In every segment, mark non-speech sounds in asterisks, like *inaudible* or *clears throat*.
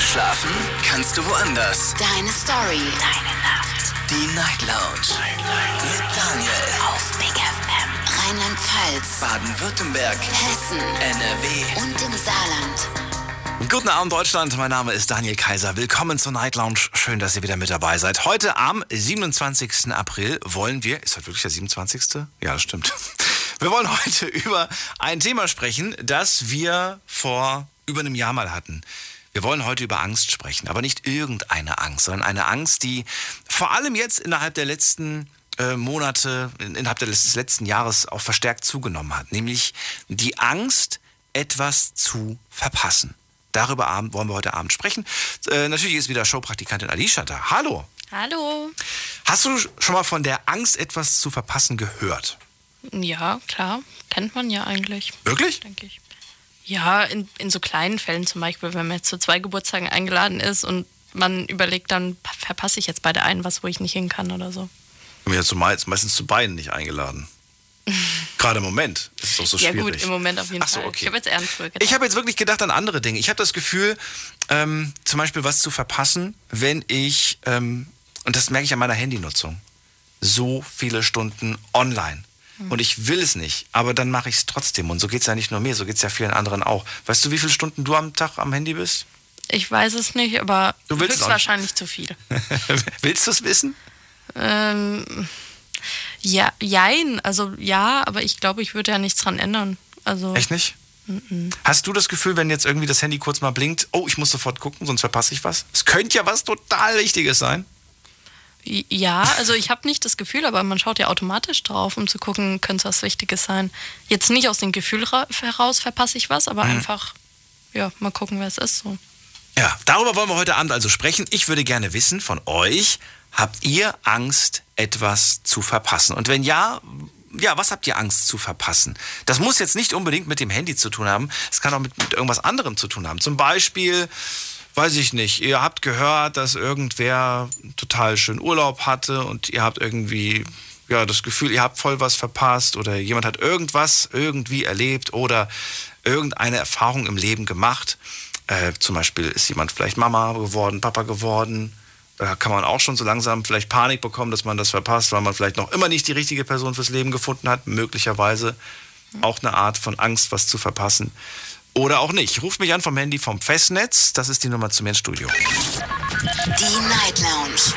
Schlafen kannst du woanders. Deine Story. Deine Nacht. Die Night Lounge. Mit Daniel. Auf Big FM. Rheinland-Pfalz. Baden-Württemberg. Hessen. NRW. Und im Saarland. Guten Abend Deutschland, mein Name ist Daniel Kaiser. Willkommen zur Night Lounge. Schön, dass ihr wieder mit dabei seid. Heute am 27. April wollen wir, ist heute wirklich der 27.? Ja, das stimmt. *laughs* Wir wollen heute über ein Thema sprechen, das wir vor über einem Jahr mal hatten. Wir wollen heute über Angst sprechen, aber nicht irgendeine Angst, sondern eine Angst, die vor allem jetzt innerhalb der letzten äh, Monate, innerhalb des letzten Jahres auch verstärkt zugenommen hat, nämlich die Angst, etwas zu verpassen. Darüber Abend wollen wir heute Abend sprechen. Äh, natürlich ist wieder Showpraktikantin Alicia da. Hallo. Hallo. Hast du schon mal von der Angst, etwas zu verpassen, gehört? Ja, klar. Kennt man ja eigentlich, Wirklich? denke ich. Ja, in, in so kleinen Fällen zum Beispiel, wenn man jetzt zu zwei Geburtstagen eingeladen ist und man überlegt, dann pa- verpasse ich jetzt bei der einen was, wo ich nicht hin kann oder so. Ich bin ja meistens zu beiden nicht eingeladen. *laughs* Gerade im Moment ist es doch so ja schwierig. gut, im Moment auf jeden Ach so, Fall. okay. Ich habe jetzt früher gedacht. Ich habe jetzt wirklich gedacht an andere Dinge. Ich habe das Gefühl, ähm, zum Beispiel was zu verpassen, wenn ich, ähm, und das merke ich an meiner Handynutzung, so viele Stunden online. Hm. Und ich will es nicht, aber dann mache ich es trotzdem. Und so geht es ja nicht nur mir, so geht es ja vielen anderen auch. Weißt du, wie viele Stunden du am Tag am Handy bist? ich weiß es nicht, aber Du willst höchstwahrscheinlich zu viel. *laughs* Willst du es wissen? Ähm, ja, jein, also ja, aber ich glaube, ich würde ja nichts dran ändern. Also Echt nicht? Hast du das Gefühl, wenn jetzt irgendwie das Handy kurz mal blinkt, oh, ich muss sofort gucken, sonst verpasse ich was? Es könnte ja was total Wichtiges sein. Ja, also ich habe nicht das Gefühl, aber man schaut ja automatisch drauf, um zu gucken, könnte es was Wichtiges sein. Jetzt nicht aus dem Gefühl ra- heraus verpasse ich was, aber Mhm. einfach, ja, mal gucken, wer es ist. So. Ja, darüber wollen wir heute Abend also sprechen. Ich würde gerne wissen von euch, habt ihr Angst, etwas zu verpassen? Und wenn ja, ja, was habt ihr Angst zu verpassen? Das muss jetzt nicht unbedingt mit dem Handy zu tun haben. Es kann auch mit, mit irgendwas anderem zu tun haben. Zum Beispiel, weiß ich nicht, ihr habt gehört, dass irgendwer total schön Urlaub hatte und ihr habt irgendwie ja, das Gefühl, ihr habt voll was verpasst oder jemand hat irgendwas irgendwie erlebt oder irgendeine Erfahrung im Leben gemacht. Äh, zum Beispiel ist jemand vielleicht Mama geworden, Papa geworden. Da kann man auch schon so langsam vielleicht Panik bekommen, dass man das verpasst, weil man vielleicht noch immer nicht die richtige Person fürs Leben gefunden hat. Möglicherweise auch eine Art von Angst, was zu verpassen. Oder auch nicht. Ruft mich an vom Handy vom Festnetz. Das ist die Nummer zu mir ins Studio. Die Night Lounge.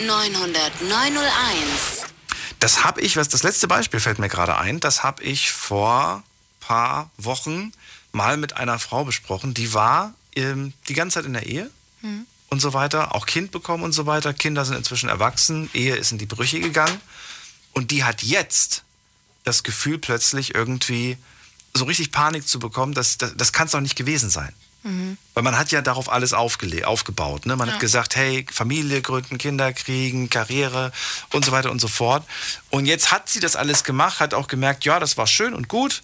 0890901. Das habe ich, was das letzte Beispiel fällt mir gerade ein, das habe ich vor paar Wochen mal mit einer Frau besprochen. Die war ähm, die ganze Zeit in der Ehe und so weiter, auch Kind bekommen und so weiter. Kinder sind inzwischen erwachsen, Ehe ist in die Brüche gegangen. Und die hat jetzt das Gefühl plötzlich irgendwie so richtig Panik zu bekommen, dass, das, das kann es doch nicht gewesen sein. Weil man hat ja darauf alles aufgebaut. Ne? Man hat gesagt, hey, Familie gründen, Kinder kriegen, Karriere und so weiter und so fort. Und jetzt hat sie das alles gemacht, hat auch gemerkt, ja, das war schön und gut.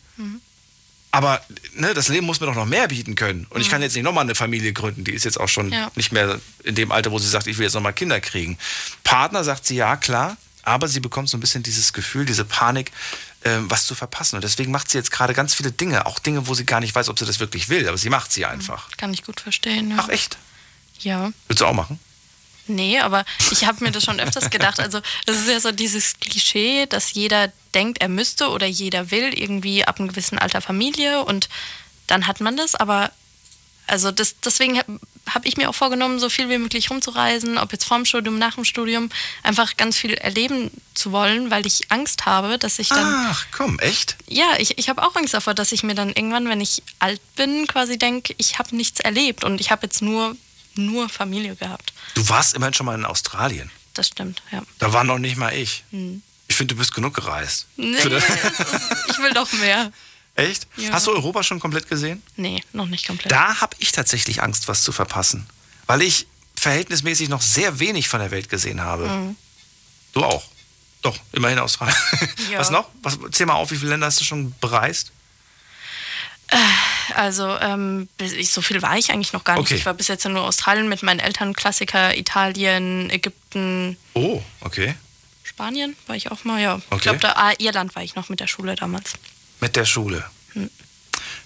Aber ne, das Leben muss mir doch noch mehr bieten können. Und ich kann jetzt nicht nochmal eine Familie gründen. Die ist jetzt auch schon Ja. nicht mehr in dem Alter, wo sie sagt, ich will jetzt nochmal Kinder kriegen. Partner sagt sie, ja, klar. Aber sie bekommt so ein bisschen dieses Gefühl, diese Panik, ähm, was zu verpassen. Und deswegen macht sie jetzt gerade ganz viele Dinge. Auch Dinge, wo sie gar nicht weiß, ob sie das wirklich will. Aber sie macht sie einfach. Kann ich gut verstehen. Ja. Ach, echt? ja. Würdest du auch machen? Nee, aber ich habe mir das schon öfters gedacht. Also, das ist ja so dieses Klischee, dass jeder denkt, er müsste oder jeder will irgendwie ab einem gewissen Alter Familie und dann hat man das. Aber also das, deswegen habe hab ich mir auch vorgenommen, so viel wie möglich rumzureisen, ob jetzt vorm Studium, nach dem Studium, einfach ganz viel erleben zu wollen, weil ich Angst habe, dass ich dann. Ach, komm, echt? Ja, ich, ich habe auch Angst davor, dass ich mir dann irgendwann, wenn ich alt bin, quasi denke, ich habe nichts erlebt und ich habe jetzt nur, nur Familie gehabt. Du warst immerhin schon mal in Australien. Das stimmt, ja. Da war noch nicht mal ich. Ich finde, du bist genug gereist. Nee, ich will doch mehr. Echt? Ja. Hast du Europa schon komplett gesehen? Nee, noch nicht komplett. Da habe ich tatsächlich Angst, was zu verpassen. Weil ich verhältnismäßig noch sehr wenig von der Welt gesehen habe. Mhm. Du auch. Doch, immerhin Australien. Ja. Was noch? Was, zähl mal auf, wie viele Länder hast du schon bereist? Also, ähm, so viel war ich eigentlich noch gar nicht. Okay. Ich war bis jetzt nur Australien mit meinen Eltern, Klassiker, Italien, Ägypten, Oh, okay. Spanien war ich auch mal, ja. Okay. Ich glaube, da ah, Irland war ich noch mit der Schule damals. Mit der Schule.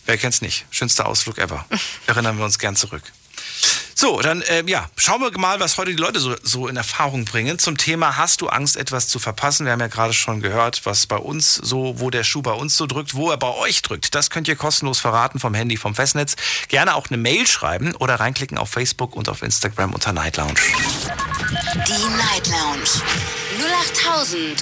Wer kennt's nicht? Schönster Ausflug ever. *laughs* Erinnern wir uns gern zurück. So, dann äh, ja, schauen wir mal, was heute die Leute so, so in Erfahrung bringen. Zum Thema Hast du Angst, etwas zu verpassen? Wir haben ja gerade schon gehört, was bei uns so, wo der Schuh bei uns so drückt, wo er bei euch drückt. Das könnt ihr kostenlos verraten vom Handy, vom Festnetz. Gerne auch eine Mail schreiben oder reinklicken auf Facebook und auf Instagram unter Night Lounge. Die Night Lounge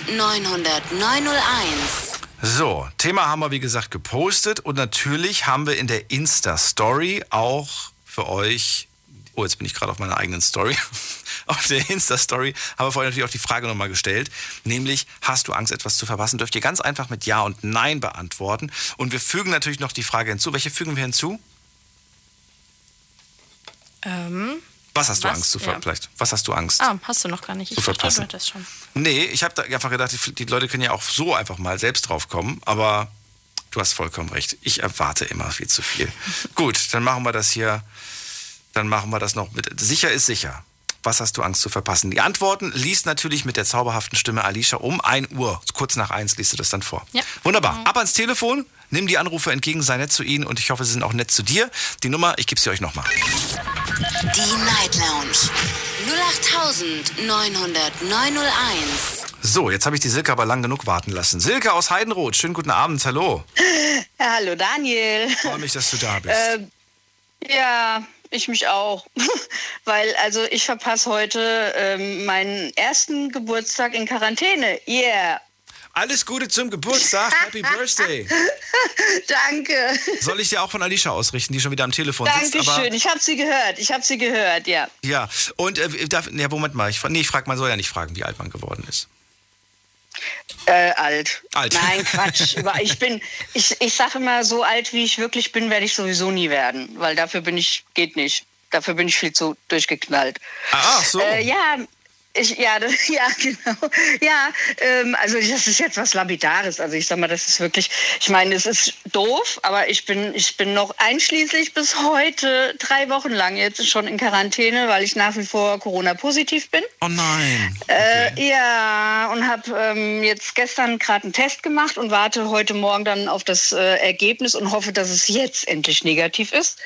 0890901. So, Thema haben wir wie gesagt gepostet und natürlich haben wir in der Insta-Story auch für euch, oh jetzt bin ich gerade auf meiner eigenen Story, *laughs* auf der Insta-Story haben wir vorhin natürlich auch die Frage nochmal gestellt, nämlich hast du Angst etwas zu verpassen, dürft ihr ganz einfach mit Ja und Nein beantworten? Und wir fügen natürlich noch die Frage hinzu, welche fügen wir hinzu? Ähm, Was hast du Was? Angst zu ver Ja. vielleicht? Was hast du Angst? ah, hast du noch gar nicht. Ich Zu dachte, verpassen. hattest schon. Nee, ich habe da einfach gedacht, die, die Leute können ja auch so einfach mal selbst drauf kommen, aber du hast vollkommen recht. Ich erwarte immer viel zu viel. *laughs* Gut, dann machen wir das hier, dann machen wir das noch mit. Sicher ist sicher. Was hast du Angst zu verpassen? Die Antworten liest natürlich mit der zauberhaften Stimme Alicia um 1 Uhr. Kurz nach 1 liest du das dann vor. Ja. Wunderbar. Ab ans Telefon, nimm die Anrufe entgegen, sei nett zu ihnen und ich hoffe, sie sind auch nett zu dir. Die Nummer, ich gebe sie euch nochmal. Die Night Lounge 0890901. So, jetzt habe ich die Silke aber lang genug warten lassen. Silke aus Heidenroth, schönen guten Abend, hallo. Ja, hallo Daniel. Freue mich, dass du da bist. Ähm, ja, ich mich auch. *laughs* Weil, also ich verpasse heute ähm, meinen ersten Geburtstag in Quarantäne. Yeah. Alles Gute zum Geburtstag. Happy Birthday. *laughs* Danke. Soll ich dir auch von Alicia ausrichten, die schon wieder am Telefon sitzt? Aber, Dankeschön. Ich habe sie gehört. Ich habe sie gehört, ja. ja, und äh, darf, ja, Moment mal. Ich, nee, ich frage, man soll ja nicht fragen, wie alt man geworden ist. Äh, alt. Alt. Nein, *laughs* Quatsch. Ich bin, ich, ich sage immer, so alt wie ich wirklich bin, werde ich sowieso nie werden. Weil dafür bin ich, geht nicht. Dafür bin ich viel zu durchgeknallt. Ah, ach so. Äh, ja, ich, ja, das, *laughs* ja, genau. Ja, ähm, also das ist jetzt was Lapidares. Also ich sag mal, das ist wirklich, ich meine, es ist doof, aber ich bin, ich bin noch einschließlich bis heute drei Wochen lang jetzt schon in Quarantäne, weil ich nach wie vor Corona-positiv bin. oh nein. Äh, ja, und habe ähm, jetzt gestern gerade einen Test gemacht und warte heute Morgen dann auf das äh, Ergebnis und hoffe, dass es jetzt endlich negativ ist.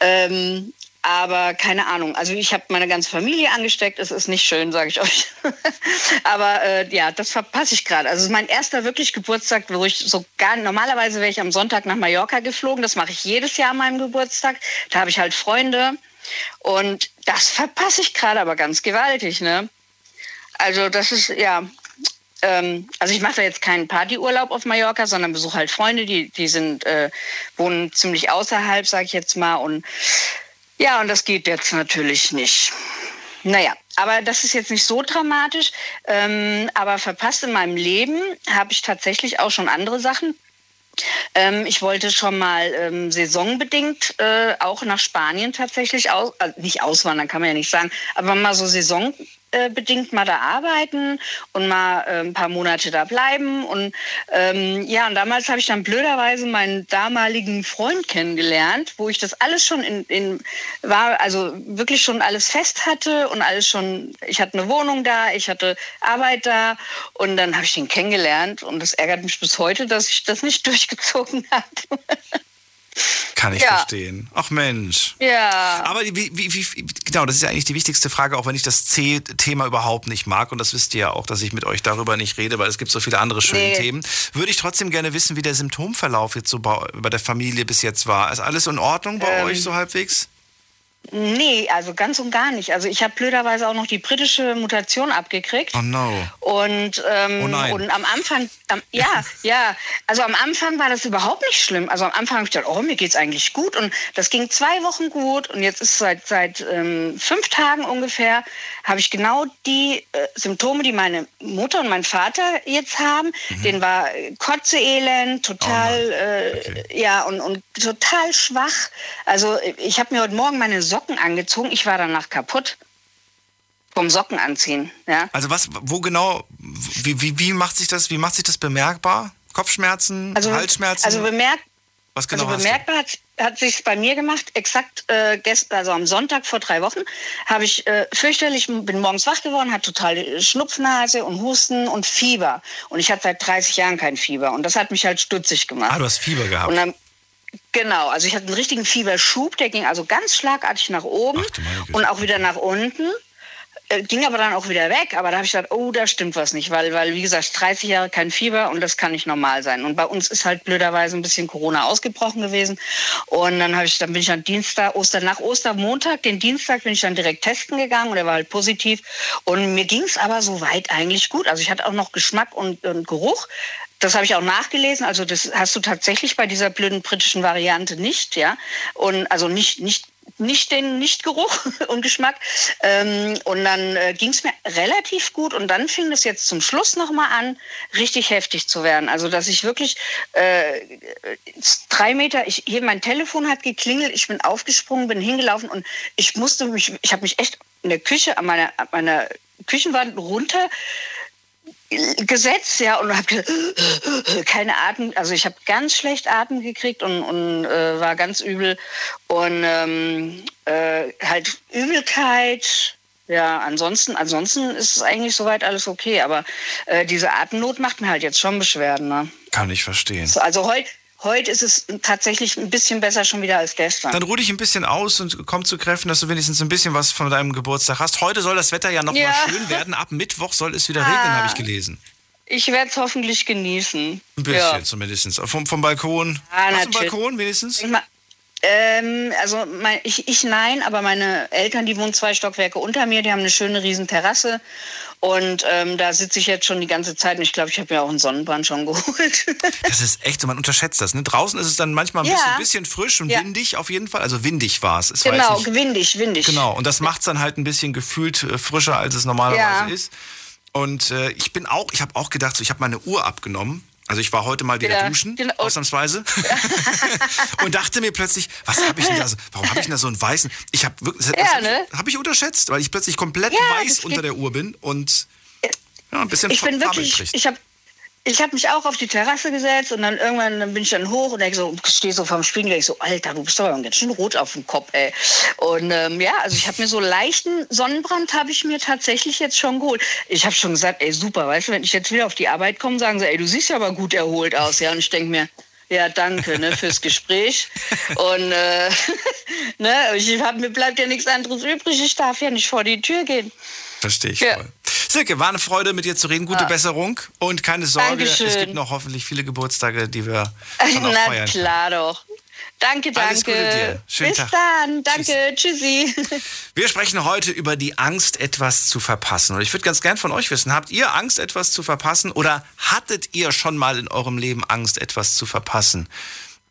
Ähm, aber keine Ahnung. Also ich habe meine ganze Familie angesteckt. Es ist nicht schön, sage ich euch. *laughs* aber äh, ja, das verpasse ich gerade. Also es ist mein erster wirklich Geburtstag, wo ich so gar normalerweise wäre ich am Sonntag nach Mallorca geflogen. Das mache ich jedes Jahr an meinem Geburtstag. Da habe ich halt Freunde. Und das verpasse ich gerade aber ganz gewaltig, ne? Also das ist, ja, ähm, also ich mache da jetzt keinen Partyurlaub auf Mallorca, sondern besuche halt Freunde, die, die sind, äh, wohnen ziemlich außerhalb, sage ich jetzt mal. Und ja, und das geht jetzt natürlich nicht. Naja, aber das ist jetzt nicht so dramatisch. Ähm, aber verpasst in meinem Leben habe ich tatsächlich auch schon andere Sachen. Ähm, ich wollte schon mal ähm, saisonbedingt äh, auch nach Spanien tatsächlich aus, also nicht auswandern, kann man ja nicht sagen, aber mal so saisonbedingt mal da arbeiten und mal äh, ein paar Monate da bleiben. Und ähm, ja, und damals habe ich dann blöderweise meinen damaligen Freund kennengelernt, wo ich das alles schon in, in war, also wirklich schon alles fest hatte und alles schon, ich hatte eine Wohnung da, ich hatte Arbeit da und dann habe ich ihn kennengelernt und das ärgert mich bis heute, dass ich das nicht *laughs* durchgezogen habe. Kann ich ja. verstehen. Ach Mensch. ja. Aber wie, wie, wie, genau, das ist ja eigentlich die wichtigste Frage, auch wenn ich das C-Thema überhaupt nicht mag. Und das wisst ihr ja auch, dass ich mit euch darüber nicht rede, weil es gibt so viele andere schöne Nee. Themen. Würde ich trotzdem gerne wissen, wie der Symptomverlauf jetzt so bei, bei der Familie bis jetzt war. Ist alles in Ordnung bei Ähm, euch so halbwegs? Nee, also ganz und gar nicht. Also ich habe blöderweise auch noch die britische Mutation abgekriegt. Oh no. Und, ähm, Oh nein. und am Anfang, am, ja, *laughs* ja, also am Anfang war das überhaupt nicht schlimm. Also am Anfang habe ich gedacht, oh, mir geht's eigentlich gut. Und das ging zwei Wochen gut. Und jetzt ist seit, seit ähm, fünf Tagen ungefähr, habe ich genau die äh, Symptome, die meine Mutter und mein Vater jetzt haben. Den war äh, Kotzeelend, total, äh, ja, und, und total schwach. Also ich habe mir heute Morgen meine Socken angezogen. Ich war danach kaputt. Vom Socken anziehen, ja. Also was, wo genau, wie, wie, wie macht sich das, wie macht sich das bemerkbar? Kopfschmerzen, Also, Halsschmerzen? also bemerkt, was genau also bemerkbar hat, hat sich bei mir gemacht, exakt äh, gestern, also am Sonntag vor drei Wochen, habe ich äh, fürchterlich, bin morgens wach geworden, hatte total Schnupfnase und Husten und Fieber. Und ich hatte seit 30 Jahren kein Fieber. Und das hat mich halt stutzig gemacht. Ah, du hast Fieber gehabt. Und dann, Genau, also ich hatte einen richtigen Fieberschub, der ging also ganz schlagartig nach oben und auch wieder nach unten. Äh, ging aber dann auch wieder weg. Aber da habe ich gedacht, oh, da stimmt was nicht, weil, weil, wie gesagt, 30 Jahre kein Fieber und das kann nicht normal sein. Und bei uns ist halt blöderweise ein bisschen Corona ausgebrochen gewesen. Und dann habe ich, dann bin ich am Dienstag, Oster, nach Ostermontag, den Dienstag bin ich dann direkt testen gegangen und der war halt positiv. Und mir ging es aber soweit eigentlich gut. Also ich hatte auch noch Geschmack und, und Geruch. Das habe ich auch nachgelesen. Also das hast du tatsächlich bei dieser blöden britischen Variante nicht, ja. Und also nicht, nicht nicht den Nichtgeruch *laughs* und Geschmack. Ähm, und dann äh, ging es mir relativ gut und dann fing es jetzt zum Schluss nochmal an, richtig heftig zu werden. Also dass ich wirklich äh, drei Meter, ich, hier mein Telefon hat geklingelt, ich bin aufgesprungen, bin hingelaufen und ich musste mich, ich habe mich echt in der Küche an meiner, an meiner Küchenwand runter gesetzt, ja, und habe *gasps* keine Atem, also ich habe ganz schlecht Atem gekriegt und, und äh, war ganz übel und ähm, äh, halt Übelkeit. Ja, ansonsten, ansonsten ist es eigentlich soweit alles okay, aber äh, diese Atemnot macht mir halt jetzt schon Beschwerden. Ne? Kann ich verstehen. So, Also heute heute ist es tatsächlich ein bisschen besser schon wieder als gestern. Dann ruh dich ein bisschen aus und komm zu Kräften, dass du wenigstens ein bisschen was von deinem Geburtstag hast. Heute soll das Wetter ja noch Ja. mal schön werden. Ab Mittwoch soll es wieder regnen, habe ich gelesen. Ich werde es hoffentlich genießen. Ein bisschen zumindest. Vom, vom Balkon. Ah, einen natürlich. Balkon wenigstens? Denk mal, Ähm, also mein, ich, ich nein, aber meine Eltern, die wohnen zwei Stockwerke unter mir, die haben eine schöne riesen Terrasse und ähm, da sitze ich jetzt schon die ganze Zeit und ich glaube, ich habe mir auch einen Sonnenbrand schon *laughs* geholt. Das ist echt so, man unterschätzt das. Ne? Draußen ist es dann manchmal ein Ja. bisschen, bisschen frisch und Ja. windig auf jeden Fall. Also windig war es. Genau, nicht- windig, windig. Genau, und das macht es dann halt ein bisschen gefühlt äh, frischer, als es normalerweise Ja. ist. Und äh, ich bin auch, ich habe auch gedacht, so, ich habe meine Uhr abgenommen. Also ich war heute mal wieder Ja, duschen, genau. ausnahmsweise. *laughs* und dachte mir plötzlich, was habe ich denn da so, warum habe ich denn da so einen weißen, ich habe wirklich, Ja, habe ne? ich, hab ich unterschätzt, weil ich plötzlich komplett Ja, weiß unter der Uhr bin und ja, ein bisschen Ich bin Farbe wirklich, ich habe ich hab mich auch auf die Terrasse gesetzt und dann irgendwann dann bin ich dann hoch und so, stehe so vorm Spiegel, denk so, Alter, du bist aber ganz schön rot auf dem Kopf, ey. Und ähm, ja, also ich habe mir so leichten Sonnenbrand habe ich mir tatsächlich jetzt schon geholt. Ich habe schon gesagt, ey, super, weißt du, wenn ich jetzt wieder auf die Arbeit komme, sagen sie, ey, du siehst ja aber gut erholt aus, ja. Und ich denk mir, ja, danke ne, fürs Gespräch. *laughs* Und äh, *laughs* ne, ich hab, mir bleibt ja nichts anderes übrig. Ich darf ja nicht vor die Tür gehen. Verstehe ich Ja. voll. Silke, war eine Freude, mit dir zu reden. Gute Besserung und keine Sorge, es Dankeschön. gibt noch hoffentlich viele Geburtstage, die wir dann *laughs* auch Na feiern können. klar doch. Danke, danke. Alles Gute dir. Schönen Bis Tag. dann. Danke. Tschüssi. *laughs* Wir sprechen heute über die Angst, etwas zu verpassen. Und ich würde ganz gern von euch wissen, habt ihr Angst, etwas zu verpassen oder hattet ihr schon mal in eurem Leben Angst, etwas zu verpassen?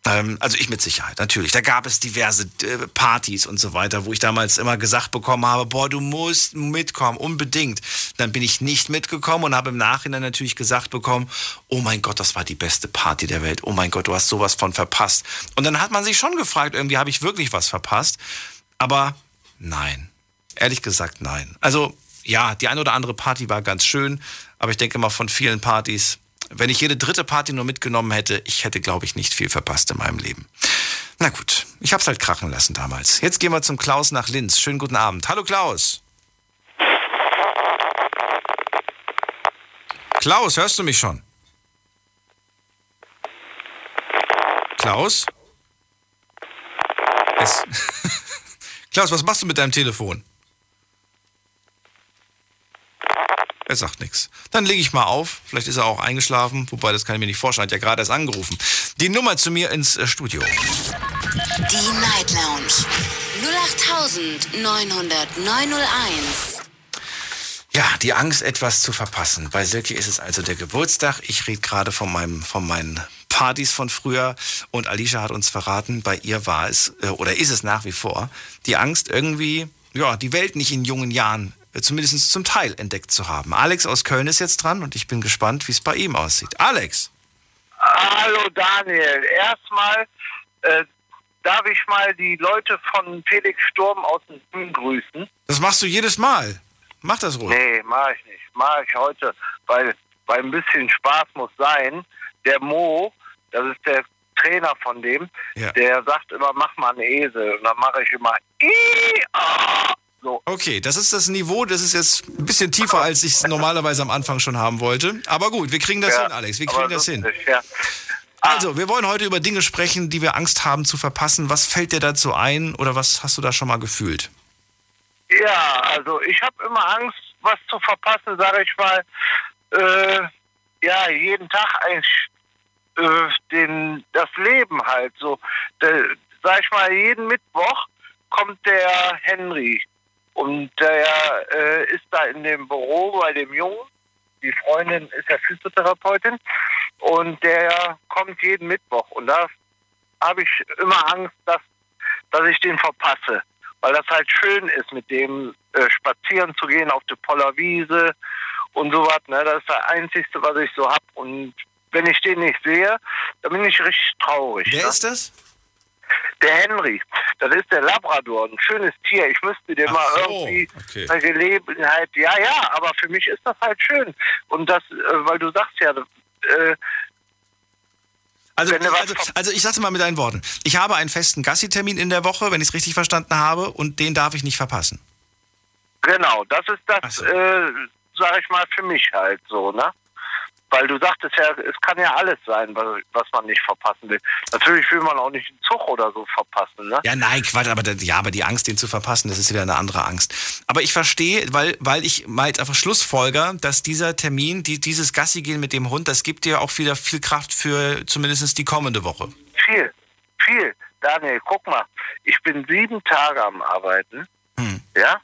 Ähm, also ich mit Sicherheit, natürlich. Da gab es diverse äh, Partys und so weiter, wo ich damals immer gesagt bekommen habe, boah, du musst mitkommen, unbedingt. Dann bin ich nicht mitgekommen und habe im Nachhinein natürlich gesagt bekommen, oh mein Gott, das war die beste Party der Welt. Oh mein Gott, du hast sowas von verpasst. Und dann hat man sich schon gefragt, irgendwie habe ich wirklich was verpasst. Aber nein. Ehrlich gesagt, nein. Also, ja, die eine oder andere Party war ganz schön, aber ich denke mal von vielen Partys, wenn ich jede dritte Party nur mitgenommen hätte, ich hätte, glaube ich, nicht viel verpasst in meinem Leben. Na gut, ich hab's halt krachen lassen damals. Jetzt gehen wir zum Klaus nach Linz. Schönen guten Abend. Hallo Klaus. Klaus, hörst du mich schon? Klaus? Es *laughs* Klaus, was machst du mit deinem Telefon? Er sagt nichts. Dann lege ich mal auf. Vielleicht ist er auch eingeschlafen, wobei das kann ich mir nicht vorstellen. Hat ja gerade erst angerufen. Die Nummer zu mir ins äh, Studio. Die Night Lounge 0890901. Ja, die Angst, etwas zu verpassen. Bei Silke ist es also der Geburtstag. Ich rede gerade von, meinem, von meinen Partys von früher. Und Alicia hat uns verraten, bei ihr war es, äh, oder ist es nach wie vor, die Angst, irgendwie, ja, die Welt nicht in jungen Jahren, zumindest zum Teil, entdeckt zu haben. Alex aus Köln ist jetzt dran und ich bin gespannt, wie es bei ihm aussieht. Alex! Hallo Daniel, erstmal äh, darf ich mal die Leute von Felix Sturm aus dem Süden grüßen. Das machst du jedes Mal. Mach das ruhig. Nee, mach ich nicht. Mach ich heute, weil, weil ein bisschen Spaß muss sein. Der Mo, das ist der Trainer von dem, Ja. der sagt immer, mach mal einen Esel. Und dann mache ich immer I, ah. So. Okay, das ist das Niveau, das ist jetzt ein bisschen tiefer, als ich es normalerweise am Anfang schon haben wollte. Aber gut, wir kriegen das Ja, hin, Alex, wir kriegen das hin. Ja. Also, wir wollen heute über Dinge sprechen, die wir Angst haben zu verpassen. Was fällt dir dazu ein oder was hast du da schon mal gefühlt? Ja, also ich habe immer Angst, was zu verpassen, sage ich mal. Äh, ja, jeden Tag eigentlich äh, den, das Leben halt so. Der, sag ich mal, jeden Mittwoch kommt der Henry und der äh, ist da in dem Büro bei dem Jungen. Die Freundin ist ja Physiotherapeutin und der kommt jeden Mittwoch und da habe ich immer Angst, dass, dass ich den verpasse weil das halt schön ist, mit dem äh, spazieren zu gehen auf der Pollerwiese und sowas. Ne? Das ist das Einzige, was ich so hab. Und wenn ich den nicht sehe, dann bin ich richtig traurig. Wer ne? ist das? Der Henry, das ist der Labrador, ein schönes Tier. Ich müsste dem Ach mal so, irgendwie okay. eine Gelegenheit. Ja, ja, aber für mich ist das halt schön. Und das, äh, weil du sagst ja, äh, Also, also, also ich sag's mal mit deinen Worten. Ich habe einen festen Gassi-Termin in der Woche, wenn ich es richtig verstanden habe, und den darf ich nicht verpassen. Genau, das ist das, so. äh, sag ich mal, für mich halt so, ne? Weil du sagtest ja, es kann ja alles sein, was, man nicht verpassen will. Natürlich will man auch nicht einen Zug oder so verpassen, ne? Ja, nein, Quatsch, aber, das- ja, aber die Angst, den zu verpassen, das ist wieder eine andere Angst. Aber ich verstehe, weil, weil ich mal jetzt einfach Schlussfolger, dass dieser Termin, die, dieses Gassi gehen mit dem Hund, das gibt dir auch wieder viel Kraft für zumindest die kommende Woche. Viel, viel. Daniel, guck mal, ich bin sieben Tage am Arbeiten, Hm. ja?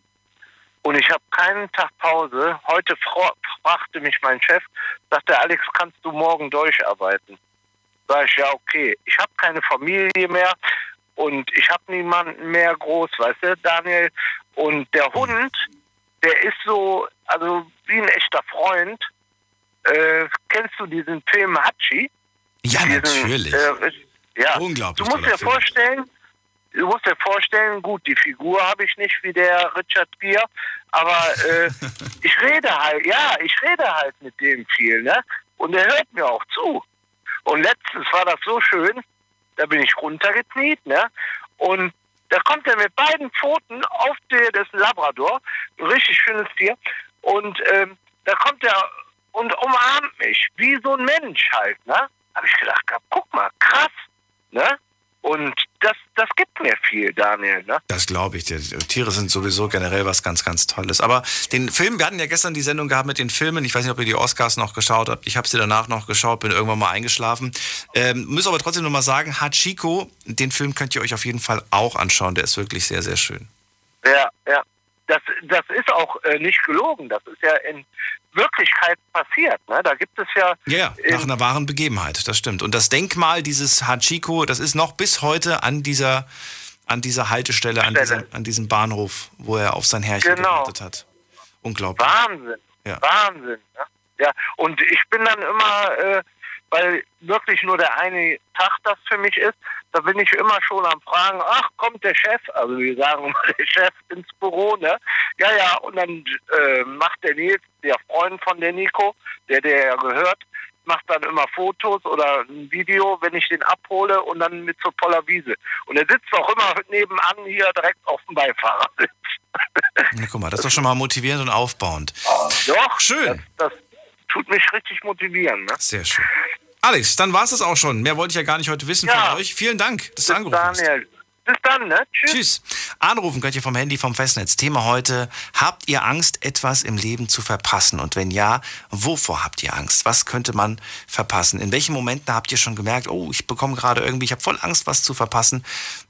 Und ich habe keinen Tag Pause. Heute fra fragte mich mein Chef, sagte Alex, kannst du morgen durcharbeiten? Sag ich, ja, okay. Ich habe keine Familie mehr und ich habe niemanden mehr groß, weißt du, Daniel. Und der Hund, der ist so, also wie ein echter Freund. Äh, kennst du diesen Film Hachi? Ja, Diesen, natürlich. Äh, ja. Unglaublich Du musst dir Film. vorstellen, du musst dir vorstellen, gut, die Figur habe ich nicht wie der Richard Gere, aber äh, *laughs* ich rede halt, ja, ich rede halt mit dem viel, ne? Und er hört mir auch zu. Und letztens war das so schön, da bin ich runtergekniet, ne? Und da kommt er mit beiden Pfoten auf der, das ist ein Labrador, ein richtig schönes Tier. Und ähm, da kommt er und umarmt mich, wie so ein Mensch halt, ne? Habe ich gedacht, guck mal, krass, ne? Und das, das gibt mir viel, Daniel, ne? Das glaube ich. dir. Tiere sind sowieso generell was ganz, ganz Tolles. Aber den Film, wir hatten ja gestern die Sendung gehabt mit den Filmen. Ich weiß nicht, ob ihr die Oscars noch geschaut habt. Ich habe sie danach noch geschaut, bin irgendwann mal eingeschlafen. Ähm, muss aber trotzdem nochmal sagen, Hachiko, den Film könnt ihr euch auf jeden Fall auch anschauen. Der ist wirklich sehr, sehr schön. Ja, ja. Das, das ist auch äh, nicht gelogen. Das ist ja in Wirklichkeit passiert. Ne? Da gibt es ja. Ja, ja, nach in- einer wahren Begebenheit, das stimmt. Und das Denkmal dieses Hachiko, das ist noch bis heute an dieser, an dieser Haltestelle, an diesem, an diesem Bahnhof, wo er auf sein Herrchen Genau. gewartet hat. Unglaublich. Wahnsinn. Ja. Wahnsinn. Ne? Ja, und ich bin dann immer, äh, weil wirklich nur der eine Tag das für mich ist, da bin ich immer schon am Fragen, ach, kommt der Chef, also wir sagen immer *laughs* der Chef ins Büro, ne? Ja, ja, und dann äh, macht der Nils, der Freund von der Nico, der der ja gehört, macht dann immer Fotos oder ein Video, wenn ich den abhole und dann mit zur Poller Wiese. Und er sitzt auch immer nebenan hier direkt auf dem Beifahrersitz. *laughs* Na, guck mal, das ist doch schon mal motivierend und aufbauend. Doch, Schön. Das, das tut mich richtig motivieren. Ne? Sehr schön. Alex, dann war es das auch schon. Mehr wollte ich ja gar nicht heute wissen Ja. von euch. Vielen Dank, dass du Bis angerufen hast. Daniel. Bis dann, ne? Tschüss. Tschüss. Anrufen könnt ihr vom Handy vom Festnetz. Thema heute: Habt ihr Angst, etwas im Leben zu verpassen? Und wenn ja, wovor habt ihr Angst? Was könnte man verpassen? In welchen Momenten habt ihr schon gemerkt, oh, ich bekomme gerade irgendwie, ich habe voll Angst, was zu verpassen?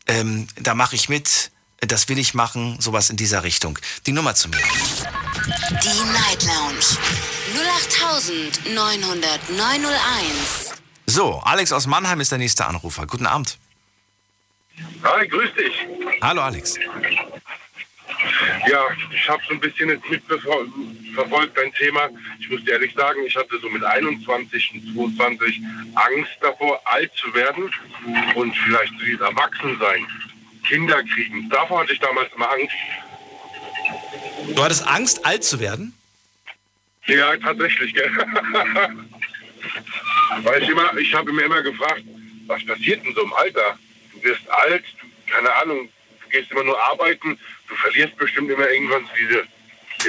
Ähm, da mache ich mit. Das will ich machen, sowas in dieser Richtung. Die Nummer zu mir. Die Night Lounge 08901. So, Alex aus Mannheim ist der nächste Anrufer. Guten Abend. Hi, grüß dich. Hallo Alex. Ja, ich habe so ein bisschen jetzt mitverfolgt dein Thema. Ich muss dir ehrlich sagen, ich hatte so mit 21 und 22 Angst davor, alt zu werden und vielleicht so dieses Erwachsensein, Kinder kriegen. Davor hatte ich damals immer Angst. Du hattest Angst, alt zu werden? Ja, tatsächlich, gell? *laughs* Weil ich immer, ich habe mir immer gefragt, was passiert in so einem Alter? Du wirst alt, du, keine Ahnung, du gehst immer nur arbeiten, du verlierst bestimmt immer irgendwann diese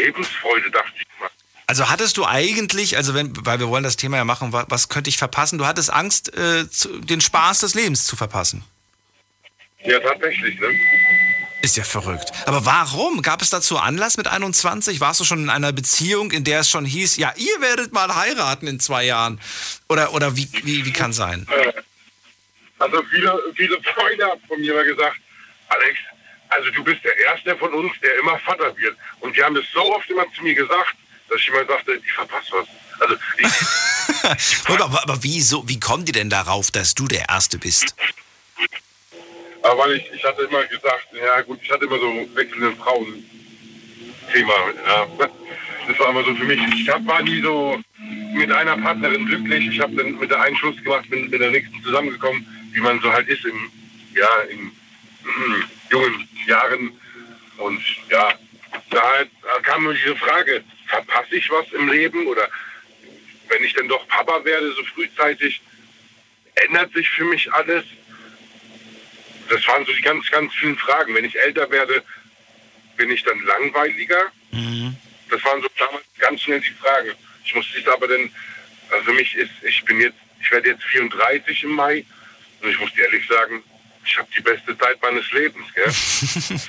Lebensfreude, dachte ich mal. Also hattest du eigentlich, also wenn, weil wir wollen das Thema ja machen, wa- was könnte ich verpassen? Du hattest Angst, äh, zu, den Spaß des Lebens zu verpassen. Ja, tatsächlich, ne? Ist ja verrückt. Aber warum? Gab es dazu Anlass mit 21? Warst du schon in einer Beziehung, in der es schon hieß, ja, ihr werdet mal heiraten in zwei Jahren? Oder, oder wie, wie, wie kann sein? Also viele, viele Freunde haben von mir mal gesagt, Alex, also du bist der Erste von uns, der immer Vater wird. Und die haben das so oft immer zu mir gesagt, dass ich immer sagte, ich verpasse was. Also ich, *laughs* aber, aber wieso, wie kommen die denn darauf, dass du der Erste bist? Aber weil ich, ich hatte immer gesagt, ja gut, ich hatte immer so wechselnde Frauen Thema. Ja. Das war immer so für mich. Ich hab, war nie so mit einer Partnerin glücklich. Ich habe dann mit der einen Schluss gemacht, bin mit der nächsten zusammengekommen, wie man so halt ist im, ja, in mm, *clears throat* jungen Jahren. Und ja, da, halt, da kam nur diese Frage, verpasse ich was im Leben oder wenn ich dann doch Papa werde, so frühzeitig, ändert sich für mich alles? Das waren so die ganz, ganz vielen Fragen. Wenn ich älter werde, bin ich dann langweiliger? Das waren so damals ganz schnell die Fragen. Ich muss es aber dann, also für mich ist, ich bin jetzt, ich werde jetzt 34 im Mai und ich muss dir ehrlich sagen, ich habe die beste Zeit meines Lebens, gell? *laughs*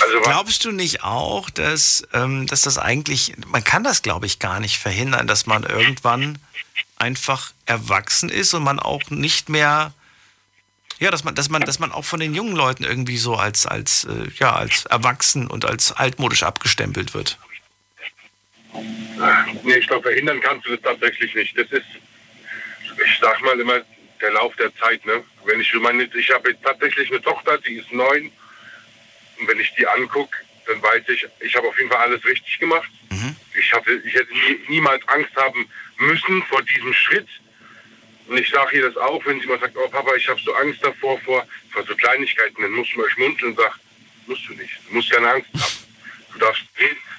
Also Glaubst du nicht auch, dass, ähm, dass das eigentlich, man kann das glaube ich gar nicht verhindern, dass man irgendwann einfach erwachsen ist und man auch nicht mehr, ja, dass man, dass man, dass man auch von den jungen Leuten irgendwie so als, als, äh, ja, als erwachsen und als altmodisch abgestempelt wird. nee, ich glaube, verhindern kannst du das tatsächlich nicht. Das ist, ich sag mal immer, der Lauf der Zeit, ne? Wenn ich meine, ich habe jetzt tatsächlich eine Tochter, die ist neun. Und wenn ich die angucke, dann weiß ich, ich habe auf jeden Fall alles richtig gemacht. Ich hatte, ich hätte nie, niemals Angst haben müssen vor diesem Schritt. Und ich sage ihr das auch, wenn sie mal sagt, oh Papa, ich habe so Angst davor, vor, vor so Kleinigkeiten, dann muss man schmunzeln und sagt, musst du nicht. Du musst keine Angst haben. Du darfst,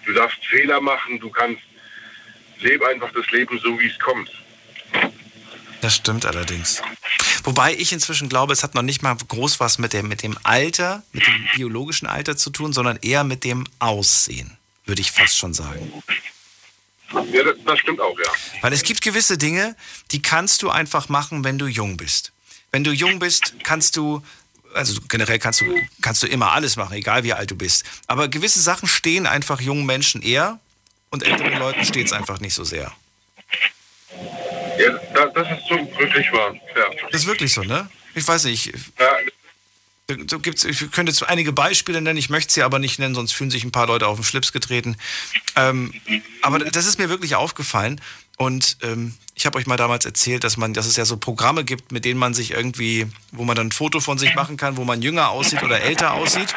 du darfst Fehler machen, du kannst, lebe einfach das Leben so, wie es kommt. Das stimmt allerdings. Wobei ich inzwischen glaube, es hat noch nicht mal groß was mit dem, mit dem Alter, mit dem biologischen Alter zu tun, sondern eher mit dem Aussehen, würde ich fast schon sagen. Ja, das, das stimmt auch, ja. Weil es gibt gewisse Dinge, die kannst du einfach machen, wenn du jung bist. Wenn du jung bist, kannst du, also generell kannst du, kannst du immer alles machen, egal wie alt du bist. Aber gewisse Sachen stehen einfach jungen Menschen eher und älteren Leuten steht es einfach nicht so sehr. Ja, das, das ist so wirklich wahr. Ja. Das ist wirklich so, ne? Ich weiß nicht, Ja, So gibt's, ich könnte jetzt einige Beispiele nennen, ich möchte sie aber nicht nennen, sonst fühlen sich ein paar Leute auf den Schlips getreten. Ähm, aber das ist mir wirklich aufgefallen. Und ähm, ich habe euch mal damals erzählt, dass man, dass es ja so Programme gibt, mit denen man sich irgendwie, wo man dann ein Foto von sich machen kann, wo man jünger aussieht oder älter aussieht.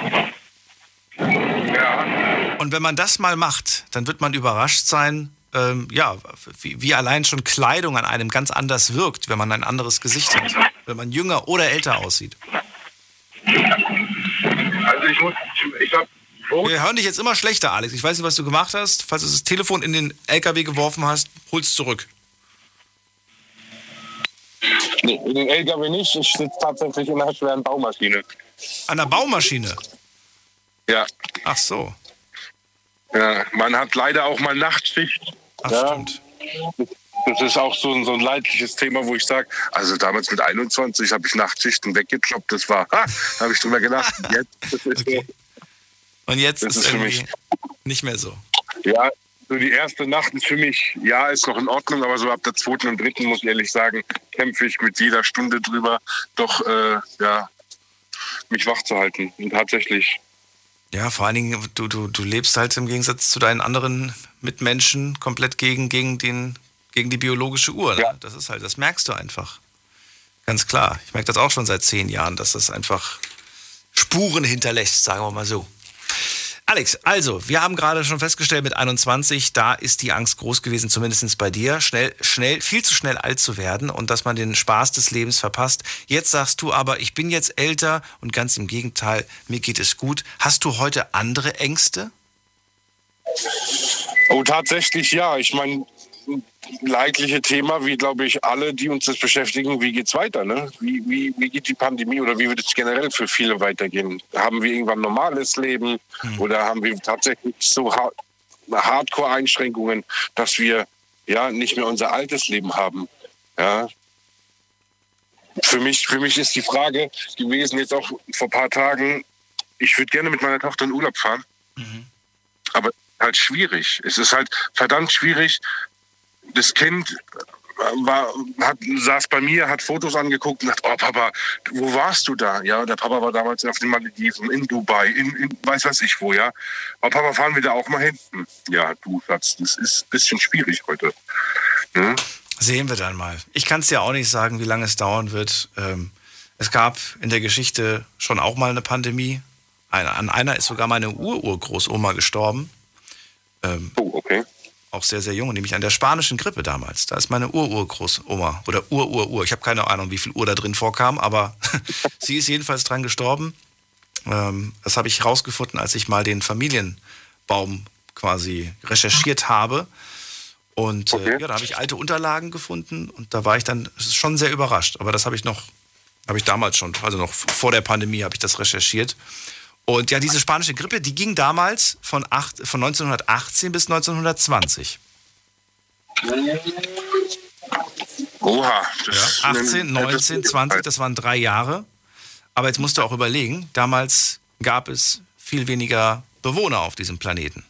ja. Und wenn man das mal macht, dann wird man überrascht sein, ähm, ja, wie, wie allein schon Kleidung an einem ganz anders wirkt, wenn man ein anderes Gesicht hat, wenn man jünger oder älter aussieht. Also ich muss, ich, habe Wir hören dich jetzt immer schlechter, Alex. Ich weiß nicht, was du gemacht hast. Falls du das Telefon in den LKW geworfen hast, hol's zurück. Nee, in den LKW nicht. Ich sitze tatsächlich in einer schweren Baumaschine. An der Baumaschine. Ja. Ach so. ja. Man hat leider auch mal Nachtschicht. Ach, Ja. stimmt. Das ist auch so ein, so ein leidliches Thema, wo ich sage, also damals mit 21 habe ich Nachtschichten weggekloppt. Das war, ha, da habe ich drüber gedacht. *laughs* Jetzt, Okay. Und jetzt Das ist, ist für mich- nicht mehr so. so, ja, so die erste Nacht ist für mich, ja, ist noch in Ordnung, aber so ab der zweiten und dritten, muss ich ehrlich sagen, kämpfe ich mit jeder Stunde drüber, doch, äh, ja, mich wach zu halten. Und tatsächlich, Ja, vor allen Dingen, du, du, du lebst halt im Gegensatz zu deinen anderen Mitmenschen komplett gegen, gegen, den, gegen die biologische Uhr. Ja. Das ist halt, das merkst du einfach. Ganz klar. Ich merke das auch schon seit zehn Jahren, dass das einfach Spuren hinterlässt, sagen wir mal so. Alex, also, wir haben gerade schon festgestellt, mit 21, da ist die Angst groß gewesen, zumindest bei dir, schnell, schnell, viel zu schnell alt zu werden und dass man den Spaß des Lebens verpasst. Jetzt sagst du aber, ich bin jetzt älter und ganz im Gegenteil, mir geht es gut. Hast du heute andere Ängste? Oh, tatsächlich ja. Ich meine, leidliche Thema, wie glaube ich alle, die uns das beschäftigen, wie geht's weiter? Ne? Wie, wie, wie geht die Pandemie oder wie wird es generell für viele weitergehen? Haben wir irgendwann normales Leben oder haben wir tatsächlich so hart, Hardcore-Einschränkungen, dass wir ja nicht mehr unser altes Leben haben. Ja. Für mich, für mich ist die Frage gewesen, jetzt auch vor ein paar Tagen, ich würde gerne mit meiner Tochter in Urlaub fahren, aber halt schwierig. Es ist halt verdammt schwierig. Das Kind war, hat, saß bei mir, hat Fotos angeguckt und dachte, oh Papa, wo warst du da? Ja, der Papa war damals auf den Malediven, in Dubai, in, in weiß was ich wo, ja. Aber Papa, fahren wir da auch mal hin? Hm, Ja, du Schatz, das ist ein bisschen schwierig heute. Hm? Sehen wir dann mal. Ich kann es ja auch nicht sagen, wie lange es dauern wird. Ähm, es gab in der Geschichte schon auch mal eine Pandemie. An einer ist sogar meine Ururgroßoma gestorben. Ähm, Oh, okay. Auch sehr, sehr jung, nämlich an der spanischen Grippe damals. Da ist meine Ururgroßoma oder Ururur. Ich habe keine Ahnung, wie viel Uhr da drin vorkam, aber *laughs* sie ist jedenfalls dran gestorben. Ähm, das habe ich herausgefunden, als ich mal den Familienbaum quasi recherchiert habe. Und äh, Okay. ja, da habe ich alte Unterlagen gefunden und da war ich dann schon sehr überrascht. Aber das habe ich noch, habe ich damals schon, also noch vor der Pandemie habe ich das recherchiert. Und ja, diese spanische Grippe, die ging damals von, acht, von 1918 bis 1920. Oha. Das eine- 18, eine- 19, 20, das waren drei Jahre. Aber jetzt musst du auch überlegen, damals gab es viel weniger Bewohner auf diesem Planeten.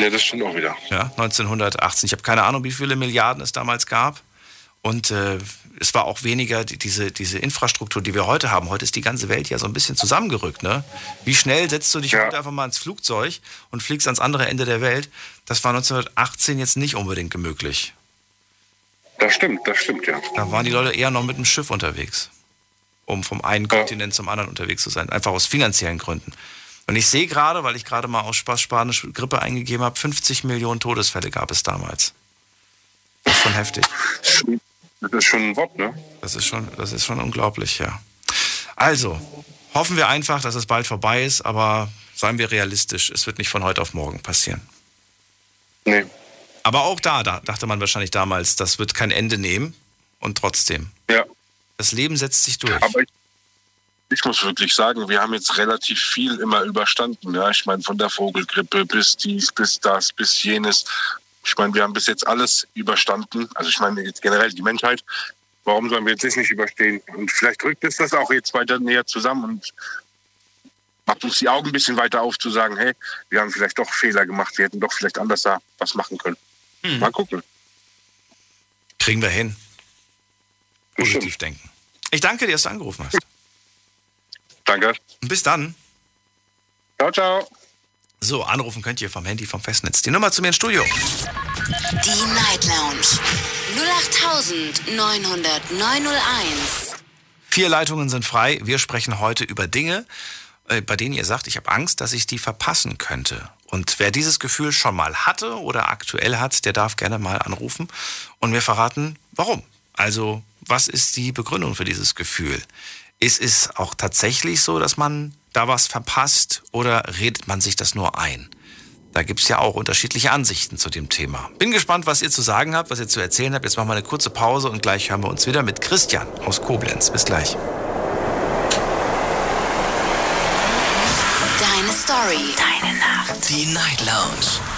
Ja, das stimmt auch wieder. Ja, 1918. Ich habe keine Ahnung, wie viele Milliarden es damals gab. Und äh, es war auch weniger die, diese, diese Infrastruktur, die wir heute haben. Heute ist die ganze Welt ja so ein bisschen zusammengerückt. Ne? Wie schnell setzt du dich Ja. heute einfach mal ins Flugzeug und fliegst ans andere Ende der Welt? Das war 1918 jetzt nicht unbedingt möglich. Das stimmt, das stimmt, ja. Da waren die Leute eher noch mit dem Schiff unterwegs, um vom einen Ja. Kontinent zum anderen unterwegs zu sein. Einfach aus finanziellen Gründen. Und ich sehe gerade, weil ich gerade mal aus Spaß spanische Grippe eingegeben habe, 50 Millionen Todesfälle gab es damals. Das ist schon heftig. Das ist schon ein Wort, ne? Das ist schon, das ist schon unglaublich, ja. Also, hoffen wir einfach, dass es bald vorbei ist, aber seien wir realistisch, es wird nicht von heute auf morgen passieren. Nee. Aber auch da, da dachte man wahrscheinlich damals, das wird kein Ende nehmen. Und trotzdem, Ja. das Leben setzt sich durch. Aber ich, ich muss wirklich sagen, wir haben jetzt relativ viel immer überstanden. Ja, ich meine, von der Vogelgrippe bis dies, bis das, bis jenes. Ich meine, wir haben bis jetzt alles überstanden. Also ich meine jetzt generell die Menschheit. Warum sollen wir jetzt das nicht überstehen? Und vielleicht rückt es das auch jetzt weiter näher zusammen und macht uns die Augen ein bisschen weiter auf, zu sagen, hey, wir haben vielleicht doch Fehler gemacht, wir hätten doch vielleicht anders da was machen können. Mal gucken. Kriegen wir hin. Positiv denken. Ich danke dir, dass du angerufen hast. *laughs* Danke. Und bis dann. Ciao, ciao. So, anrufen könnt ihr vom Handy, vom Festnetz. Die Nummer zu mir ins Studio. Die Night Lounge 0890901. Vier Leitungen sind frei. Wir sprechen heute über Dinge, äh, bei denen ihr sagt, ich habe Angst, dass ich die verpassen könnte. Und wer dieses Gefühl schon mal hatte oder aktuell hat, der darf gerne mal anrufen und mir verraten, warum. Also, was ist die Begründung für dieses Gefühl? Ist es auch tatsächlich so, dass man da was verpasst oder redet man sich das nur ein? Da gibt es ja auch unterschiedliche Ansichten zu dem Thema. Bin gespannt, was ihr zu sagen habt, was ihr zu erzählen habt. Jetzt machen wir eine kurze Pause und gleich hören wir uns wieder mit Christian aus Koblenz. Bis gleich. Deine Story. Deine Nacht. Die Night Lounge.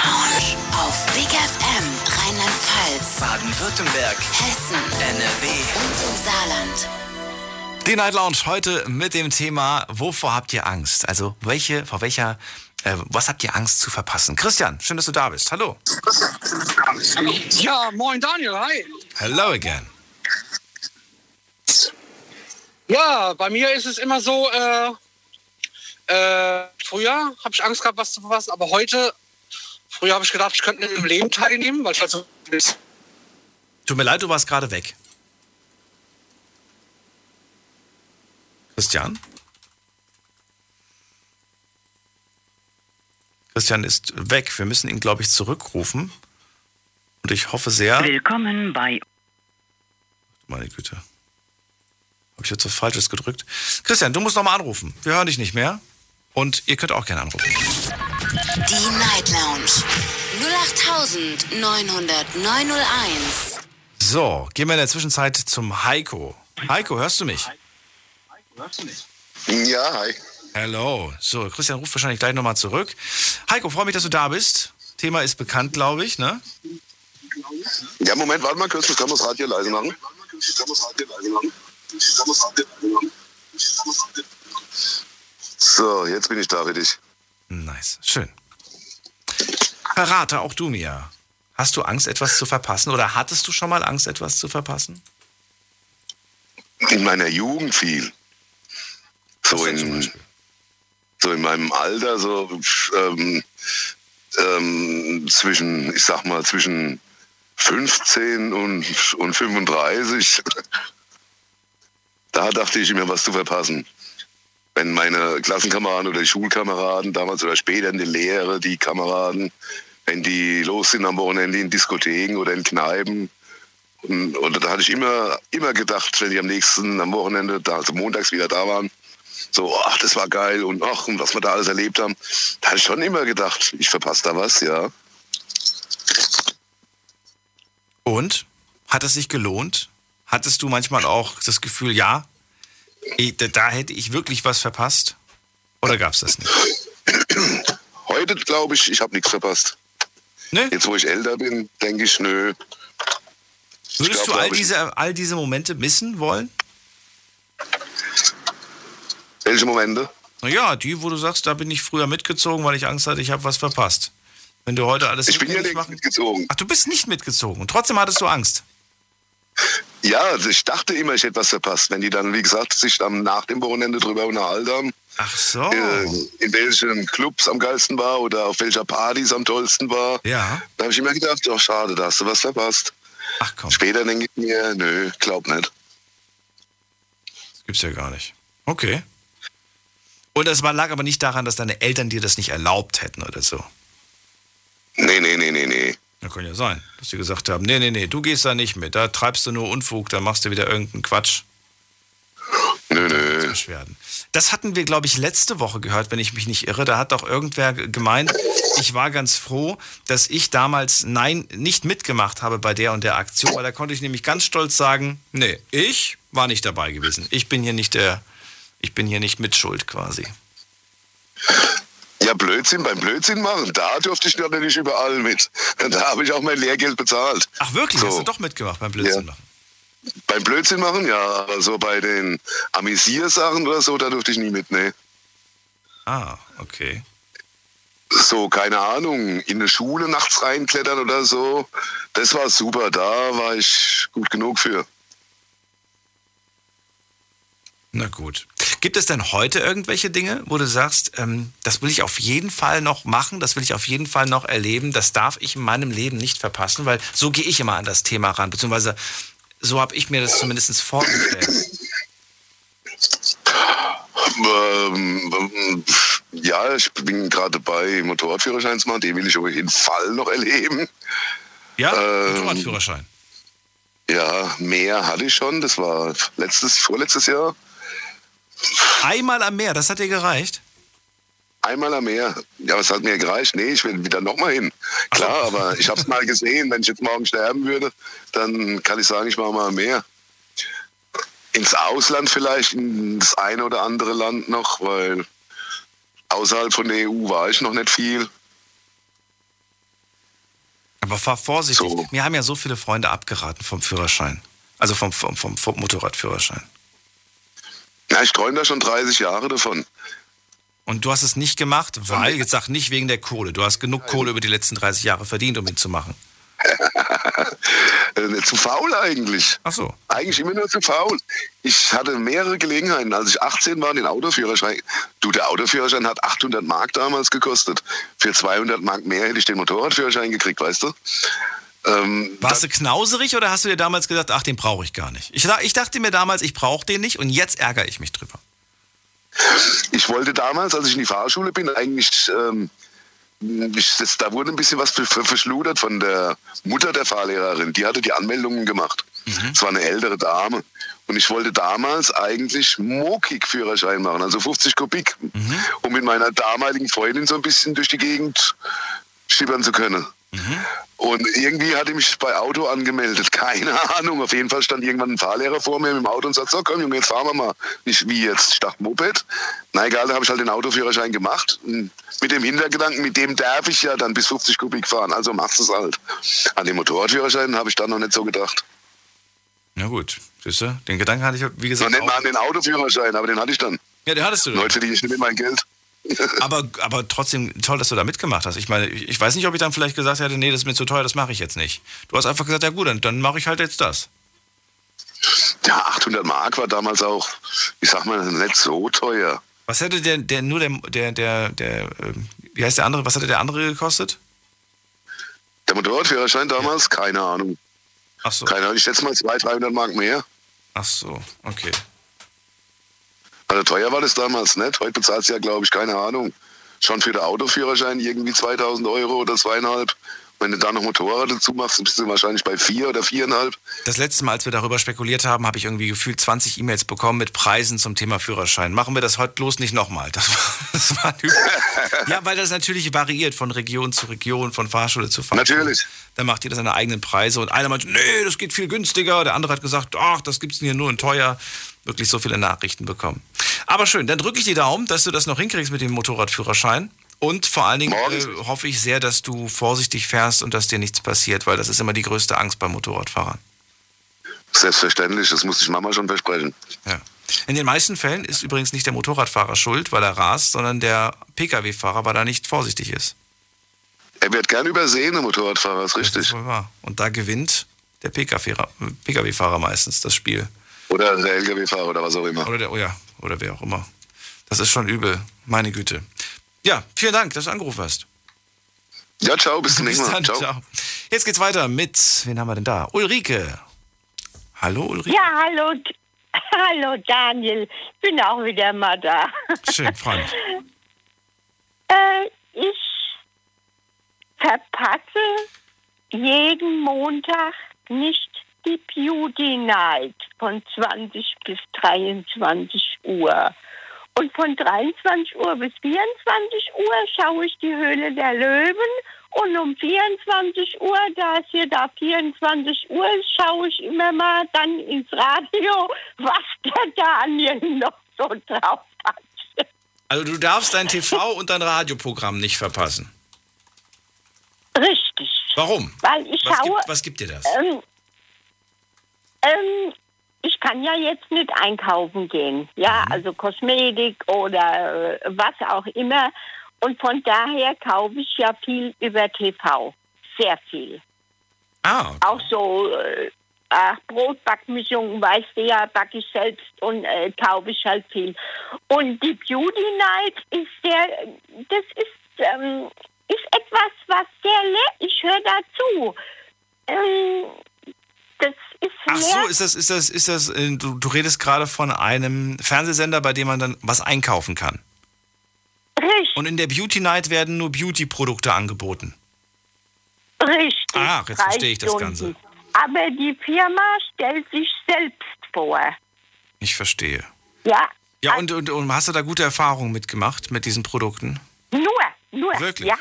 Lounge. Auf Big FM Rheinland-Pfalz, Baden-Württemberg, Hessen NRW. und im Saarland. Die Night Lounge heute mit dem Thema, wovor habt ihr Angst? Also, welche, vor welcher, äh, was habt ihr Angst zu verpassen? Christian, schön, dass du da bist. Hallo. Ja, moin Daniel, hi. Hello again. Ja, bei mir ist es immer so, äh, äh, früher habe ich Angst gehabt, was zu verpassen, aber heute, früher habe ich gedacht, ich könnte im Leben teilnehmen, weil ich halt so Tut mir leid, du warst gerade weg. Christian? Christian ist weg. Wir müssen ihn, glaube ich, zurückrufen. Und ich hoffe sehr. Willkommen bei. Meine Güte. Habe ich jetzt was Falsches gedrückt? Christian, du musst nochmal anrufen. Wir hören dich nicht mehr. Und ihr könnt auch gerne anrufen. Die Night Lounge 0890901. So, gehen wir in der Zwischenzeit zum Heiko. Heiko, hörst du mich? Ja, hi. Hello. So, Christian ruft wahrscheinlich gleich nochmal zurück. Heiko, freue mich, dass du da bist. Thema ist bekannt, glaube ich, ne? Ja, Moment, warte mal kurz, ich kann das Radio leise machen. So, jetzt bin ich da für dich. Nice, schön. Verrate auch du mir. Hast du Angst, etwas zu verpassen oder hattest du schon mal Angst, etwas zu verpassen? In meiner Jugend viel. So in, so in meinem Alter, so ähm, ähm, zwischen, ich sag mal, zwischen 15 und, und 35. *laughs* Da dachte ich mir, was zu verpassen. Wenn meine Klassenkameraden oder die Schulkameraden damals oder später in der Lehre, die Kameraden, wenn die los sind am Wochenende in Diskotheken oder in Kneipen. Und, und da hatte ich immer, immer gedacht, wenn die am nächsten, am Wochenende, da, also montags wieder da waren, so, ach, das war geil und ach, und was wir da alles erlebt haben, da hatte ich schon immer gedacht, ich verpasse da was, ja. Und? Hat es sich gelohnt? Hattest du manchmal auch das Gefühl, ja, eh, da, hätte ich wirklich was verpasst? Oder gab es das nicht? *clears throat* Heute glaube ich, ich habe nichts verpasst. Ne? Jetzt, wo ich älter bin, denke ich, nö. Würdest glaub, du all ich- diese, all diese Momente missen wollen? Welche Momente? Naja, die, wo du sagst, da bin ich früher mitgezogen, weil ich Angst hatte, ich habe was verpasst. Wenn du heute alles Ich bin ja nicht mitgezogen. Ach, du bist nicht mitgezogen und trotzdem hattest du Angst. Ja, also ich dachte immer, ich hätte was verpasst. Wenn die dann, wie gesagt, sich dann nach dem Wochenende drüber unterhalten haben, Ach so. äh, in welchen Clubs am geilsten war oder auf welcher Partys am tollsten war, Ja. da habe ich immer gedacht, oh schade, da hast du was verpasst. Ach komm, Später denke ich mir, nö, glaub nicht. das gibt's ja gar nicht. Okay. Und es war- lag aber nicht daran, dass deine Eltern dir das nicht erlaubt hätten oder so. Nee, nee, nee, nee, nee. Ja, kann ja sein, dass sie gesagt haben, nee, nee, nee, du gehst da nicht mit, da treibst du nur Unfug, da machst du wieder irgendeinen Quatsch. Nö, nö. Beschwerden. Das hatten wir, glaube ich, letzte Woche gehört, wenn ich mich nicht irre. Da hat doch irgendwer ge- gemeint, ich war ganz froh, dass ich damals Nein nicht mitgemacht habe bei der und der Aktion, weil da konnte ich nämlich ganz stolz sagen, nee, ich war nicht dabei gewesen. Ich bin hier nicht der, ich bin hier nicht mit Schuld quasi. Ja, Blödsinn beim Blödsinn machen, da durfte ich natürlich überall mit. Da habe ich auch mein Lehrgeld bezahlt. Ach wirklich, So. hast du doch mitgemacht beim Blödsinn Ja. machen? Beim Blödsinn machen, ja, aber so bei den Amüsiersachen oder so, da durfte ich nie mit, ne. Ah, okay. So, keine Ahnung, in eine Schule nachts reinklettern oder so, das war super, da war ich gut genug für. Na gut. Gibt es denn heute irgendwelche Dinge, wo du sagst, ähm, das will ich auf jeden Fall noch machen, das will ich auf jeden Fall noch erleben, das darf ich in meinem Leben nicht verpassen, weil so gehe ich immer an das Thema ran, beziehungsweise so habe ich mir das zumindest vorgestellt. Ähm, ähm, ja, ich bin gerade dabei, Motorradführerschein zu machen, den will ich auf jeden Fall noch erleben. Ja, Ähm, Motorradführerschein. Ja, mehr hatte ich schon, das war letztes, vorletztes Jahr. Einmal am Meer, das hat dir gereicht? Einmal am Meer. Ja, was hat mir gereicht? Nee, ich will wieder nochmal hin. Klar, aber ich habe es mal gesehen. Wenn ich jetzt morgen sterben würde, dann kann ich sagen, ich mache mal am Meer. Ins Ausland vielleicht, in das eine oder andere Land noch, weil außerhalb von der EU war ich noch nicht viel. Aber fahr vorsichtig. So. Mir haben ja so viele Freunde abgeraten vom Führerschein. Also vom, vom, vom, vom Motorradführerschein. Ja, ich träume da schon 30 Jahre davon. Und du hast es nicht gemacht, weil, jetzt sag nicht wegen der Kohle. Du hast genug Kohle über die letzten 30 Jahre verdient, um ihn zu machen. *laughs* Äh, zu faul eigentlich. Ach so. Eigentlich immer nur zu faul. Ich hatte mehrere Gelegenheiten, als ich 18 war, den Autoführerschein. Du, der Autoführerschein hat 800 Mark damals gekostet. Für 200 Mark mehr hätte ich den Motorradführerschein gekriegt, weißt du? Ähm, Warst du knauserig oder hast du dir damals gesagt, ach, den brauche ich gar nicht? Ich, ich dachte mir damals, ich brauche den nicht und jetzt ärgere ich mich drüber. ich wollte damals, als ich in die Fahrschule bin, eigentlich ähm, ich, das, da wurde ein bisschen was ver- ver- verschludert von der Mutter der Fahrlehrerin. Die hatte die Anmeldungen gemacht. Es war eine ältere Dame. Und ich wollte damals eigentlich Mokik-Führerschein machen, also 50 Kubik, um mit meiner damaligen Freundin so ein bisschen durch die Gegend schippern zu können. Und irgendwie hatte ich mich bei Auto angemeldet. *laughs* Keine Ahnung. Auf jeden Fall stand irgendwann ein Fahrlehrer vor mir mit dem Auto und sagt, so komm Junge, jetzt fahren wir mal. Nicht wie jetzt, ich dachte Moped. Na egal, da habe ich halt den Autoführerschein gemacht. Und Mit dem Hintergedanken, mit dem darf ich ja dann bis 50 Kubik fahren. Also machst du es halt. An den Motorradführerschein habe ich dann noch nicht so gedacht. Na gut, siehst du? Den Gedanken hatte ich, wie Noch gesagt, nicht mal an den Autoführerschein, aber den hatte ich dann. Ja, den hattest du. Heute verdiene ich nicht mit mein Geld. *laughs* Aber, aber trotzdem toll, dass du da mitgemacht hast. Ich meine, ich weiß nicht, ob ich dann vielleicht gesagt hätte, nee, das ist mir zu teuer, das mache ich jetzt nicht. Du hast einfach gesagt, ja gut, dann, dann mache ich halt jetzt das. Ja, 800 Mark war damals auch, ich sag mal, nicht so teuer. Was hätte der, der nur der, der, der, der, ähm, wie heißt der andere, was hätte der andere gekostet? Der Motorradführerschein damals, keine Ahnung. Ach so. Keine Ahnung, ich schätze mal 200, 300 Mark mehr. Ach so, okay. Also teuer war das damals nicht. Heute bezahlst du ja, glaube ich, keine Ahnung. Schon für den Autoführerschein irgendwie 2000 Euro oder zweieinhalb. Wenn du da noch Motorrad dazu machst, bist du wahrscheinlich bei vier oder viereinhalb. Das letzte Mal, als wir darüber spekuliert haben, habe ich irgendwie gefühlt 20 E-Mails bekommen mit Preisen zum Thema Führerschein. Machen wir das heute bloß nicht nochmal. Das war, *laughs* das war ja, weil das natürlich variiert von Region zu Region, von Fahrschule zu Fahrschule. Natürlich. Dann macht jeder seine eigenen Preise und einer meint, nee, das geht viel günstiger. Der andere hat gesagt, ach, das gibt's hier nur in teuer. Wirklich so viele Nachrichten bekommen. Aber schön, dann drücke ich die Daumen, dass du das noch hinkriegst mit dem Motorradführerschein. Und vor allen Dingen äh, hoffe ich sehr, dass du vorsichtig fährst und dass dir nichts passiert, weil das ist immer die größte Angst bei Motorradfahrern. Selbstverständlich, das musste ich Mama schon versprechen. Ja. In den meisten Fällen ist übrigens nicht der Motorradfahrer schuld, weil er rast, sondern der Pkw-Fahrer, weil er nicht vorsichtig ist. Er wird gern übersehen, der Motorradfahrer, ist Das ist richtig. wohl wahr. Und da gewinnt der Pkw-Fahrer meistens das Spiel. Oder der LKW-Fahrer oder was auch immer. Oder der, oh ja, oder wer auch immer. Das ist schon übel. Meine Güte. Ja, vielen Dank, dass du angerufen hast. Ja, ciao, bis zum nächsten Mal. dann, Ciao. ciao. Jetzt geht's weiter mit, wen haben wir denn da? Ulrike. Hallo Ulrike. Ja, hallo, *laughs* hallo Daniel. Bin auch wieder mal da. Schön, mich. *laughs* Äh, ich verpasse jeden Montag nicht die Beauty Night von 20 bis 23 Uhr. Und von 23 Uhr bis 24 Uhr schaue ich die Höhle der Löwen. Und um 24 Uhr, da es hier da 24 Uhr ist, schaue ich immer mal dann ins Radio, *laughs* was der Daniel noch so drauf hat. Also du darfst dein TV und dein Radioprogramm nicht verpassen. Richtig. Warum? Weil ich Was schaue. gibt, was gibt dir das? Ähm, ähm, ich kann ja jetzt nicht einkaufen gehen, ja, Mhm. also Kosmetik oder äh, was auch immer. Und von daher kaufe ich ja viel über TV, sehr viel. Ah, Auch so äh, ach, Brotbackmischungen, weißt du ja, backe ich selbst und äh, kaufe ich halt viel. Und die Beauty Night ist sehr, das ist, ähm, ist etwas, was sehr leer, ich höre dazu. Ähm, das ist Ach so, ist das, ist das, ist das, äh, du, du redest gerade von einem Fernsehsender, bei dem man dann was einkaufen kann. richtig, Und in der Beauty Night werden nur Beauty-Produkte angeboten. richtig. Ah, jetzt verstehe ich das. Ganze. Aber die Firma stellt sich selbst vor. Ich verstehe. Ja, Ja, und, und, und hast du da gute Erfahrungen mitgemacht mit diesen Produkten? nur, nur. Wirklich? Ja.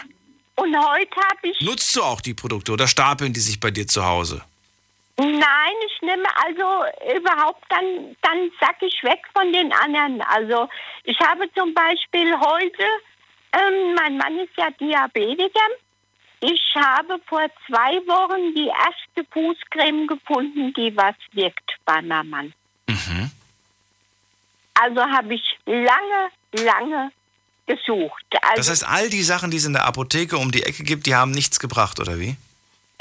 Und heute habe ich Nutzt du auch die Produkte oder stapeln die sich bei dir zu Hause? Nein, ich nehme also überhaupt dann, dann sack ich weg von den anderen. Also ich habe zum Beispiel heute, ähm, mein Mann ist ja Diabetiker. Ich habe vor zwei Wochen die erste Fußcreme gefunden, die was wirkt bei meinem Mann. Also habe ich lange, lange gesucht. Also Das heißt, all die Sachen, die es in der Apotheke um die Ecke gibt, die haben nichts gebracht, oder wie?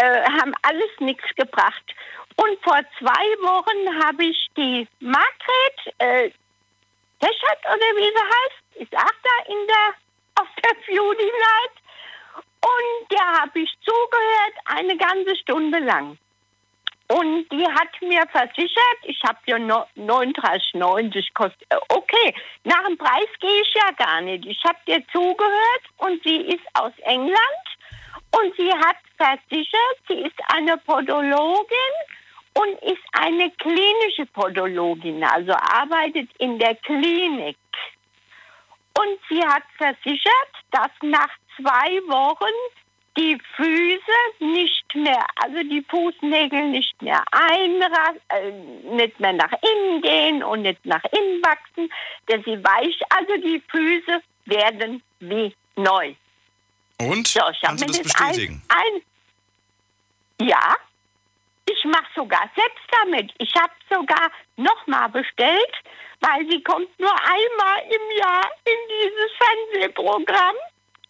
Äh, haben alles nichts gebracht. Und vor zwei Wochen habe ich die Margret äh, oder wie sie heißt, ist auch da in der, *laughs* auf der Beauty Night. Und der habe ich zugehört eine ganze Stunde lang. Und die hat mir versichert, ich habe ja no- 39,90 kostet. äh, Okay, nach dem Preis gehe ich ja gar nicht. Ich habe dir zugehört und sie ist aus England und sie hat versichert, sie ist eine Podologin und ist eine klinische Podologin, also arbeitet in der Klinik. Und sie hat versichert, dass nach zwei Wochen die Füße nicht mehr, also die Fußnägel nicht mehr einra äh, nicht mehr nach innen gehen und nicht nach innen wachsen, dass sie weich, also die Füße werden wie neu. Und? So, ich hab Kannst du mir das bestätigen? Ein, ein, ja, ich mache sogar selbst damit. Ich habe sogar nochmal bestellt, weil sie kommt nur einmal im Jahr in dieses Fernsehprogramm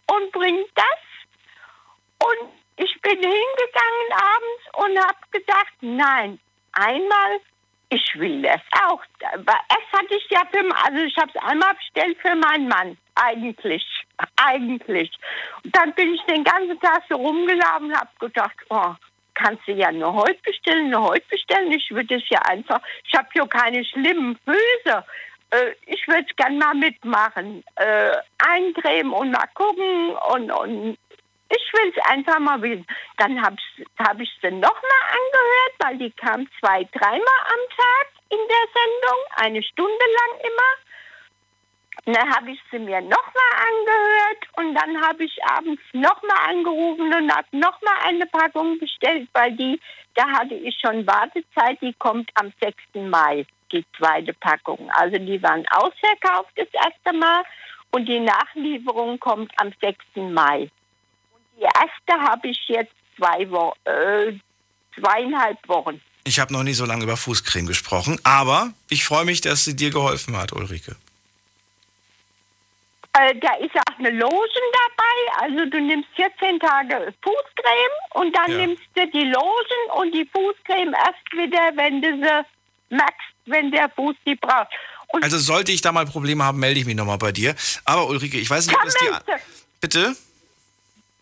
und bringt das. Und ich bin hingegangen abends und habe gedacht, nein, einmal, ich will das auch. Erst hatte ich ja für, also ich habe es einmal bestellt für meinen Mann, eigentlich, eigentlich. Und dann bin ich den ganzen Tag so rumgelaufen und habe gedacht, oh, kannst du ja nur heute bestellen, nur heute bestellen. Ich würde es ja einfach, ich habe ja keine schlimmen Füße. Äh, ich würde es gerne mal mitmachen. Äh, eincremen und mal gucken und, und ich will es einfach mal wissen. Dann habe hab ich sie nochmal angehört, weil die kam zwei, dreimal am Tag in der Sendung, eine Stunde lang immer. Und dann habe ich sie mir nochmal angehört und dann habe ich abends nochmal angerufen und habe nochmal eine Packung bestellt, weil die, da hatte ich schon Wartezeit, die kommt am 6. Mai, die zweite Packung. Also die waren ausverkauft das erste Mal und die Nachlieferung kommt am 6. Mai. Die erste habe ich jetzt zwei Wo äh, zweieinhalb Wochen. Ich habe noch nie so lange über Fußcreme gesprochen, aber ich freue mich, dass sie dir geholfen hat, Ulrike. Äh, da ist auch eine Lotion dabei. Also du nimmst 14 Tage Fußcreme und dann Ja. nimmst du die Lotion und die Fußcreme erst wieder, wenn du sie merkst, wenn der Fuß die braucht. Und Also sollte ich da mal Probleme haben, melde ich mich nochmal bei dir. Aber Ulrike, ich weiß nicht, ob das die... Bitte?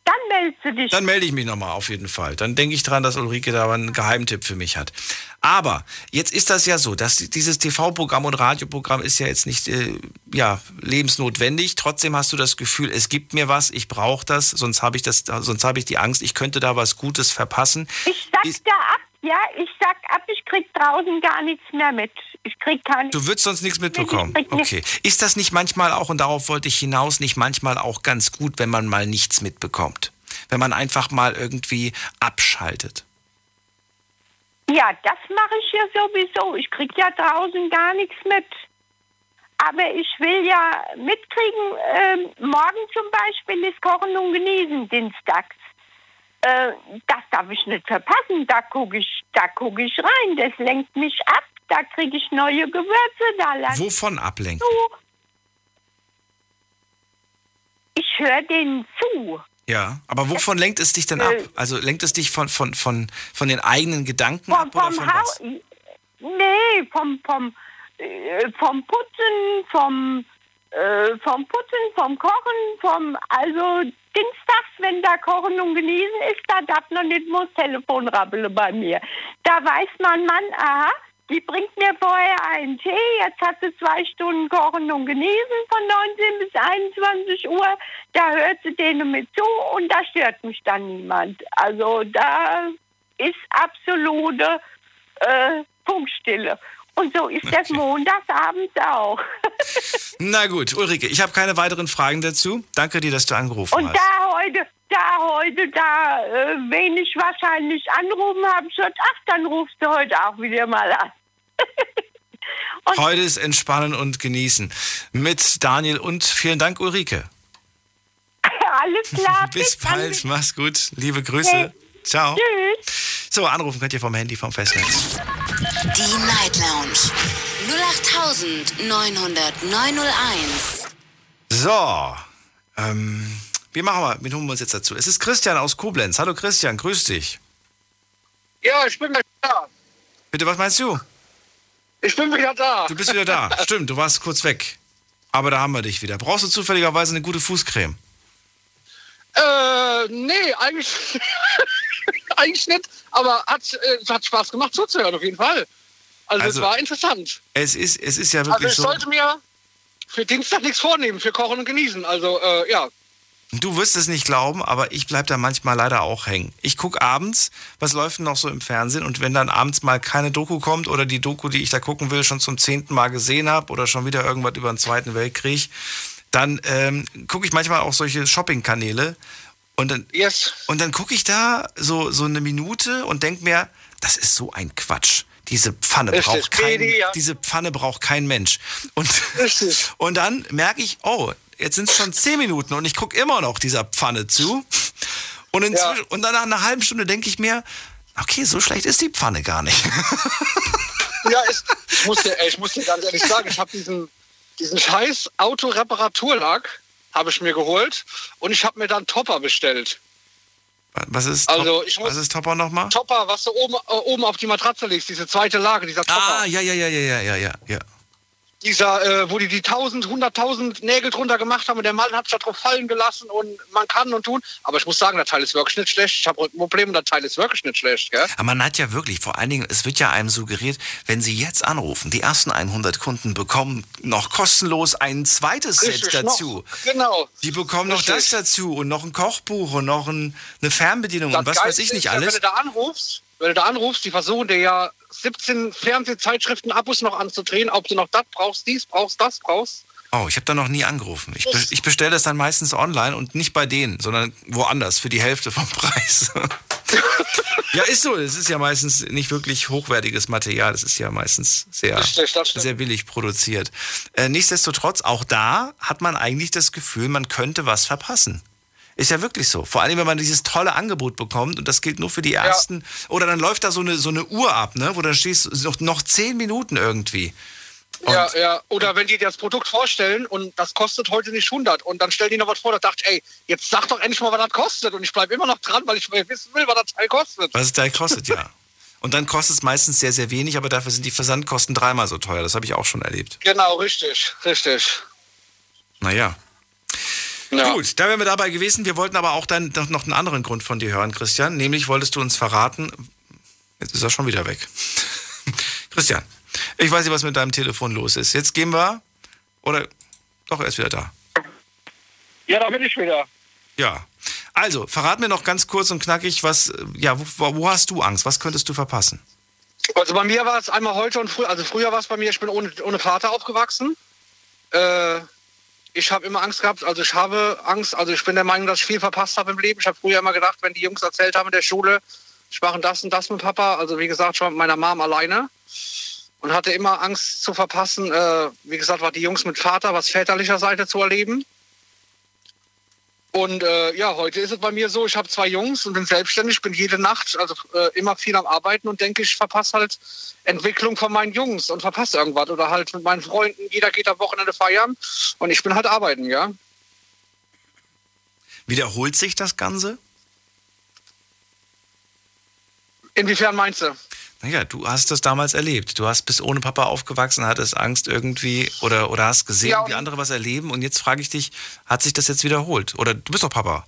Dann meldest du dich. Dann melde ich mich nochmal auf jeden Fall. Dann denke ich dran, dass Ulrike da einen Geheimtipp für mich hat. Aber jetzt ist das ja so, dass dieses TV-Programm und Radioprogramm ist ja jetzt nicht äh, ja, lebensnotwendig. Trotzdem hast du das Gefühl, es gibt mir was, ich brauche das, sonst habe ich das, sonst habe ich die Angst, ich könnte da was Gutes verpassen. ich sag da ab, ja, ich sag ab, ich krieg draußen gar nichts mehr mit. Ich krieg keine. Du würdest sonst nichts mitbekommen. Nichts. Okay. Ist das nicht manchmal auch, und darauf wollte ich hinaus, nicht manchmal auch ganz gut, wenn man mal nichts mitbekommt? Wenn man einfach mal irgendwie abschaltet. Ja, das mache ich ja sowieso. Ich krieg ja draußen gar nichts mit. Aber ich will ja mitkriegen, ähm, morgen zum Beispiel ist Kochen und Genießen dienstags. Äh, das darf ich nicht verpassen. Da gucke ich, da guck ich rein. Das lenkt mich ab. Da kriege ich neue Gewürze. Da lerne Wovon ablenken? zu. Ich höre denen zu. Ja, aber wovon lenkt es dich denn ab? Also lenkt es dich von, von, von, von den eigenen Gedanken ab Vom, oder vom von was? Haus. Nee, vom, vom, äh, vom Putzen, vom, äh, vom Putzen, vom Kochen, vom, also dienstags, wenn da Kochen und Genießen ist, da darf noch nicht muss Telefon rabbeln bei mir. Da weiß mein Mann, aha, die bringt mir vorher einen Tee, jetzt hat sie zwei Stunden Kochen und Genießen von 19 bis 21 Uhr, da hört sie denen mit zu und da stört mich dann niemand. Also da ist absolute äh, Funkstille. Und so ist das montagsabends auch. *laughs* Na gut, Ulrike, ich habe keine weiteren Fragen dazu. Danke dir, dass du angerufen Und hast. da heute, da heute, da äh, wenig wahrscheinlich anrufen habe, ich gesagt, ach, dann rufst du heute auch wieder mal an. *laughs* Heute ist Entspannen und Genießen mit Daniel und vielen Dank, Ulrike. *laughs* Alles klar. Bis dann. bald, mach's gut. Liebe Grüße. Okay. Ciao. Tschüss. So, anrufen könnt ihr vom Handy, vom Festnetz. Die Night Lounge 0890901. So, ähm, wie machen wir, wen holen wir uns jetzt dazu? Es ist Christian aus Koblenz. Hallo Christian, grüß dich. Ja, ich bin wieder da. Bitte, was meinst du? Ich bin wieder da. Du bist wieder da. *laughs* Stimmt, du warst kurz weg. Aber da haben wir dich wieder. Brauchst du zufälligerweise eine gute Fußcreme? Äh, nee, eigentlich, *laughs* *laughs* eigentlich nicht, aber hat, äh, hat Spaß gemacht zuzuhören, auf jeden Fall. Also, Also, es war interessant. Es ist, es ist ja Also wirklich ich so. sollte mir für Dienstag nichts vornehmen, für Kochen und Genießen. Also äh, ja, Du wirst es nicht glauben, aber ich bleib da manchmal leider auch hängen. Ich guck abends, was läuft denn noch so im Fernsehen und wenn dann abends mal keine Doku kommt oder die Doku, die ich da gucken will, schon zum zehnten Mal gesehen habe oder schon wieder irgendwas über den Zweiten Weltkrieg, dann ähm, gucke ich manchmal auch solche Shopping-Kanäle und dann, yes. und dann gucke ich da so, so eine Minute und denk mir, das ist so ein Quatsch. Diese Pfanne braucht kein, Baby, ja. diese Pfanne braucht kein Mensch. Und, *laughs* und dann merke ich, oh, jetzt sind es schon zehn Minuten und ich gucke immer noch dieser Pfanne zu. Und, inzwischen, und dann nach einer halben Stunde denke ich mir, okay, so schlecht ist die Pfanne gar nicht. *laughs* ja ich, ich, muss dir, ich muss dir ganz ehrlich sagen, ich habe diesen, diesen scheiß Autoreparaturlack habe ich mir geholt und ich habe mir dann Topper bestellt. Was ist, also Top, was ist Topper nochmal? Topper, was du oben, äh, oben auf die Matratze legst, diese zweite Lage, dieser Topper. Ah, ja, ja, ja, ja, ja, ja, ja dieser, äh, wo die die 1000, 100.000 Nägel drunter gemacht haben und der Mann hat sich da drauf fallen gelassen und man kann und tun. Aber ich muss sagen, der Teil ist wirklich nicht schlecht. Ich habe Rückenprobleme und der Teil ist wirklich nicht schlecht. Gell? Aber man hat ja wirklich, vor allen Dingen, es wird ja einem suggeriert, wenn Sie jetzt anrufen, die ersten 100 Kunden bekommen noch kostenlos ein zweites Set Richtig, dazu. Noch, genau. Die bekommen noch das Richtig. dazu und noch ein Kochbuch und noch ein, eine Fernbedienung und was weiß Geilste ich ist nicht ja, alles. Wenn du da anrufst, wenn du da anrufst, die versuchen dir ja 17 Fernsehzeitschriften Abos noch anzudrehen, ob du noch das brauchst, dies brauchst, das brauchst. Oh, ich habe da noch nie angerufen. Ich, be ich bestelle das dann meistens online und nicht bei denen, sondern woanders für die Hälfte vom *laughs* Preis. *laughs* ja, ist so. Es ist ja meistens nicht wirklich hochwertiges Material. Es ist ja meistens sehr, Richtig, das stimmt. sehr billig produziert. Äh, nichtsdestotrotz, auch da hat man eigentlich das Gefühl, man könnte was verpassen. Ist ja wirklich so. Vor allem, wenn man dieses tolle Angebot bekommt und das gilt nur für die ersten. Oder dann läuft da so eine, so eine Uhr ab, ne? wo dann stehst noch, noch zehn Minuten irgendwie. Ja, ja. Oder wenn die dir das Produkt vorstellen und das kostet heute nicht 100 und dann stellen die noch was vor, da dachte ich, ey, jetzt sag doch endlich mal, was das kostet und ich bleibe immer noch dran, weil ich wissen will, was das Teil kostet. Was es da kostet, ja. Und dann kostet es meistens sehr, sehr wenig, aber dafür sind die Versandkosten dreimal so teuer. Das habe ich auch schon erlebt. Genau, richtig, richtig. Naja. Gut, da wären wir dabei gewesen. Wir wollten aber auch dann noch noch einen anderen Grund von dir hören, Christian. Nämlich wolltest du uns verraten. Jetzt ist er schon wieder weg. *laughs* Christian, ich weiß nicht, was mit deinem Telefon los ist. Jetzt gehen wir. Oder. Doch, er ist wieder da. Ja, da bin ich wieder. Ja. Also, verrat mir noch ganz kurz und knackig, was. äh, Ja, wo, wo hast du Angst? Was könntest du verpassen? Also bei mir war es einmal heute und früher, also früher war es bei mir, ich bin ohne, ohne Vater aufgewachsen. Äh, ich habe immer Angst gehabt, also ich habe Angst, also ich bin der Meinung, dass ich viel verpasst habe im Leben. Ich habe früher immer gedacht, wenn die Jungs erzählt haben in der Schule, ich mache das und das mit Papa, also wie gesagt, schon mit meiner Mom alleine und hatte immer Angst zu verpassen, äh, wie gesagt, war die Jungs mit Vater, was väterlicher Seite zu erleben. Und äh, ja, heute ist es bei mir so, ich habe zwei Jungs und bin selbstständig, bin jede Nacht, also äh, immer viel am Arbeiten und denke, ich verpasse halt Entwicklung von meinen Jungs und verpasse irgendwas. Oder halt mit meinen Freunden, jeder geht am Wochenende feiern und ich bin halt arbeiten, ja. Wiederholt sich das Ganze? Inwiefern meinst du? Naja, du hast das damals erlebt. Du hast bis ohne Papa aufgewachsen, hattest Angst irgendwie oder, oder hast gesehen, Ja, wie andere was erleben. Und jetzt frage ich dich, hat sich das jetzt wiederholt? Oder du bist doch Papa.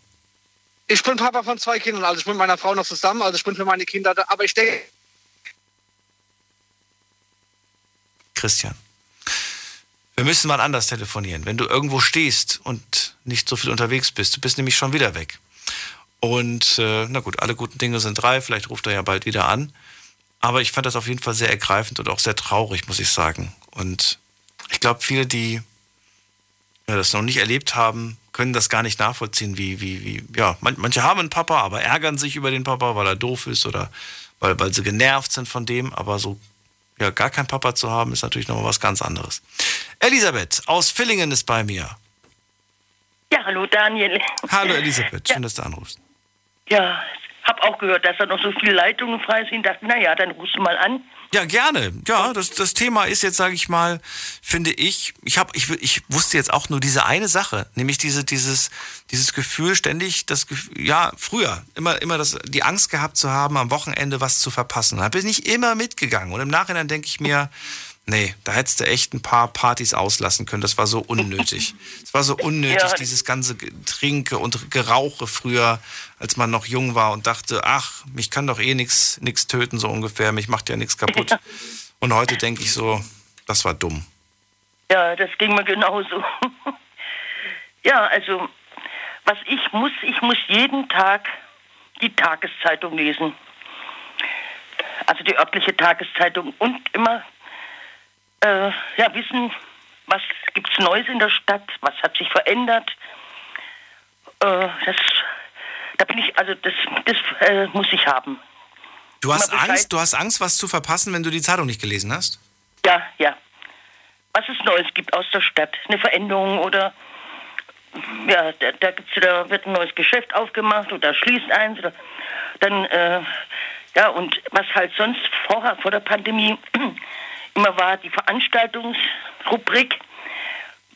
Ich bin Papa von zwei Kindern, also ich bin mit meiner Frau noch zusammen, also ich bin für meine Kinder da, aber ich denke, Christian. Wir müssen mal anders telefonieren. Wenn du irgendwo stehst und nicht so viel unterwegs bist, du bist nämlich schon wieder weg. Und äh, na gut, alle guten Dinge sind drei, vielleicht ruft er ja bald wieder an. Aber ich fand das auf jeden Fall sehr ergreifend und auch sehr traurig, muss ich sagen. Und ich glaube, viele, die ja, das noch nicht erlebt haben, können das gar nicht nachvollziehen, wie, wie, wie, ja, man, manche haben einen Papa, aber ärgern sich über den Papa, weil er doof ist oder weil, weil sie genervt sind von dem, aber so ja, gar keinen Papa zu haben, ist natürlich nochmal was ganz anderes. Elisabeth aus Villingen ist bei mir. Ja, hallo Daniel. Hallo Elisabeth, schön, dass du anrufst. Ja, hab auch gehört, dass da noch so viele Leitungen frei sind. Dachte, naja, dann rufst du mal an. Ja, gerne. Ja, das, das Thema ist jetzt, sage ich mal, finde ich, ich, hab, ich, ich wusste jetzt auch nur diese eine Sache, nämlich diese, dieses, dieses Gefühl, ständig, das Gefühl, ja, früher, immer, immer das, die Angst gehabt zu haben, am Wochenende was zu verpassen. Da bin ich immer mitgegangen. Und im Nachhinein denke ich mir, Nee, da hättest du echt ein paar Partys auslassen können. Das war so unnötig. *laughs* Es war so unnötig, Ja. dieses ganze Trinke und Gerauche früher, als man noch jung war und dachte, ach, mich kann doch eh nichts nix töten, so ungefähr, mich macht ja nichts kaputt. Und heute denke ich so, das war dumm. Ja, das ging mir genauso. *laughs* ja, also, was ich muss, ich muss jeden Tag die Tageszeitung lesen. Also die örtliche Tageszeitung und immer äh, ja, wissen, was gibt's Neues in der Stadt, was hat sich verändert. Äh, das, da bin ich, also das, das äh, muss ich haben. Du hast Angst, du hast Angst, was zu verpassen, wenn du die Zeitung nicht gelesen hast? Ja, ja. Was es Neues gibt aus der Stadt. Eine Veränderung oder ja, da, da, gibt's, da wird ein neues Geschäft aufgemacht oder schließt eins oder dann äh, ja und was halt sonst vorher vor der Pandemie *clears throat* immer war die Veranstaltungsrubrik,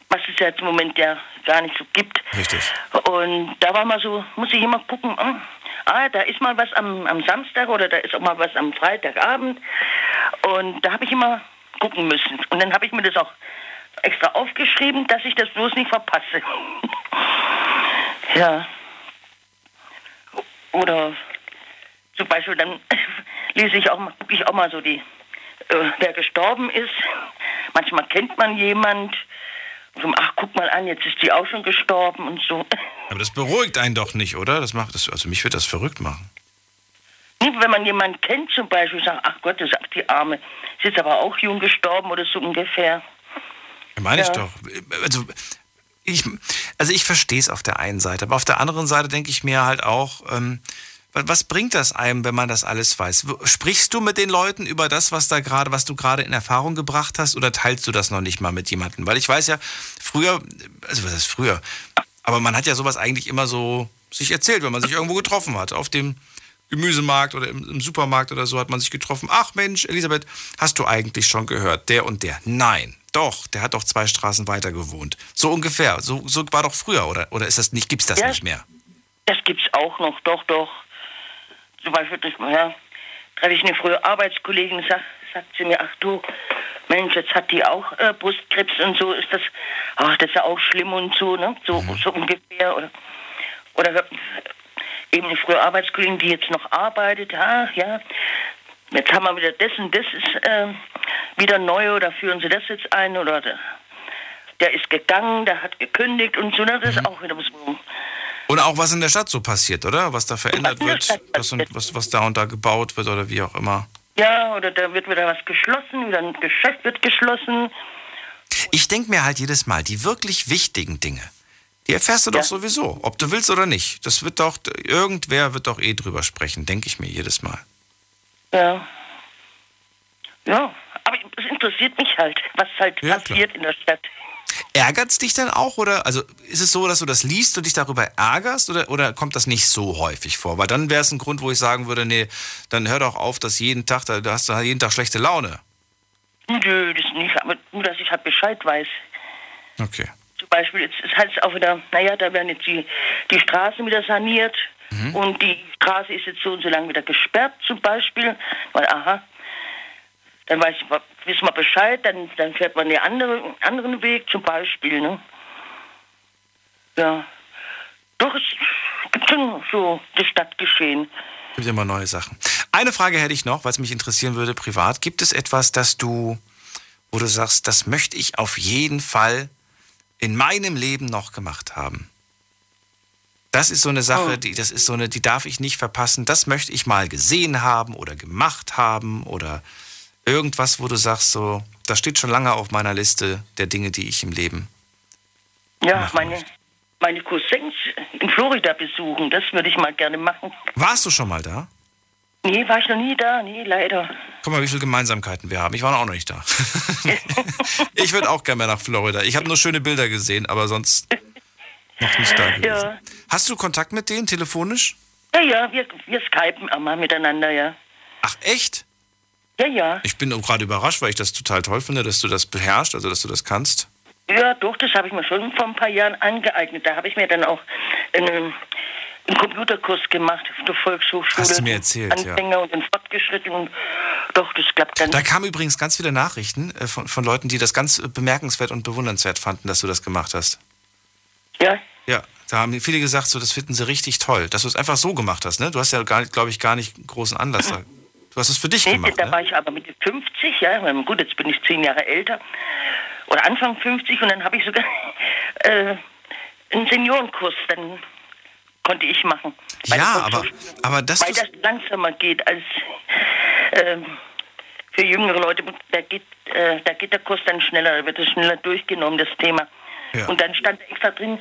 was es ja jetzt im Moment ja gar nicht so gibt. Richtig. Und da war mal so, muss ich immer gucken, hm, ah, da ist mal was am, am Samstag oder da ist auch mal was am Freitagabend. Und da habe ich immer gucken müssen. Und dann habe ich mir das auch extra aufgeschrieben, dass ich das bloß nicht verpasse. *laughs* ja. Oder zum Beispiel dann *laughs* lese ich auch mal, gucke ich auch mal so die, äh, wer gestorben ist. Manchmal kennt man jemand. Und so, ach, guck mal an, jetzt ist die auch schon gestorben und so. Aber das beruhigt einen doch nicht, oder? Das macht das, also mich wird das verrückt machen. Wenn man jemanden kennt zum Beispiel, sagt, ach Gott, das sagt die Arme, ist jetzt aber auch jung gestorben oder so ungefähr. Ja, Meine ich Ja. doch. Also ich, also ich verstehe es auf der einen Seite, aber auf der anderen Seite denke ich mir halt auch, ähm, was bringt das einem, wenn man das alles weiß? Sprichst du mit den Leuten über das, was da gerade, was du gerade in Erfahrung gebracht hast, oder teilst du das noch nicht mal mit jemandem? Weil ich weiß ja, früher, also was heißt früher, aber man hat ja sowas eigentlich immer so sich erzählt, wenn man sich irgendwo getroffen hat, auf dem Gemüsemarkt oder im, im Supermarkt oder so hat man sich getroffen. Ach Mensch, Elisabeth, hast du eigentlich schon gehört, der und der? Nein, doch, der hat doch zwei Straßen weiter gewohnt. So ungefähr. So, so war doch früher, oder? Oder ist das nicht, gibt's das Ja. nicht mehr? Das gibt's auch noch, doch, doch. Zum Beispiel, das, ja, treffe ich eine frühe Arbeitskollegin, sag, sagt sie mir, ach du, Mensch, jetzt hat die auch äh, Brustkrebs und so, ist das, ach, das ist ja auch schlimm und so, ne? So, Mhm. so ungefähr. Oder, oder eben eine frühe Arbeitskollegin, die jetzt noch arbeitet, ach ja, jetzt haben wir wieder das und das ist äh, wieder neu oder führen sie das jetzt ein oder der, der ist gegangen, der hat gekündigt und so, ne? das Mhm. ist auch wieder so. Und auch was in der Stadt so passiert, oder? Was da verändert Was wird, was, und- was, was da und da gebaut wird oder wie auch immer. Ja, oder da wird wieder was geschlossen, wieder ein Geschäft wird geschlossen. Ich denke mir halt jedes Mal, die wirklich wichtigen Dinge, die erfährst du doch sowieso, ob du willst oder nicht. Das wird doch, irgendwer wird doch eh drüber sprechen, denke ich mir jedes Mal. Ja. Ja, aber es interessiert mich halt, was halt Ja, passiert in der Stadt. Ärgert's dich denn auch oder also ist es so, dass du das liest und dich darüber ärgerst oder, oder kommt das nicht so häufig vor? Weil dann wäre es ein Grund, wo ich sagen würde, nee, dann hör doch auf, dass jeden Tag, da da hast du jeden Tag schlechte Laune. Nö, das nicht, aber nur, dass ich halt Bescheid weiß. Okay. Zum Beispiel, jetzt ist halt auch wieder, naja, da werden jetzt die, die Straßen wieder saniert Mhm. und die Straße ist jetzt so und so lange wieder gesperrt zum Beispiel, weil, aha, dann weiß ich, wissen wir Bescheid, dann, dann fährt man den andere, anderen Weg zum Beispiel, ne? Ja. Doch, es gibt schon so das Stadtgeschehen. Gibt immer neue Sachen. Eine Frage hätte ich noch, weil es mich interessieren würde, privat. Gibt es etwas, das du, wo du sagst, das möchte ich auf jeden Fall in meinem Leben noch gemacht haben? Das ist so eine Sache, die, das ist so eine, die darf ich nicht verpassen. Das möchte ich mal gesehen haben oder gemacht haben oder irgendwas, wo du sagst, so, das steht schon lange auf meiner Liste der Dinge, die ich im Leben. Ja, meine, meine Cousins in Florida besuchen, das würde ich mal gerne machen. Warst du schon mal da? Nee, war ich noch nie da, nee, leider. Guck mal, wie viele Gemeinsamkeiten wir haben. Ich war auch noch nicht da. *laughs* ich würde auch gerne mal nach Florida. Ich habe nur schöne Bilder gesehen, aber sonst noch nicht da gewesen. Ja, Hast du Kontakt mit denen telefonisch? ja, ja wir, wir skypen immer miteinander, ja. Ach, echt? Ja, ja. Ich bin gerade überrascht, weil ich das total toll finde, dass du das beherrschst, also dass du das kannst. Ja, doch, das habe ich mir schon vor ein paar Jahren angeeignet. Da habe ich mir dann auch eine, einen Computerkurs gemacht auf der Volkshochschule. Hast du mir erzählt, ja. Anfänger und den Fortgeschrittenen. Doch, das klappt dann. Da kamen übrigens ganz viele Nachrichten äh, von, von Leuten, die das ganz bemerkenswert und bewundernswert fanden, dass du das gemacht hast. Ja? Ja, da haben viele gesagt, so, das finden sie richtig toll, dass du es einfach so gemacht hast. Ne? Du hast ja, glaube ich, gar nicht großen Anlass. Du hast es für dich Nee, gemacht. da Ne? war ich aber mit 50, ja. Gut, jetzt bin ich zehn Jahre älter. Oder Anfang 50 und dann habe ich sogar *laughs* äh, einen Seniorenkurs, dann konnte ich machen. Ja, aber, aber das Weil das langsamer geht als ähm, für jüngere Leute. Da geht, äh, da geht der Kurs dann schneller, da wird es schneller durchgenommen, das Thema. Ja. Und dann stand extra drin,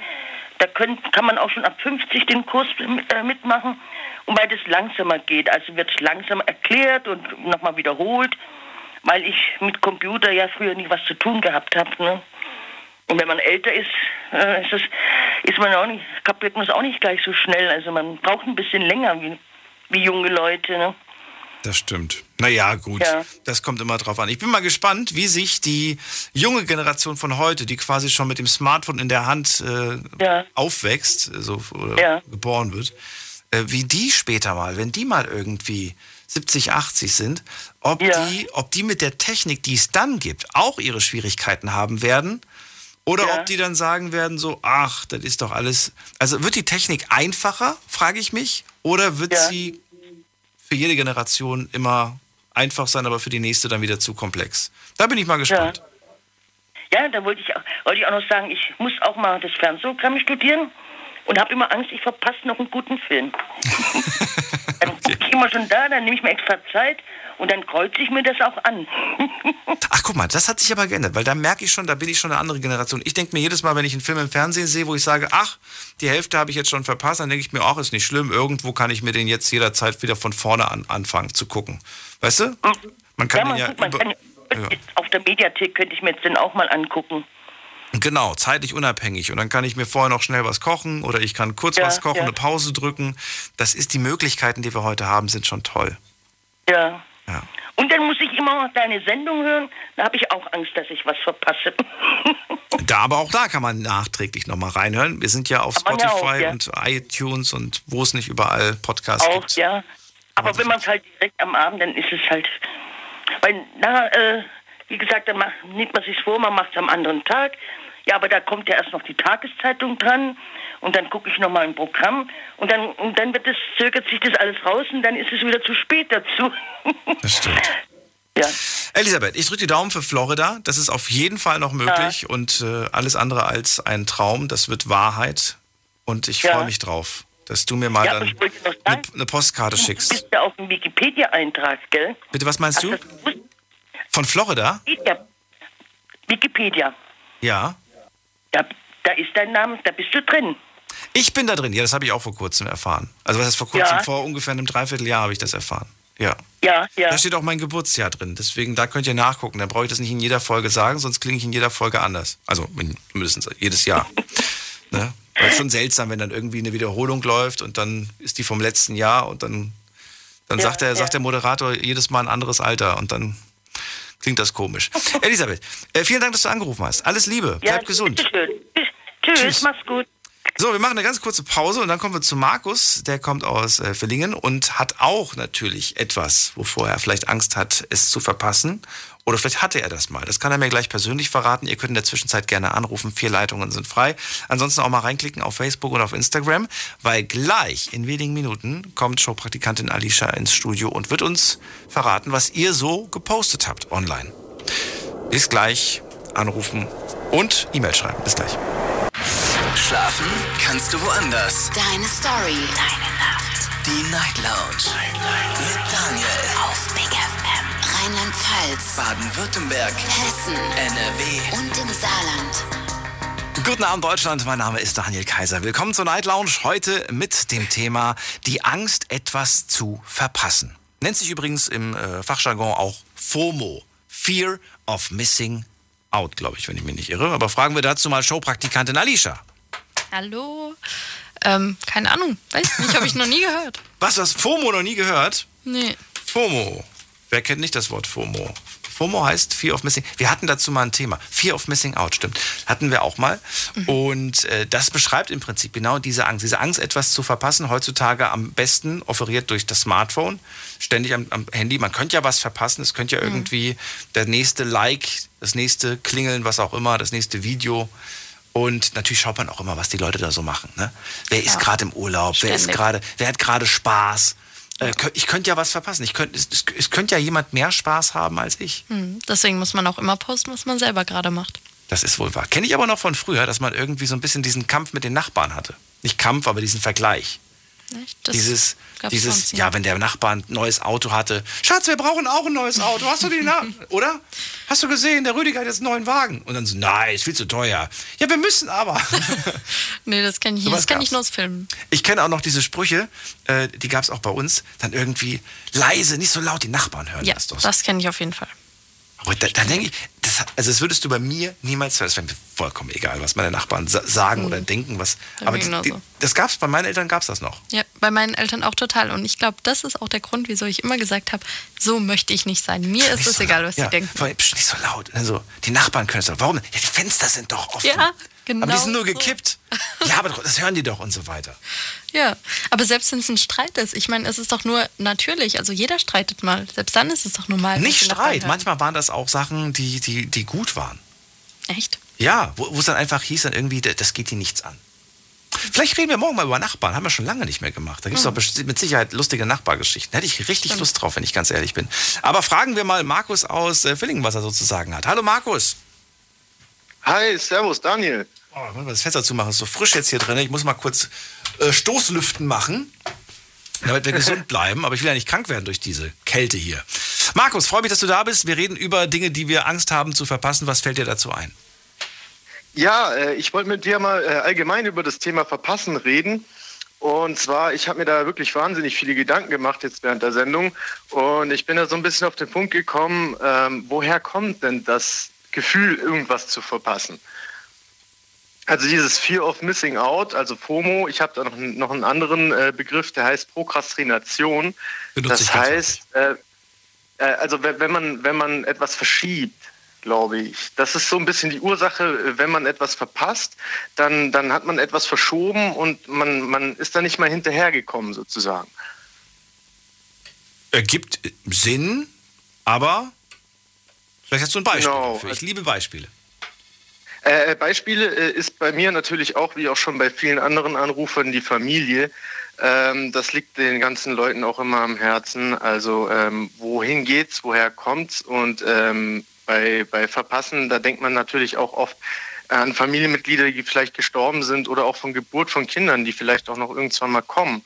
da können, kann man auch schon ab 50 den Kurs äh, mitmachen. Und weil das langsamer geht, also wird es langsam erklärt und nochmal wiederholt, weil ich mit Computer ja früher nie was zu tun gehabt habe. Ne? Und wenn man älter ist, äh, ist, es, ist man auch nicht, kapiert man es auch nicht gleich so schnell. Also man braucht ein bisschen länger wie, wie junge Leute. Ne? Das stimmt. Naja, gut. Ja. Das kommt immer drauf an. Ich bin mal gespannt, wie sich die junge Generation von heute, die quasi schon mit dem Smartphone in der Hand äh, Ja. aufwächst, so, oder Ja. geboren wird, äh, wie die später mal, wenn die mal irgendwie 70, 80 sind, ob, die, ob die mit der Technik, die es dann gibt, auch ihre Schwierigkeiten haben werden. Oder ob die dann sagen werden, so, ach, das ist doch alles. Also wird die Technik einfacher, frage ich mich, oder wird sie für jede Generation immer einfach sein, aber für die nächste dann wieder zu komplex. Da bin ich mal gespannt. Ja, da wollte ich, auch, wollte ich auch noch sagen, ich muss auch mal das Fernsehprogramm studieren und habe immer Angst, ich verpasse noch einen guten Film. *laughs* dann bin ich immer schon da, dann nehme ich mir extra Zeit und dann kreuze ich mir das auch an. *laughs* Ach, guck mal, das hat sich aber geändert, weil da merke ich schon, da bin ich schon eine andere Generation. Ich denke mir jedes Mal, wenn ich einen Film im Fernsehen sehe, wo ich sage, ach, die Hälfte habe ich jetzt schon verpasst, dann denke ich mir, ach, ist nicht schlimm, irgendwo kann ich mir den jetzt jederzeit wieder von vorne an anfangen zu gucken. Weißt du? Man kann ja, man, den ja, guckt, man kann, ja. auf der Mediathek könnte ich mir jetzt den auch mal angucken. Genau, zeitlich unabhängig. Und dann kann ich mir vorher noch schnell was kochen oder ich kann kurz Ja, was kochen, ja. eine Pause drücken. Das ist die Möglichkeiten, die wir heute haben, sind schon toll. Ja. Ja. Und dann muss ich immer noch deine Sendung hören. Da habe ich auch Angst, dass ich was verpasse. *laughs* Da, aber auch da kann man nachträglich nochmal reinhören. Wir sind ja auf man ja Spotify auch, und iTunes und wo es nicht überall Podcasts auch, gibt. ja. Aber wenn man es halt direkt am Abend, dann ist es halt. Weil, na, äh, wie gesagt, dann macht, nimmt man sich vor, man macht es am anderen Tag. Ja, aber da kommt ja erst noch die Tageszeitung dran und dann gucke ich nochmal ein Programm und dann, und dann wird es, zögert sich das alles raus und dann ist es wieder zu spät dazu. *laughs* Das stimmt. Ja. Elisabeth, ich drücke die Daumen für Florida. Das ist auf jeden Fall noch möglich und äh, alles andere als ein Traum. Das wird Wahrheit. Und ich Ja. freue mich drauf, dass du mir mal Ja, dann eine, eine Postkarte du schickst. bist ja auf dem Wikipedia-Eintrag, gell? Bitte, was meinst Hast du? das? Von Florida? Wikipedia. Wikipedia. Ja. Da, da ist dein Name, da bist du drin. Ich bin da drin. Ja, das habe ich auch vor kurzem erfahren. Also was ist vor kurzem? Ja. Vor ungefähr einem Dreivierteljahr habe ich das erfahren. Ja. Ja, ja. Da steht auch mein Geburtsjahr drin. Deswegen, da könnt ihr nachgucken. Da brauche ich das nicht in jeder Folge sagen, sonst klinge ich in jeder Folge anders. Also in- mindestens jedes Jahr. *laughs* ne? Weil es schon seltsam, wenn dann irgendwie eine Wiederholung läuft und dann ist die vom letzten Jahr und dann, dann Ja, sagt, der, ja. sagt der Moderator jedes Mal ein anderes Alter und dann klingt das komisch. *laughs* Elisabeth, äh, vielen Dank, dass du angerufen hast. Alles Liebe, bleib ja, gesund. Tschüss, Tschüss. mach's gut. So, wir machen eine ganz kurze Pause und dann kommen wir zu Markus. Der kommt aus äh, Villingen und hat auch natürlich etwas, wovor er vielleicht Angst hat, es zu verpassen. Oder vielleicht hatte er das mal. Das kann er mir gleich persönlich verraten. Ihr könnt in der Zwischenzeit gerne anrufen. Vier Leitungen sind frei. Ansonsten auch mal reinklicken auf Facebook und auf Instagram, weil gleich in wenigen Minuten kommt Showpraktikantin Alicia ins Studio und wird uns verraten, was ihr so gepostet habt online. Bis gleich. Anrufen und E-Mail schreiben. Bis gleich. Schlafen kannst du woanders. Deine Story. Deine Nacht. Die Night Lounge. Mit Daniel. Auf Big FM. Rheinland-Pfalz. Baden-Württemberg. Hessen. NRW. Und im Saarland. Guten Abend Deutschland, mein Name ist Daniel Kaiser. Willkommen zur Night Lounge heute mit dem Thema die Angst, etwas zu verpassen. Nennt sich übrigens im äh, Fachjargon auch FOMO, Fear of Missing Out, glaube ich, wenn ich mich nicht irre. Aber fragen wir dazu mal Showpraktikantin Alicia. Hallo? Ähm, keine Ahnung. Weiß nicht, habe ich noch nie gehört. Was, du hast FOMO noch nie gehört? Nee. FOMO. Wer kennt nicht das Wort FOMO? FOMO heißt Fear of Missing. Wir hatten dazu mal ein Thema. Fear of Missing Out, stimmt. Hatten wir auch mal. Mhm. Und äh, das beschreibt im Prinzip genau diese Angst. Diese Angst, etwas zu verpassen, heutzutage am besten offeriert durch das Smartphone, ständig am, am Handy. Man könnte ja was verpassen. Es könnte ja mhm. irgendwie der nächste Like, das nächste Klingeln, was auch immer, das nächste Video. Und natürlich schaut man auch immer, was die Leute da so machen. Ne? Wer ja. ist gerade im Urlaub? Ständig. Wer ist gerade, wer hat gerade Spaß? Äh, ich könnte ja was verpassen. Ich könnte, es, es könnte ja jemand mehr Spaß haben als ich. Hm, deswegen muss man auch immer posten, was man selber gerade macht. Das ist wohl wahr. Kenne ich aber noch von früher, dass man irgendwie so ein bisschen diesen Kampf mit den Nachbarn hatte. Nicht Kampf, aber diesen Vergleich. Das dieses, dieses ja, wenn der Nachbar ein neues Auto hatte. Schatz, wir brauchen auch ein neues Auto. Hast du die Namen? *laughs* Oder? Hast du gesehen, der Rüdiger hat jetzt einen neuen Wagen. Und dann so, nein, ist viel zu teuer. Ja, wir müssen aber. *laughs* nee, das kenne ich nicht. Das kenne ich nur aus Filmen. Ich kenne auch noch diese Sprüche, äh, die gab es auch bei uns. Dann irgendwie leise, nicht so laut, die Nachbarn hören ja, das doch. Das kenne ich auf jeden Fall. Aber da, dann denke ich, das, also das würdest du bei mir niemals hören. Das wäre mir vollkommen egal, was meine Nachbarn sagen mhm. oder denken. Was, aber die, die, das gab's, bei meinen Eltern gab es das noch. Ja, bei meinen Eltern auch total. Und ich glaube, das ist auch der Grund, wieso ich immer gesagt habe, so möchte ich nicht sein. Mir ist es so egal, was ja, sie denken. Allem, nicht so laut. Also, die Nachbarn können es doch. Warum? Ja, die Fenster sind doch offen. Ja, Genau aber die sind nur gekippt. So. *laughs* Ja, aber das hören die doch und so weiter. Ja, aber selbst wenn es ein Streit ist, ich meine, es ist doch nur natürlich, also jeder streitet mal. Selbst dann ist es doch normal. Nicht Streit, manchmal waren das auch Sachen, die, die, die gut waren. Echt? Ja, wo es dann einfach hieß, dann irgendwie, das geht dir nichts an. Vielleicht reden wir morgen mal über Nachbarn. Haben wir schon lange nicht mehr gemacht. Da gibt es hm. doch mit Sicherheit lustige Nachbargeschichten. Hätte ich richtig Stimmt. Lust drauf, wenn ich ganz ehrlich bin. Aber fragen wir mal Markus aus äh, Villingen, was er sozusagen hat. Hallo Markus. Hi, servus Daniel. Oh, ich muss mal das Fenster zumachen, ist so frisch jetzt hier drin. Ich muss mal kurz äh, Stoßlüften machen, damit wir gesund *laughs* bleiben. Aber ich will ja nicht krank werden durch diese Kälte hier. Markus, freue mich, dass du da bist. Wir reden über Dinge, die wir Angst haben zu verpassen. Was fällt dir dazu ein? Ja, äh, ich wollte mit dir mal äh, allgemein über das Thema Verpassen reden. Und zwar, ich habe mir da wirklich wahnsinnig viele Gedanken gemacht jetzt während der Sendung. Und ich bin da so ein bisschen auf den Punkt gekommen, ähm, woher kommt denn das Gefühl, irgendwas zu verpassen. Also dieses Fear of Missing Out, also FOMO, ich habe da noch, noch einen anderen äh, Begriff, der heißt Prokrastination. Benutze das heißt, äh, äh, also wenn man, wenn man etwas verschiebt, glaube ich. Das ist so ein bisschen die Ursache, wenn man etwas verpasst, dann, dann hat man etwas verschoben und man, man ist da nicht mal hinterhergekommen sozusagen. Ergibt Sinn, aber Vielleicht hast du ein Beispiel genau. dafür. Ich liebe Beispiele. Äh, äh, Beispiele äh, ist bei mir natürlich auch, wie auch schon bei vielen anderen Anrufern, die Familie. Ähm, das liegt den ganzen Leuten auch immer am Herzen. Also ähm, wohin geht's, woher kommt's? Und ähm, bei, bei Verpassen, da denkt man natürlich auch oft an Familienmitglieder, die vielleicht gestorben sind oder auch von Geburt von Kindern, die vielleicht auch noch irgendwann mal kommen.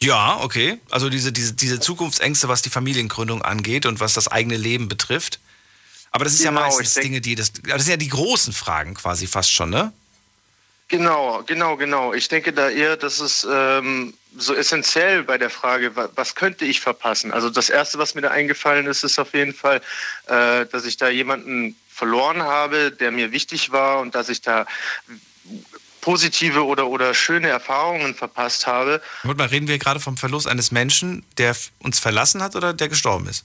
Ja, okay. Also diese, diese, diese Zukunftsängste, was die Familiengründung angeht und was das eigene Leben betrifft. Aber das ist genau, ja meistens Dinge, die das. Das sind ja die großen Fragen quasi fast schon, ne? Genau, genau, genau. Ich denke da eher, dass es ähm, so essentiell bei der Frage, was könnte ich verpassen? Also das Erste, was mir da eingefallen ist, ist auf jeden Fall, äh, dass ich da jemanden verloren habe, der mir wichtig war und dass ich da positive oder, oder schöne Erfahrungen verpasst habe. Warte mal, reden wir gerade vom Verlust eines Menschen, der uns verlassen hat oder der gestorben ist?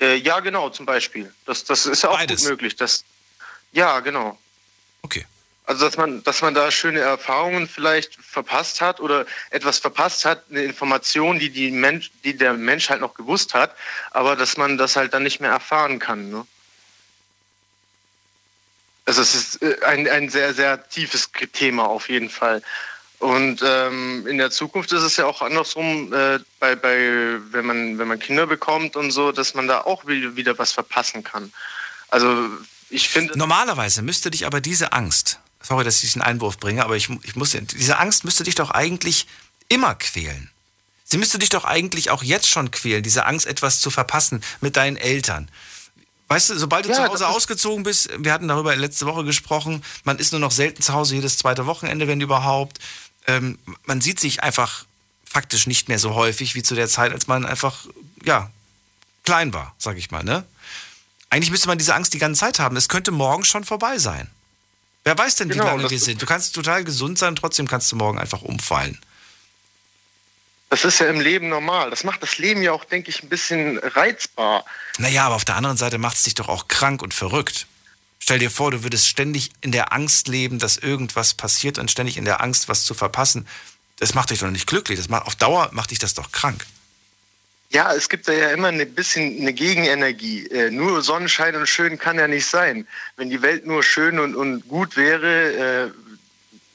Äh, ja, genau, zum Beispiel. Das, das ist ja auch Beides. gut möglich. Das, ja, genau. Okay. Also dass man, dass man da schöne Erfahrungen vielleicht verpasst hat oder etwas verpasst hat, eine Information, die, die, Mensch, die der Mensch halt noch gewusst hat, aber dass man das halt dann nicht mehr erfahren kann. Ne? Also es ist äh, ein, ein sehr, sehr tiefes Thema auf jeden Fall. Und ähm, in der Zukunft ist es ja auch andersrum, äh, bei, bei, wenn, man, wenn man Kinder bekommt und so, dass man da auch wieder was verpassen kann. Also ich finde. Normalerweise müsste dich aber diese Angst, sorry, dass ich einen Einwurf bringe, aber ich, ich muss, diese Angst müsste dich doch eigentlich immer quälen. Sie müsste dich doch eigentlich auch jetzt schon quälen, diese Angst, etwas zu verpassen mit deinen Eltern. Weißt du, sobald du ja, zu Hause ausgezogen bist, wir hatten darüber letzte Woche gesprochen, man ist nur noch selten zu Hause, jedes zweite Wochenende, wenn überhaupt. Ähm, man sieht sich einfach faktisch nicht mehr so häufig wie zu der Zeit, als man einfach, ja, klein war, sag ich mal, ne? Eigentlich müsste man diese Angst die ganze Zeit haben. Es könnte morgen schon vorbei sein. Wer weiß denn, genau, wie lange wir sind? Du kannst total gesund sein, trotzdem kannst du morgen einfach umfallen. Das ist ja im Leben normal. Das macht das Leben ja auch, denke ich, ein bisschen reizbar. Naja, aber auf der anderen Seite macht es dich doch auch krank und verrückt. Stell dir vor, du würdest ständig in der Angst leben, dass irgendwas passiert und ständig in der Angst, was zu verpassen. Das macht dich doch nicht glücklich. Das macht, auf Dauer macht dich das doch krank. Ja, es gibt da ja immer ein bisschen eine Gegenenergie. Äh, nur Sonnenschein und schön kann ja nicht sein. Wenn die Welt nur schön und, und gut wäre, äh,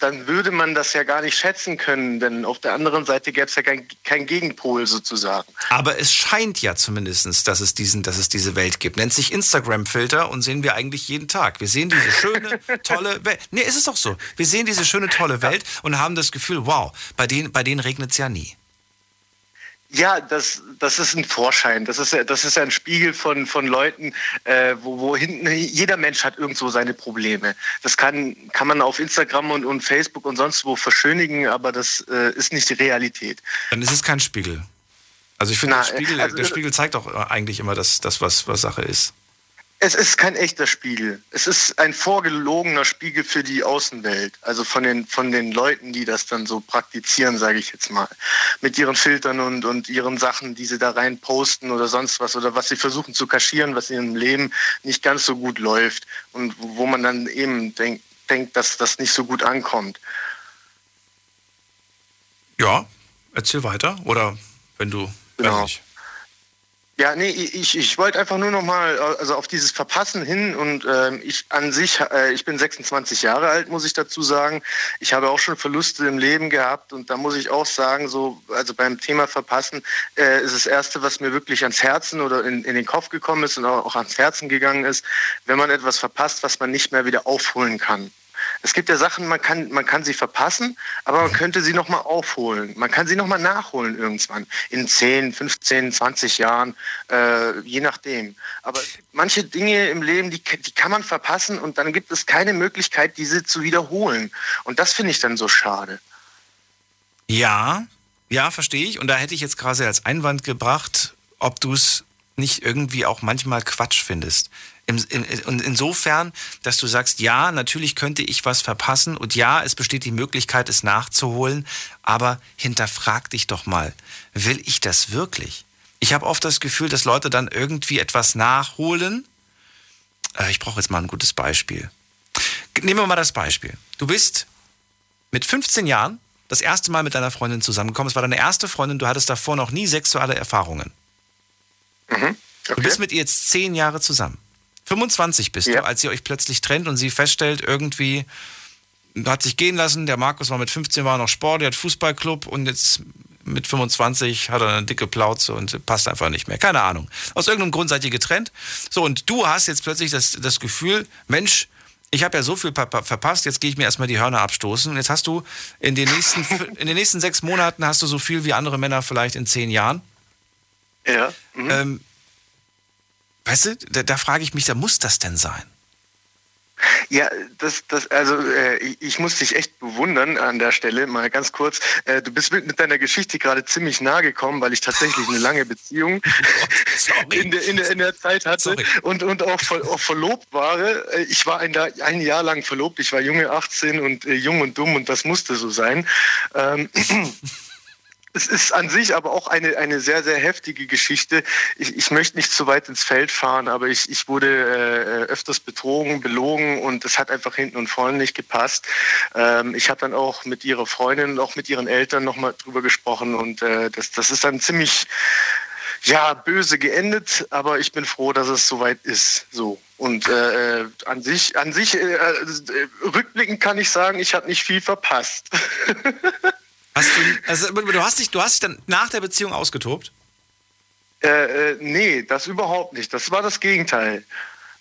dann würde man das ja gar nicht schätzen können, denn auf der anderen Seite gäbe es ja kein, kein Gegenpol sozusagen. Aber es scheint ja zumindest, dass es, diesen, dass es diese Welt gibt. Nennt sich Instagram-Filter und sehen wir eigentlich jeden Tag. Wir sehen diese schöne, *laughs* tolle Welt. Nee, ist es doch so. Wir sehen diese schöne, tolle Welt und haben das Gefühl, wow, bei denen, bei denen regnet es ja nie. Ja, das, das ist ein Vorschein. Das ist, das ist ein Spiegel von, von Leuten, äh, wo, wo hinten, jeder Mensch hat irgendwo seine Probleme. Das kann, kann man auf Instagram und, und Facebook und sonst wo verschönigen, aber das äh, ist nicht die Realität. Dann ist es kein Spiegel. Also ich finde, der Spiegel, also, der Spiegel zeigt auch eigentlich immer das, das was, was Sache ist. Es ist kein echter Spiegel. Es ist ein vorgelogener Spiegel für die Außenwelt. Also von den, von den Leuten, die das dann so praktizieren, sage ich jetzt mal. Mit ihren Filtern und, und ihren Sachen, die sie da rein posten oder sonst was. Oder was sie versuchen zu kaschieren, was in ihrem Leben nicht ganz so gut läuft. Und wo man dann eben denk, denkt, dass das nicht so gut ankommt. Ja, erzähl weiter. Oder wenn du. Genau. Ja, nee, ich, ich wollte einfach nur noch mal also auf dieses Verpassen hin und äh, ich an sich, äh, ich bin 26 Jahre alt, muss ich dazu sagen. Ich habe auch schon Verluste im Leben gehabt und da muss ich auch sagen, so also beim Thema Verpassen äh, ist das erste, was mir wirklich ans Herzen oder in, in den Kopf gekommen ist und auch, auch ans Herzen gegangen ist, wenn man etwas verpasst, was man nicht mehr wieder aufholen kann. Es gibt ja Sachen, man kann, man kann sie verpassen, aber man könnte sie nochmal aufholen. Man kann sie nochmal nachholen irgendwann. In 10, 15, 20 Jahren, äh, je nachdem. Aber manche Dinge im Leben, die, die kann man verpassen und dann gibt es keine Möglichkeit, diese zu wiederholen. Und das finde ich dann so schade. Ja, ja, verstehe ich. Und da hätte ich jetzt gerade als Einwand gebracht, ob du es nicht irgendwie auch manchmal Quatsch findest. Und in, in, insofern, dass du sagst, ja, natürlich könnte ich was verpassen und ja, es besteht die Möglichkeit, es nachzuholen, aber hinterfrag dich doch mal, will ich das wirklich? Ich habe oft das Gefühl, dass Leute dann irgendwie etwas nachholen. Äh, ich brauche jetzt mal ein gutes Beispiel. Nehmen wir mal das Beispiel. Du bist mit 15 Jahren das erste Mal mit deiner Freundin zusammengekommen. Es war deine erste Freundin, du hattest davor noch nie sexuelle Erfahrungen. Mhm. Okay. Du bist mit ihr jetzt zehn Jahre zusammen. 25 bist ja. du, als ihr euch plötzlich trennt und sie feststellt, irgendwie hat sich gehen lassen, der Markus war mit 15 war noch Sport, der hat Fußballclub und jetzt mit 25 hat er eine dicke Plauze und passt einfach nicht mehr. Keine Ahnung. Aus irgendeinem Grund seid ihr getrennt. So, und du hast jetzt plötzlich das, das Gefühl, Mensch, ich habe ja so viel verpasst, jetzt gehe ich mir erstmal die Hörner abstoßen. Und jetzt hast du in den, nächsten, in den nächsten sechs Monaten hast du so viel wie andere Männer vielleicht in zehn Jahren. Ja. Mhm. Ähm, Weißt du, da, da frage ich mich, da muss das denn sein? Ja, das, das, also äh, ich muss dich echt bewundern an der Stelle, mal ganz kurz. Äh, du bist mit, mit deiner Geschichte gerade ziemlich nah gekommen, weil ich tatsächlich eine lange Beziehung *laughs* in, der, in, der, in der Zeit hatte und, und auch, auch verlobt war. Ich war ein, ein Jahr lang verlobt, ich war junge 18 und äh, jung und dumm und das musste so sein. Ähm, Es ist an sich aber auch eine, eine sehr, sehr heftige Geschichte. Ich, ich möchte nicht zu weit ins Feld fahren, aber ich, ich wurde äh, öfters betrogen, belogen und es hat einfach hinten und vorne nicht gepasst. Ähm, ich habe dann auch mit ihrer Freundin und auch mit ihren Eltern nochmal drüber gesprochen und äh, das, das ist dann ziemlich ja, böse geendet, aber ich bin froh, dass es soweit ist. So. Und äh, äh an sich, an sich äh, äh, rückblickend kann ich sagen, ich habe nicht viel verpasst. *laughs* Hast du, also, du, hast dich, du hast dich dann nach der Beziehung ausgetobt? Äh, äh, nee, das überhaupt nicht. Das war das Gegenteil.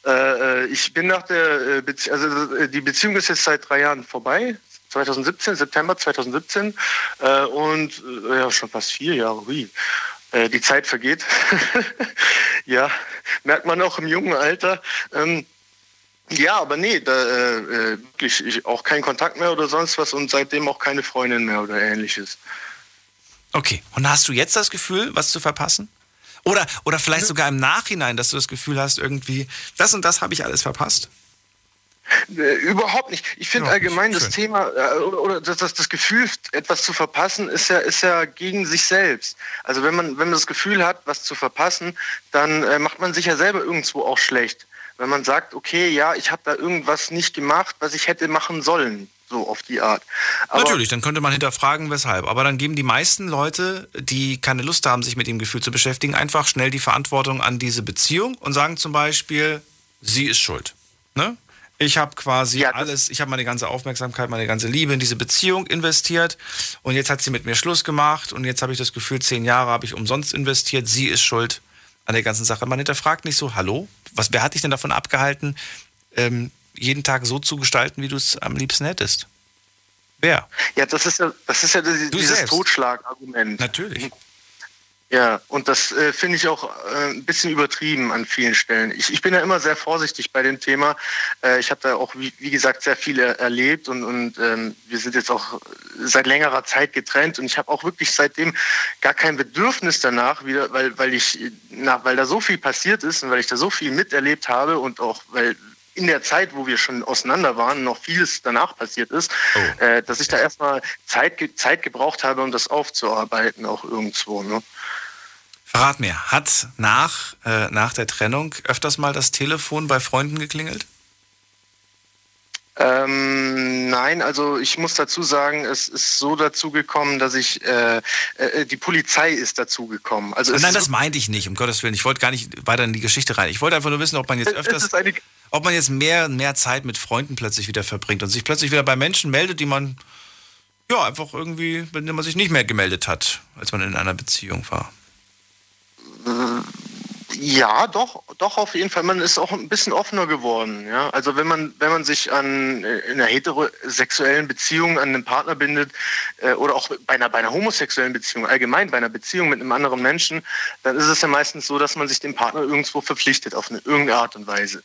Äh, äh ich bin nach der äh, Beziehung, also äh, die Beziehung ist jetzt seit drei Jahren vorbei. 2017, September 2017 und ja, schon fast vier Jahre, hui. die Zeit vergeht. *laughs* ja, merkt man auch im jungen Alter. Ähm, ja, aber nee, da, äh, wirklich ich, auch kein Kontakt mehr oder sonst was und seitdem auch keine Freundin mehr oder ähnliches. Okay, und hast du jetzt das Gefühl, was zu verpassen? Oder, oder vielleicht sogar im Nachhinein, dass du das Gefühl hast, irgendwie, das und das habe ich alles verpasst? Äh, überhaupt nicht. Ich finde allgemein das schön. Thema äh, oder das, das, das Gefühl, etwas zu verpassen, ist ja, ist ja gegen sich selbst. Also wenn man, wenn man das Gefühl hat, was zu verpassen, dann äh, macht man sich ja selber irgendwo auch schlecht. Wenn man sagt, okay, ja, ich habe da irgendwas nicht gemacht, was ich hätte machen sollen, so auf die Art. Aber Natürlich, dann könnte man hinterfragen, weshalb. Aber dann geben die meisten Leute, die keine Lust haben, sich mit dem Gefühl zu beschäftigen, einfach schnell die Verantwortung an diese Beziehung und sagen zum Beispiel, sie ist schuld. Ne? Ich habe quasi alles, ich habe meine ganze Aufmerksamkeit, meine ganze Liebe in diese Beziehung investiert und jetzt hat sie mit mir Schluss gemacht und jetzt habe ich das Gefühl, zehn Jahre habe ich umsonst investiert, sie ist schuld an der ganzen Sache. Man hinterfragt nicht so, hallo, was, wer hat dich denn davon abgehalten, ähm, jeden Tag so zu gestalten, wie du es am liebsten hättest? Wer? Ja, das ist ja, das ist ja dieses selbst. Totschlagargument. Natürlich. Ja, und das äh, finde ich auch äh, ein bisschen übertrieben an vielen Stellen. Ich, ich bin ja immer sehr vorsichtig bei dem Thema. Äh, ich habe da auch, wie, wie gesagt, sehr viel er, erlebt und, und ähm, wir sind jetzt auch seit längerer Zeit getrennt und ich habe auch wirklich seitdem gar kein Bedürfnis danach, wieder, weil, weil ich, na, weil da so viel passiert ist und weil ich da so viel miterlebt habe und auch, weil in der Zeit, wo wir schon auseinander waren, noch vieles danach passiert ist, äh, dass ich da erstmal Zeit, Zeit gebraucht habe, um das aufzuarbeiten, auch irgendwo. Ne? Verrat mir, hat nach, äh, nach der Trennung öfters mal das Telefon bei Freunden geklingelt? Ähm, nein, also ich muss dazu sagen, es ist so dazu gekommen, dass ich, äh, äh, die Polizei ist dazu gekommen. Also Nein, das meinte ich nicht, um Gottes Willen. Ich wollte gar nicht weiter in die Geschichte rein. Ich wollte einfach nur wissen, ob man jetzt öfters, ob man jetzt mehr, mehr Zeit mit Freunden plötzlich wieder verbringt und sich plötzlich wieder bei Menschen meldet, die man, ja, einfach irgendwie, denen man sich nicht mehr gemeldet hat, als man in einer Beziehung war. Ja, doch, doch auf jeden Fall. Man ist auch ein bisschen offener geworden. Ja, also wenn man wenn man sich an äh, in einer heterosexuellen Beziehung an einen Partner bindet äh, oder auch bei einer bei einer homosexuellen Beziehung allgemein bei einer Beziehung mit einem anderen Menschen, dann ist es ja meistens so, dass man sich dem Partner irgendwo verpflichtet auf eine irgendeine Art und Weise.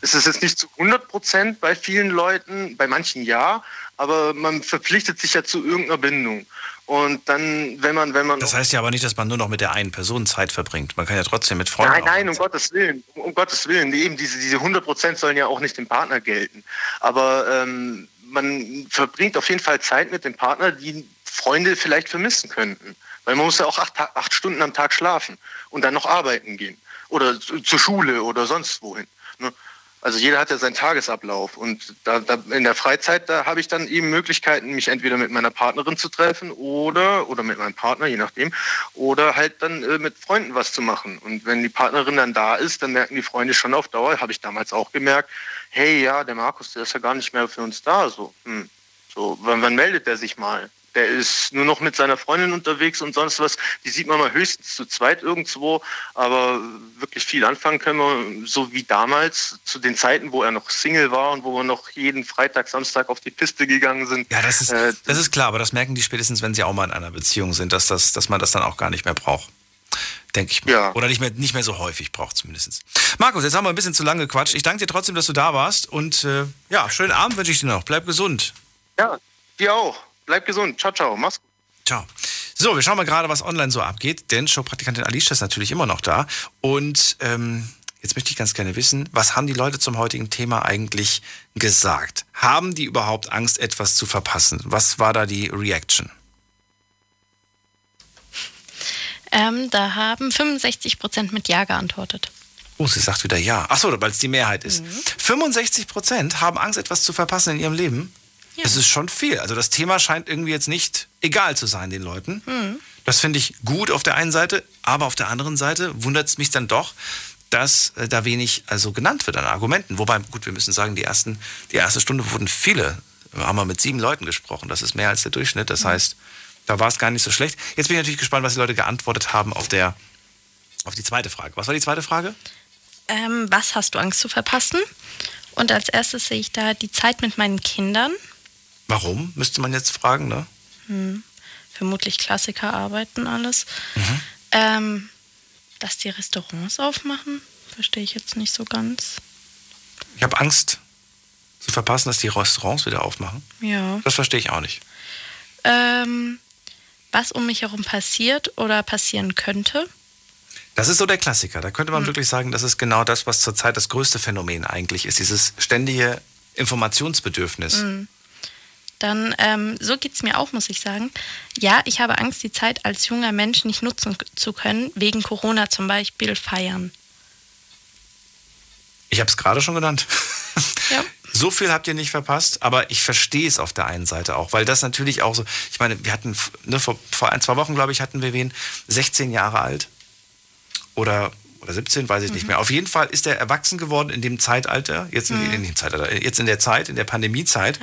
Es ist jetzt nicht zu 100 Prozent bei vielen Leuten, bei manchen ja, aber man verpflichtet sich ja zu irgendeiner Bindung. Und dann, wenn man, wenn man Das heißt ja aber nicht, dass man nur noch mit der einen Person Zeit verbringt. Man kann ja trotzdem mit Freunden. Nein, nein, um Gottes Willen. Um Gottes Willen. Eben diese, diese 100 Prozent sollen ja auch nicht dem Partner gelten. Aber ähm, man verbringt auf jeden Fall Zeit mit dem Partner, die Freunde vielleicht vermissen könnten. Weil man muss ja auch acht, acht Stunden am Tag schlafen und dann noch arbeiten gehen. Oder zu- zur Schule oder sonst wohin. Ne? Also jeder hat ja seinen Tagesablauf und da, da in der Freizeit, da habe ich dann eben Möglichkeiten, mich entweder mit meiner Partnerin zu treffen oder oder mit meinem Partner, je nachdem, oder halt dann äh, mit Freunden was zu machen. Und wenn die Partnerin dann da ist, dann merken die Freunde schon auf Dauer, habe ich damals auch gemerkt, hey, ja, der Markus, der ist ja gar nicht mehr für uns da. So, hm, so wann, wann meldet der sich mal? Der ist nur noch mit seiner Freundin unterwegs und sonst was. Die sieht man mal höchstens zu zweit irgendwo, aber wirklich viel anfangen können wir, so wie damals, zu den Zeiten, wo er noch Single war und wo wir noch jeden Freitag, Samstag auf die Piste gegangen sind. Ja, das ist, Äh, das ist klar, aber das merken die spätestens, wenn sie auch mal in einer Beziehung sind, dass, das, dass man das dann auch gar nicht mehr braucht. Denke ich mal. Oder nicht mehr, nicht mehr so häufig braucht zumindest. Markus, jetzt haben wir ein bisschen zu lange gequatscht. Ich danke dir trotzdem, dass du da warst und äh, ja, schönen Abend wünsche ich dir noch. Bleib gesund. Ja, dir auch. Bleib gesund. Ciao, ciao. Mach's gut. Ciao. So, wir schauen mal gerade, was online so abgeht, denn Showpraktikantin Alicia ist natürlich immer noch da. Und ähm, jetzt möchte ich ganz gerne wissen, was haben die Leute zum heutigen Thema eigentlich gesagt? Haben die überhaupt Angst, etwas zu verpassen? Was war da die Reaction? Ähm, da haben 65 Prozent mit Ja geantwortet. Oh, sie sagt wieder ja. Achso, weil es die Mehrheit ist. 65 Prozent haben Angst, etwas zu verpassen in ihrem Leben. Das ist schon viel. Also das Thema scheint irgendwie jetzt nicht egal zu sein den Leuten. Mhm. Das finde ich gut auf der einen Seite, aber auf der anderen Seite wundert es mich dann doch, dass äh, da wenig also genannt wird an Argumenten. Wobei, gut, wir müssen sagen, die, ersten, die erste Stunde wurden viele, haben wir mit sieben Leuten gesprochen. Das ist mehr als der Durchschnitt. Das heißt, da war es gar nicht so schlecht. Jetzt bin ich natürlich gespannt, was die Leute geantwortet haben auf, der, auf die zweite Frage. Was war die zweite Frage? Ähm, was hast du Angst zu verpassen? Und als erstes sehe ich da die Zeit mit meinen Kindern. Warum, müsste man jetzt fragen, ne? Hm. Vermutlich Klassiker arbeiten alles. Ähm, dass die Restaurants aufmachen, verstehe ich jetzt nicht so ganz. Ich habe Angst zu verpassen, dass die Restaurants wieder aufmachen. Ja. Das verstehe ich auch nicht. Ähm, was um mich herum passiert oder passieren könnte. Das ist so der Klassiker. Da könnte man wirklich sagen, das ist genau das, was zurzeit das größte Phänomen eigentlich ist. Dieses ständige Informationsbedürfnis. Mhm. Dann, ähm, so geht es mir auch, muss ich sagen. Ja, ich habe Angst, die Zeit als junger Mensch nicht nutzen zu können, wegen Corona zum Beispiel feiern. Ich habe es gerade schon genannt. *laughs* Ja. So viel habt ihr nicht verpasst, aber ich verstehe es auf der einen Seite auch, weil das natürlich auch so, ich meine, wir hatten, ne, vor, vor ein, zwei Wochen, glaube ich, hatten wir wen, 16 Jahre alt oder, oder 17, weiß ich nicht mehr. Auf jeden Fall ist er erwachsen geworden in dem Zeitalter, jetzt in, Mhm. in dem Zeitalter, jetzt in der Zeit, in der Pandemiezeit.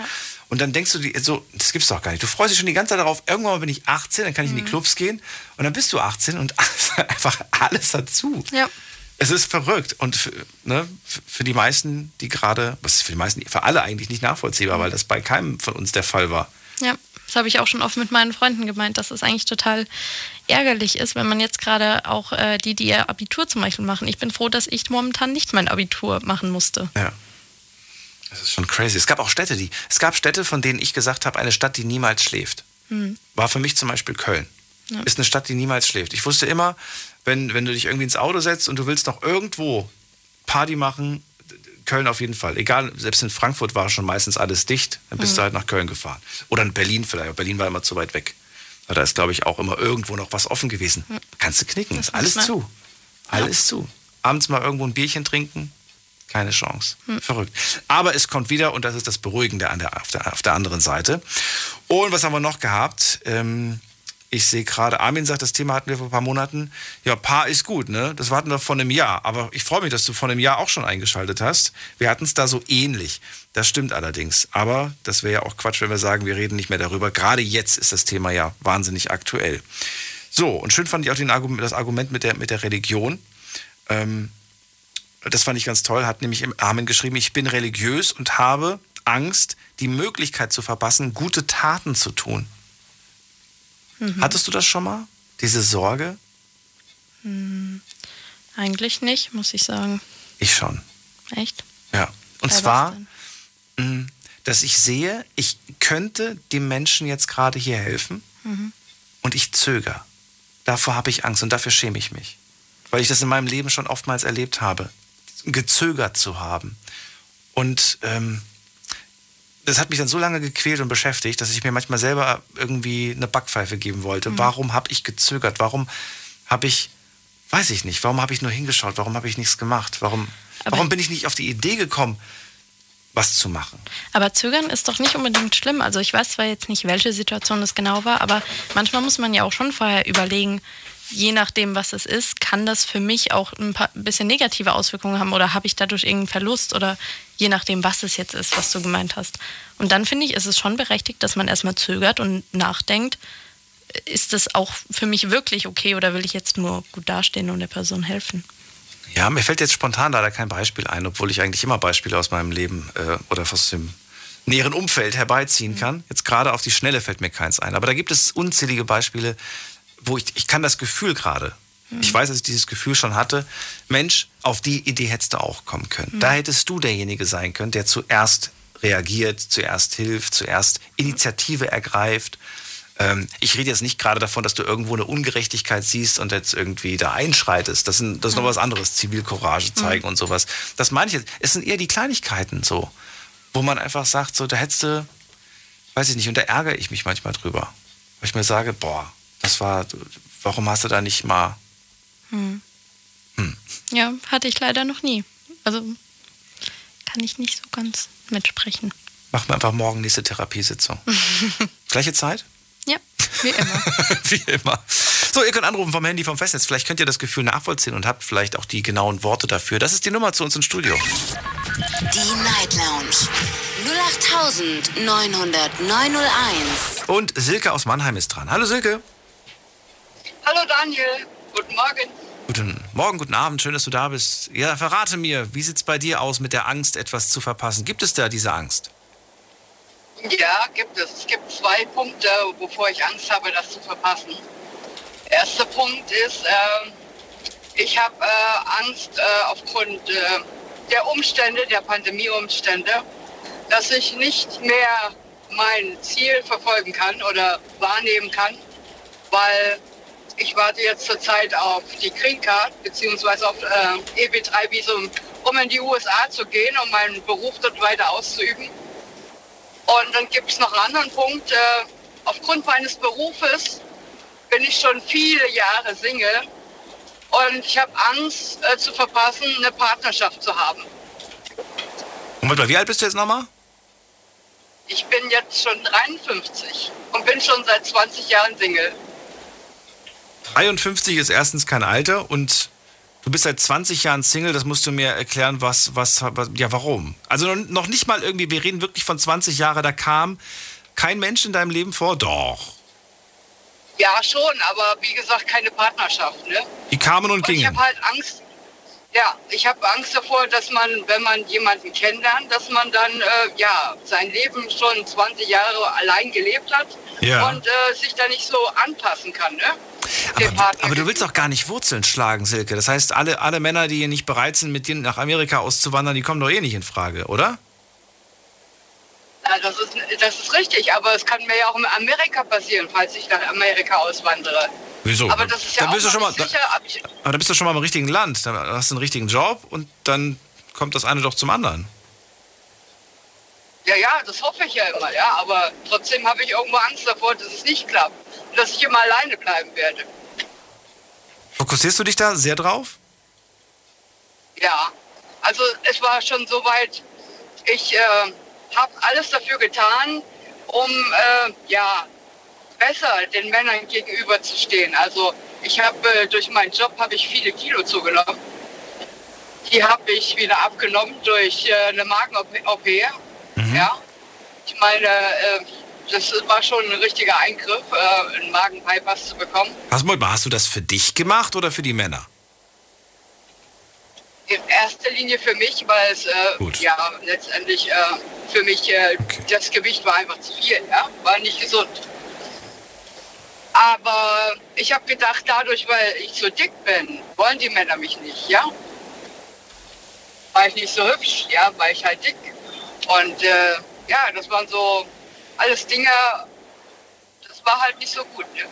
Und dann denkst du dir so, das gibt's doch gar nicht. Du freust dich schon die ganze Zeit darauf, irgendwann bin ich 18, dann kann ich in die Clubs gehen und dann bist du 18 und *laughs* einfach alles dazu. Ja. Es ist verrückt und für, ne, für die meisten, die gerade, was ist für die meisten, für alle eigentlich nicht nachvollziehbar, weil das bei keinem von uns der Fall war. Ja, das habe ich auch schon oft mit meinen Freunden gemeint, dass es eigentlich total ärgerlich ist, wenn man jetzt gerade auch äh, die, die ihr Abitur zum Beispiel machen. Ich bin froh, dass ich momentan nicht mein Abitur machen musste. Ja. Das ist schon crazy. Es gab auch Städte, die, es gab Städte, von denen ich gesagt habe, eine Stadt, die niemals schläft. Hm. War für mich zum Beispiel Köln. Ja. Ist eine Stadt, die niemals schläft. Ich wusste immer, wenn, wenn du dich irgendwie ins Auto setzt und du willst noch irgendwo Party machen, Köln auf jeden Fall. Egal, selbst in Frankfurt war schon meistens alles dicht, dann bist Mhm. du halt nach Köln gefahren. Oder in Berlin vielleicht. Berlin war immer zu weit weg. Da ist, glaube ich, auch immer irgendwo noch was offen gewesen. Kannst du knicken, ist alles zu. Alles zu. Abends mal irgendwo ein Bierchen trinken, keine Chance. Hm. Verrückt. Aber es kommt wieder und das ist das Beruhigende an der, auf, der, auf der anderen Seite. Und was haben wir noch gehabt? Ähm, ich sehe gerade, Armin sagt, das Thema hatten wir vor ein paar Monaten. Ja, Paar ist gut, ne? Das hatten wir vor einem Jahr. Aber ich freue mich, dass du vor einem Jahr auch schon eingeschaltet hast. Wir hatten es da so ähnlich. Das stimmt allerdings. Aber das wäre ja auch Quatsch, wenn wir sagen, wir reden nicht mehr darüber. Gerade jetzt ist das Thema ja wahnsinnig aktuell. So, und schön fand ich auch Argument, das Argument mit der, mit der Religion. Ähm, das fand ich ganz toll, hat nämlich im Armin geschrieben, ich bin religiös und habe Angst, die Möglichkeit zu verpassen, gute Taten zu tun. Mhm. Hattest du das schon mal? Diese Sorge? Hm, eigentlich nicht, muss ich sagen. Ich schon. Echt? Ja. Und Bei zwar, mh, dass ich sehe, ich könnte dem Menschen jetzt gerade hier helfen Mhm. und ich zögere. Davor habe ich Angst und dafür schäme ich mich. Weil ich das in meinem Leben schon oftmals erlebt habe, gezögert zu haben. Und ähm, das hat mich dann so lange gequält und beschäftigt, dass ich mir manchmal selber irgendwie eine Backpfeife geben wollte. Mhm. Warum habe ich gezögert? Warum habe ich, weiß ich nicht, warum habe ich nur hingeschaut? Warum habe ich nichts gemacht? Warum, Aber- warum bin ich nicht auf die Idee gekommen, was zu machen? Aber zögern ist doch nicht unbedingt schlimm. Also ich weiß zwar jetzt nicht, welche Situation es genau war, aber manchmal muss man ja auch schon vorher überlegen, je nachdem, was es ist, kann das für mich auch ein, paar, ein bisschen negative Auswirkungen haben oder habe ich dadurch irgendeinen Verlust oder je nachdem, was es jetzt ist, was du gemeint hast. Und dann finde ich, ist es schon berechtigt, dass man erstmal zögert und nachdenkt, ist das auch für mich wirklich okay oder will ich jetzt nur gut dastehen und der Person helfen? Ja, mir fällt jetzt spontan leider kein Beispiel ein, obwohl ich eigentlich immer Beispiele aus meinem Leben äh, oder aus dem näheren Umfeld herbeiziehen kann. Jetzt gerade auf die Schnelle fällt mir keins ein. Aber da gibt es unzählige Beispiele, wo ich, ich kann das Gefühl gerade, ich weiß, dass ich dieses Gefühl schon hatte, Mensch, auf die Idee hättest du auch kommen können. Mhm. Da hättest du derjenige sein können, der zuerst reagiert, zuerst hilft, zuerst Initiative ergreift. Ähm, ich rede jetzt nicht gerade davon, dass du irgendwo eine Ungerechtigkeit siehst und jetzt irgendwie da einschreitest. Das, sind, das ist noch was anderes, Zivilcourage zeigen Mhm. und sowas. Das meine ich jetzt. Es sind eher die Kleinigkeiten so, wo man einfach sagt, so, da hättest du, weiß ich nicht, und da ärgere ich mich manchmal drüber. Weil ich mir sage, boah, das war, warum hast du da nicht mal. Hm. Hm. Ja, hatte ich leider noch nie. Also kann ich nicht so ganz mitsprechen. Machen wir einfach morgen nächste Therapiesitzung. *laughs* Gleiche Zeit? Ja, wie immer. *laughs* Wie immer. So, ihr könnt anrufen vom Handy vom Festnetz. Vielleicht könnt ihr das Gefühl nachvollziehen und habt vielleicht auch die genauen Worte dafür. Das ist die Nummer zu uns ins Studio. Die Night Lounge 0890901. Und Silke aus Mannheim ist dran. Hallo Silke. Hallo Daniel, guten Morgen. Guten Morgen, guten Abend. Schön, dass du da bist. Ja, verrate mir, wie sieht es bei dir aus mit der Angst, etwas zu verpassen? Gibt es da diese Angst? Ja, gibt es. Es gibt zwei Punkte, wovor ich Angst habe, das zu verpassen. Erster Punkt ist, äh, ich habe äh, Angst äh, aufgrund äh, der Umstände, der Pandemieumstände, dass ich nicht mehr mein Ziel verfolgen kann oder wahrnehmen kann, weil ich warte jetzt zurzeit auf die Green Card beziehungsweise auf äh, EB3-Visum um in die USA zu gehen, um meinen Beruf dort weiter auszuüben. Und dann gibt es noch einen anderen Punkt. Äh, aufgrund meines Berufes bin ich schon viele Jahre Single und ich habe Angst äh, zu verpassen, eine Partnerschaft zu haben. Und warte mal, wie alt bist du jetzt nochmal? Ich bin jetzt schon 53 und bin schon seit 20 Jahren Single. 53 ist erstens kein Alter und du bist seit 20 Jahren Single. Das musst du mir erklären, was, was, was ja, warum? Also noch nicht mal irgendwie, wir reden wirklich von 20 Jahren, da kam kein Mensch in deinem Leben vor? Doch. Ja, schon, aber wie gesagt, keine Partnerschaft. Ne? Die kamen und, und gingen. Ich habe halt Angst. Ja, ich habe Angst davor, dass man, wenn man jemanden kennenlernt, dass man dann äh, ja sein Leben schon 20 Jahre allein gelebt hat Ja. und äh, sich da nicht so anpassen kann. Ne? Aber, aber du willst doch gar nicht Wurzeln schlagen, Silke. Das heißt, alle, alle Männer, die hier nicht bereit sind, mit dir nach Amerika auszuwandern, die kommen doch eh nicht in Frage, oder? Ja, das, ist, das ist richtig, aber es kann mir ja auch in Amerika passieren, falls ich nach Amerika auswandere. Wieso? Aber das ist ja dann bist du schon mal, sicher, ich, aber dann bist du schon mal im richtigen Land. Dann hast du einen richtigen Job und dann kommt das eine doch zum anderen. Ja, ja, das hoffe ich ja immer, ja. Aber trotzdem habe ich irgendwo Angst davor, dass es nicht klappt. Und dass ich immer alleine bleiben werde. Fokussierst du dich da sehr drauf? Ja. Also es war schon so weit, ich äh, habe alles dafür getan, um äh, ja besser den Männern gegenüberzustehen. Also ich habe äh, durch meinen Job habe ich viele Kilo zugenommen. Die habe ich wieder abgenommen durch äh, eine Magen-OP. Ja. Ich meine, äh, das war schon ein richtiger Eingriff, äh, einen Magen-Bypass zu bekommen. Hast, mal, hast du das für dich gemacht oder für die Männer? In erster Linie für mich, weil es äh, ja letztendlich äh, für mich äh, das Gewicht war einfach zu viel, ja, war nicht gesund. Aber ich habe gedacht, dadurch, weil ich so dick bin, wollen die Männer mich nicht, ja. War ich nicht so hübsch, ja, war ich halt dick. Und äh, ja, das waren so alles Dinge, das war halt nicht so gut. Ne?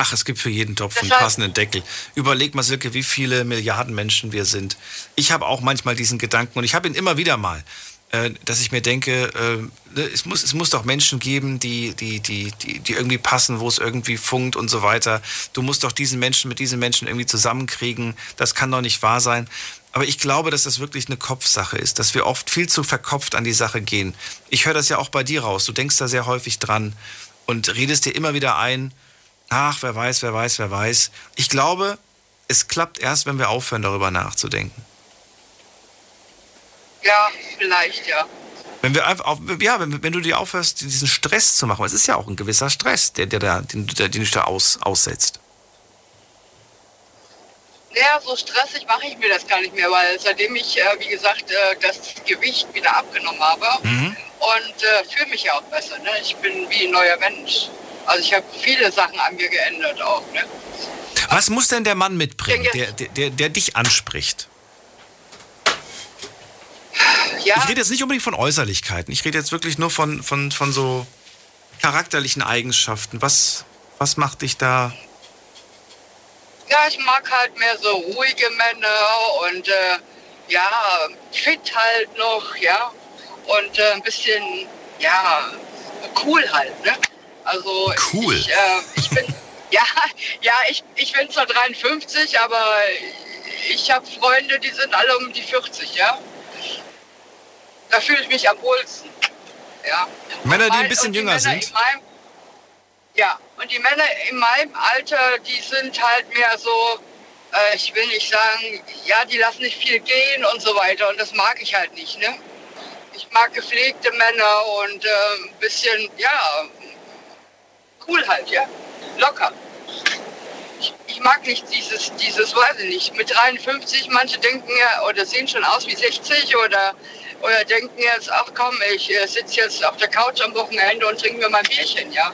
Ach, es gibt für jeden Topf einen passenden Deckel. Überleg mal, Silke, wie viele Milliarden Menschen wir sind. Ich habe auch manchmal diesen Gedanken und ich habe ihn immer wieder mal, äh, dass ich mir denke, äh, ne, es, muss, es muss doch Menschen geben, die, die, die, die, die irgendwie passen, wo es irgendwie funkt und so weiter. Du musst doch diesen Menschen mit diesen Menschen irgendwie zusammenkriegen. Das kann doch nicht wahr sein. Aber ich glaube, dass das wirklich eine Kopfsache ist, dass wir oft viel zu verkopft an die Sache gehen. Ich höre das ja auch bei dir raus. Du denkst da sehr häufig dran und redest dir immer wieder ein, ach, wer weiß, wer weiß, wer weiß. Ich glaube, es klappt erst, wenn wir aufhören, darüber nachzudenken. Ja, vielleicht, ja. Wenn wir einfach, auf, ja, wenn, wenn du dir aufhörst, diesen Stress zu machen, es ist ja auch ein gewisser Stress, der, der, da- den, der, den du da aus, aussetzt. Naja, so stressig mache ich mir das gar nicht mehr, weil seitdem ich, äh, wie gesagt, äh, das Gewicht wieder abgenommen habe Mhm. und äh, fühle mich ja auch besser. Ne? Ich bin wie ein neuer Mensch. Also ich habe viele Sachen an mir geändert auch. Ne? Was muss denn der Mann mitbringen, der, der, der, der dich anspricht? Ja, Ich rede jetzt nicht unbedingt von Äußerlichkeiten. Ich rede jetzt wirklich nur von, von, von so charakterlichen Eigenschaften. Was, was macht dich da? ja, ich mag halt mehr so ruhige Männer und äh, ja, fit halt noch, ja. Und äh, ein bisschen, ja, cool halt, ne? Also Cool. ich, äh, ich bin, *laughs* ja, ja, ich, ich bin zwar 53, aber ich habe Freunde, die sind alle um die 40, ja. Da fühle ich mich am wohlsten. Ja. Männer, die ein bisschen die jünger Männer sind? In meinem, ja, und die Männer in meinem Alter, die sind halt mehr so, äh, ich will nicht sagen, ja, die lassen nicht viel gehen und so weiter. Und das mag ich halt nicht, ne? Ich mag gepflegte Männer und äh, ein bisschen, ja, cool halt, ja. Locker. Ich, ich mag nicht dieses, dieses, weiß ich nicht, mit 53, manche denken ja, oder sehen schon aus wie 60 oder, oder denken jetzt, ach komm, ich äh, sitze jetzt auf der Couch am Wochenende und trinke mir mein Bierchen, ja.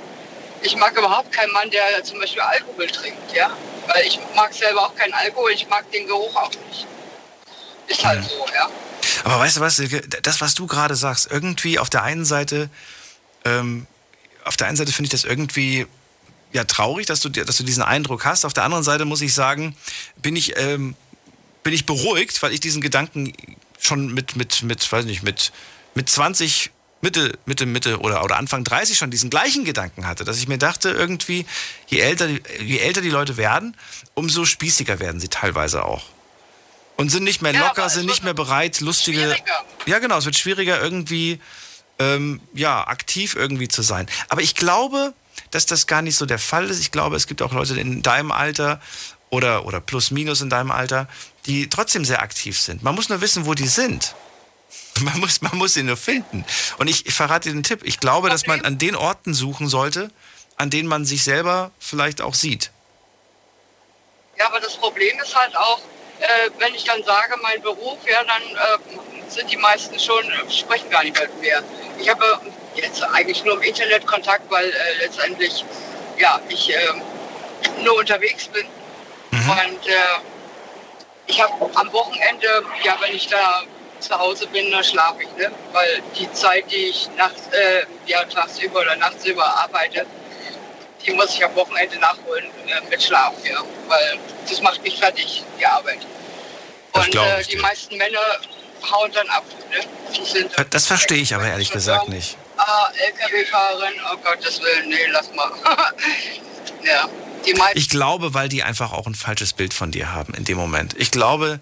Ich mag überhaupt keinen Mann, der zum Beispiel Alkohol trinkt, ja. Weil ich mag selber auch keinen Alkohol, ich mag den Geruch auch nicht. Ist halt so, ja. Aber weißt du was, das, was du gerade sagst, irgendwie auf der einen Seite, ähm, auf der einen Seite finde ich das irgendwie ja traurig, dass du, dass du diesen Eindruck hast. Auf der anderen Seite muss ich sagen, bin ich, ähm, bin ich beruhigt, weil ich diesen Gedanken schon mit, mit, mit, weiß nicht, mit, mit 20, Mitte, Mitte, Mitte oder, oder Anfang 30 schon diesen gleichen Gedanken hatte, dass ich mir dachte, irgendwie, je älter, die- je älter die Leute werden, umso spießiger werden sie teilweise auch. Und sind nicht mehr Ja, locker, sind nicht mehr bereit, lustige. Ja, genau, es wird schwieriger, irgendwie ähm, ja, aktiv irgendwie zu sein. Aber ich glaube, dass das gar nicht so der Fall ist. Ich glaube, es gibt auch Leute in deinem Alter oder, oder plus minus in deinem Alter, die trotzdem sehr aktiv sind. Man muss nur wissen, wo die sind. *laughs* Man muss, man muss sie nur finden. Und ich, ich verrate dir den Tipp. Ich glaube, dass man an den Orten suchen sollte, an denen man sich selber vielleicht auch sieht. Ja, aber das Problem ist halt auch, äh, wenn ich dann sage, mein Beruf, ja, dann äh, sind die meisten schon, sprechen gar nicht mir. Ich habe jetzt eigentlich nur im Internet Kontakt, weil äh, letztendlich, ja, ich äh, nur unterwegs bin. Und äh, ich habe am Wochenende, ja, wenn ich da zu Hause bin, dann schlafe ich, ne? Weil die Zeit, die ich nachts, äh, ja, tagsüber oder nachtsüber arbeite, die muss ich am Wochenende nachholen äh, mit Schlaf, ja. Weil das macht mich fertig, die Arbeit. Und äh, die meisten Männer hauen dann ab. Ne? Das verstehe ich aber ehrlich gesagt nicht. ah, LKW-Fahrerin, oh Gottes Willen, nee, lass mal. *laughs* ja. Ich glaube, weil die einfach auch ein falsches Bild von dir haben in dem Moment. Ich glaube,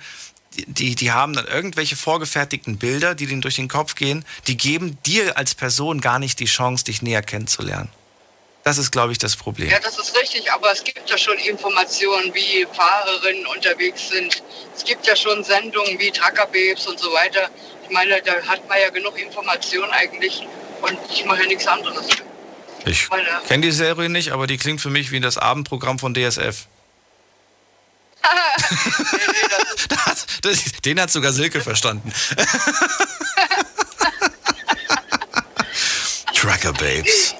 die- die, die haben dann irgendwelche vorgefertigten Bilder, die denen durch den Kopf gehen, die geben dir als Person gar nicht die Chance, dich näher kennenzulernen. Das ist, glaube ich, das Problem. Ja, das ist richtig, aber es gibt ja schon Informationen, wie Fahrerinnen unterwegs sind. Es gibt ja schon Sendungen wie Truckerbabes und so weiter. Ich meine, da hat man ja genug Informationen eigentlich und ich mache ja nichts anderes. Ich kenne die Serie nicht, aber die klingt für mich wie das Abendprogramm von DSF. *laughs* *laughs* das, das, den hat sogar Silke verstanden. *laughs* Trucker Babes.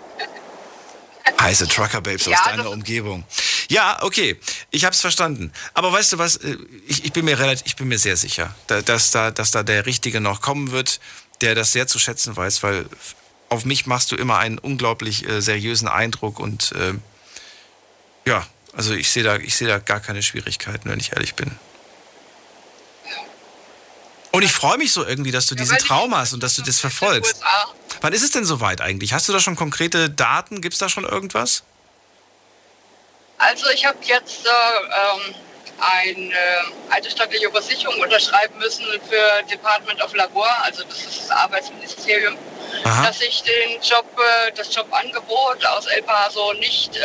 Heiße Trucker Babes Ja, aus deiner Umgebung. Ja, okay, ich hab's verstanden. Aber weißt du was, ich, ich bin mir relativ, ich bin mir sehr sicher, da- dass da, dass da der Richtige noch kommen wird, der das sehr zu schätzen weiß, weil auf mich machst du immer einen unglaublich äh, seriösen Eindruck und äh, ja, also ich sehe da, ich sehe da gar keine Schwierigkeiten, wenn ich ehrlich bin. Und ich freue mich so irgendwie, dass du diesen Traum hast und dass du das verfolgst. Wann ist es denn soweit eigentlich? Hast du da schon konkrete Daten? Gibt es da schon irgendwas? Also ich habe jetzt äh, ähm, eine eidesstattliche Versicherung unterschreiben müssen für Department of Labor, also das ist das Arbeitsministerium, Aha. dass ich den Job, äh, das Jobangebot aus El Paso nicht äh,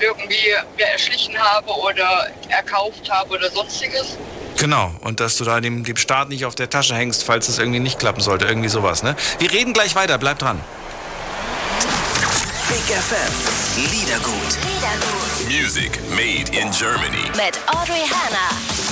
irgendwie mir erschlichen habe oder erkauft habe oder sonstiges. Genau, und dass du da dem, dem Staat nicht auf der Tasche hängst, falls es irgendwie nicht klappen sollte. Irgendwie sowas, ne? Wir reden gleich weiter, bleib dran. Big FM. Liedergut. Music made in Germany. Mit Audrey Hanna.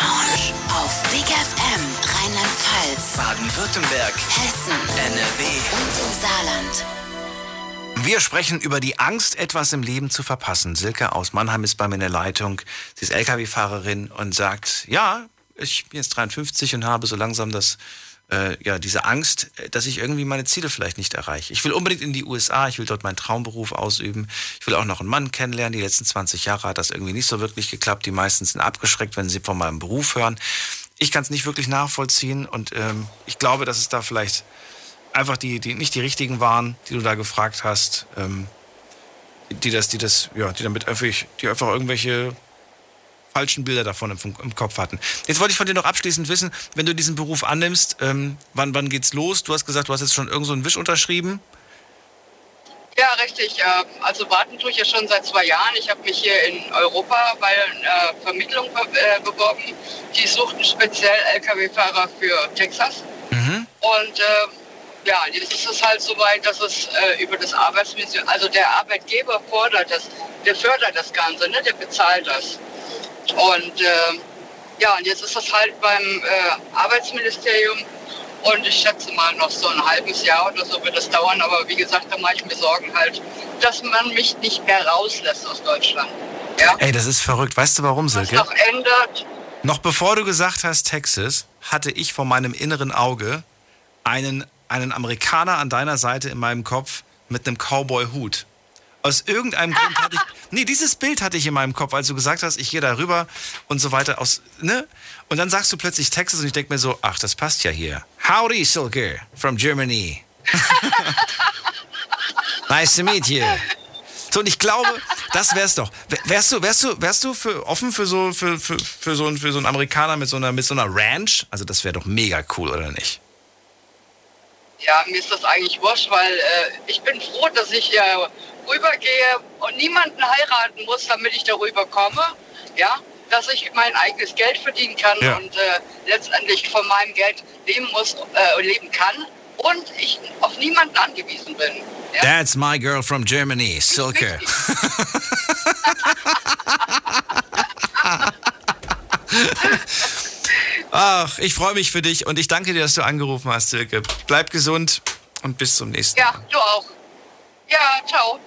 Lounge. Auf Big FM Rheinland-Pfalz, Baden-Württemberg. Hessen NRW. und im Saarland. Wir sprechen über die Angst, etwas im Leben zu verpassen. Silke aus Mannheim ist bei mir in der Leitung. Sie ist Lkw-Fahrerin und sagt, ja, ich bin jetzt 53 und habe so langsam das, äh, ja, diese Angst, äh, dass ich irgendwie meine Ziele vielleicht nicht erreiche. Ich will unbedingt in die USA, ich will dort meinen Traumberuf ausüben. Ich will auch noch einen Mann kennenlernen. Die letzten 20 Jahre hat das irgendwie nicht so wirklich geklappt. Die meisten sind abgeschreckt, wenn sie von meinem Beruf hören. Ich kann es nicht wirklich nachvollziehen und ähm, ich glaube, dass es da vielleicht einfach die, die nicht die richtigen waren, die du da gefragt hast, ähm, die das, die das, ja, die damit einfach, die einfach irgendwelche falschen Bilder davon im, im Kopf hatten. Jetzt wollte ich von dir noch abschließend wissen, wenn du diesen Beruf annimmst, ähm, wann, wann geht's los? Du hast gesagt, du hast jetzt schon irgend so einen Wisch unterschrieben. Ja, richtig. äh, Also warten tue ich ja schon seit zwei Jahren. Ich habe mich hier in Europa bei einer Vermittlung be- äh, beworben. Die suchten speziell Lkw-Fahrer für Texas. Und äh, ja, jetzt ist es halt so weit, dass es äh, über das Arbeitsministerium, also der Arbeitgeber fordert das, der fördert das Ganze, ne? der bezahlt das. Und äh, ja, und jetzt ist das halt beim äh, Arbeitsministerium Und ich schätze mal noch so ein halbes Jahr oder so wird es dauern. Aber wie gesagt, da mache ich mir Sorgen halt, dass man mich nicht mehr rauslässt aus Deutschland. Ja? Ey, das ist verrückt. Weißt du warum, Silke? noch ändert. Noch bevor du gesagt hast Texas, hatte ich vor meinem inneren Auge einen, einen Amerikaner an deiner Seite in meinem Kopf mit einem Cowboy-Hut. Aus irgendeinem Grund hatte ich. Nee, dieses Bild hatte ich in meinem Kopf, als du gesagt hast, ich gehe da rüber und so weiter. Aus, ne? Und dann sagst du plötzlich Texas und ich denke mir so, ach, das passt ja hier. Howdy, Silke, from Germany. *laughs* nice to meet you. So, und ich glaube, das wär's doch. Wärst du, wärst du, wärst du für, offen für so, für, für, für, so, einen, für so einen Amerikaner mit so einer, mit so einer Ranch? Also, das wäre doch mega cool, oder nicht? Ja, mir ist das eigentlich wurscht, weil äh, ich bin froh, dass ich äh, rübergehe und niemanden heiraten muss, damit ich darüber komme. Ja, dass ich mein eigenes Geld verdienen kann Ja. und äh, letztendlich von meinem Geld leben muss, äh, leben kann und ich auf niemanden angewiesen bin. That's my girl from Germany, Silke. *laughs* Ach, ich freue mich für dich und ich danke dir, dass du angerufen hast, Silke. Bleib gesund und bis zum nächsten Mal. Ja, du auch. Ja, ciao.